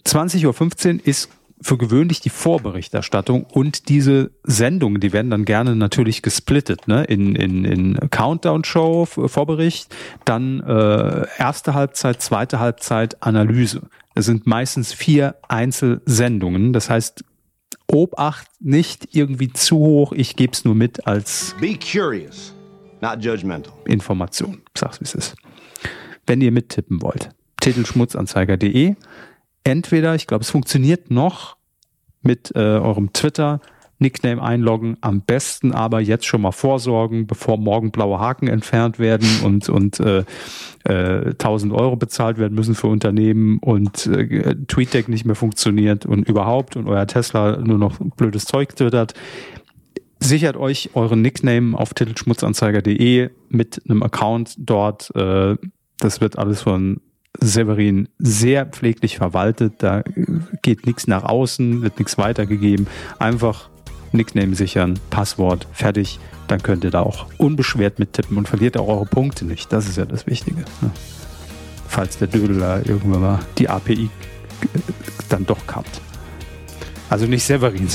20.15 Uhr ist für gewöhnlich die Vorberichterstattung und diese Sendungen, die werden dann gerne natürlich gesplittet, ne? In, in, in Countdown-Show, Vorbericht, dann äh, erste Halbzeit, zweite Halbzeit, Analyse. Es sind meistens vier Einzelsendungen. Das heißt, Obacht nicht irgendwie zu hoch, ich gebe es nur mit als Be curious, not judgmental. Information. Sag's, wie es ist. wenn ihr mittippen wollt. Titelschmutzanzeiger.de. Entweder, ich glaube, es funktioniert noch mit äh, eurem Twitter, Nickname einloggen, am besten aber jetzt schon mal vorsorgen, bevor morgen blaue Haken entfernt werden und, und äh, äh, 1000 Euro bezahlt werden müssen für Unternehmen und äh, TweetDeck nicht mehr funktioniert und überhaupt und euer Tesla nur noch blödes Zeug twittert. Sichert euch euren Nickname auf titelschmutzanzeiger.de mit einem Account dort. Äh, das wird alles von Severin sehr pfleglich verwaltet. Da geht nichts nach außen, wird nichts weitergegeben. Einfach Nickname sichern, Passwort, fertig. Dann könnt ihr da auch unbeschwert mittippen und verliert auch eure Punkte nicht. Das ist ja das Wichtige. Ne? Falls der Dödel da irgendwann mal die API dann doch kappt. Also nicht Severin.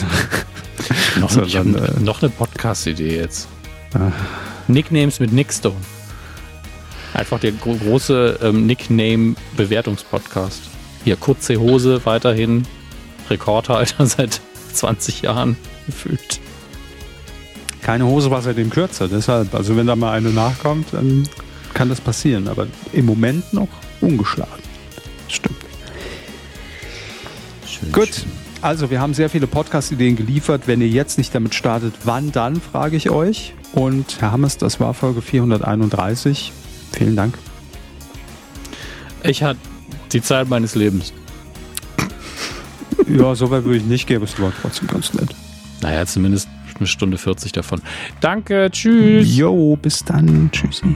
noch, sondern, äh, noch eine Podcast-Idee jetzt. Äh, Nicknames mit Nickstone. Einfach der große ähm, Nickname-Bewertungspodcast. Hier, kurze Hose weiterhin. Rekordhalter seit 20 Jahren gefühlt. Keine Hose war seitdem kürzer, deshalb, also wenn da mal eine nachkommt, dann kann das passieren, aber im Moment noch ungeschlagen. Stimmt. Schön, Gut, schön. also wir haben sehr viele Podcast-Ideen geliefert. Wenn ihr jetzt nicht damit startet, wann dann, frage ich euch. Und Herr Hammers, das war Folge 431. Vielen Dank. Ich hatte die Zeit meines Lebens. Ja, so weit würde ich nicht gehen, aber es war trotzdem ganz nett. Naja, zumindest eine Stunde 40 davon. Danke, tschüss. Jo, bis dann. Tschüssi.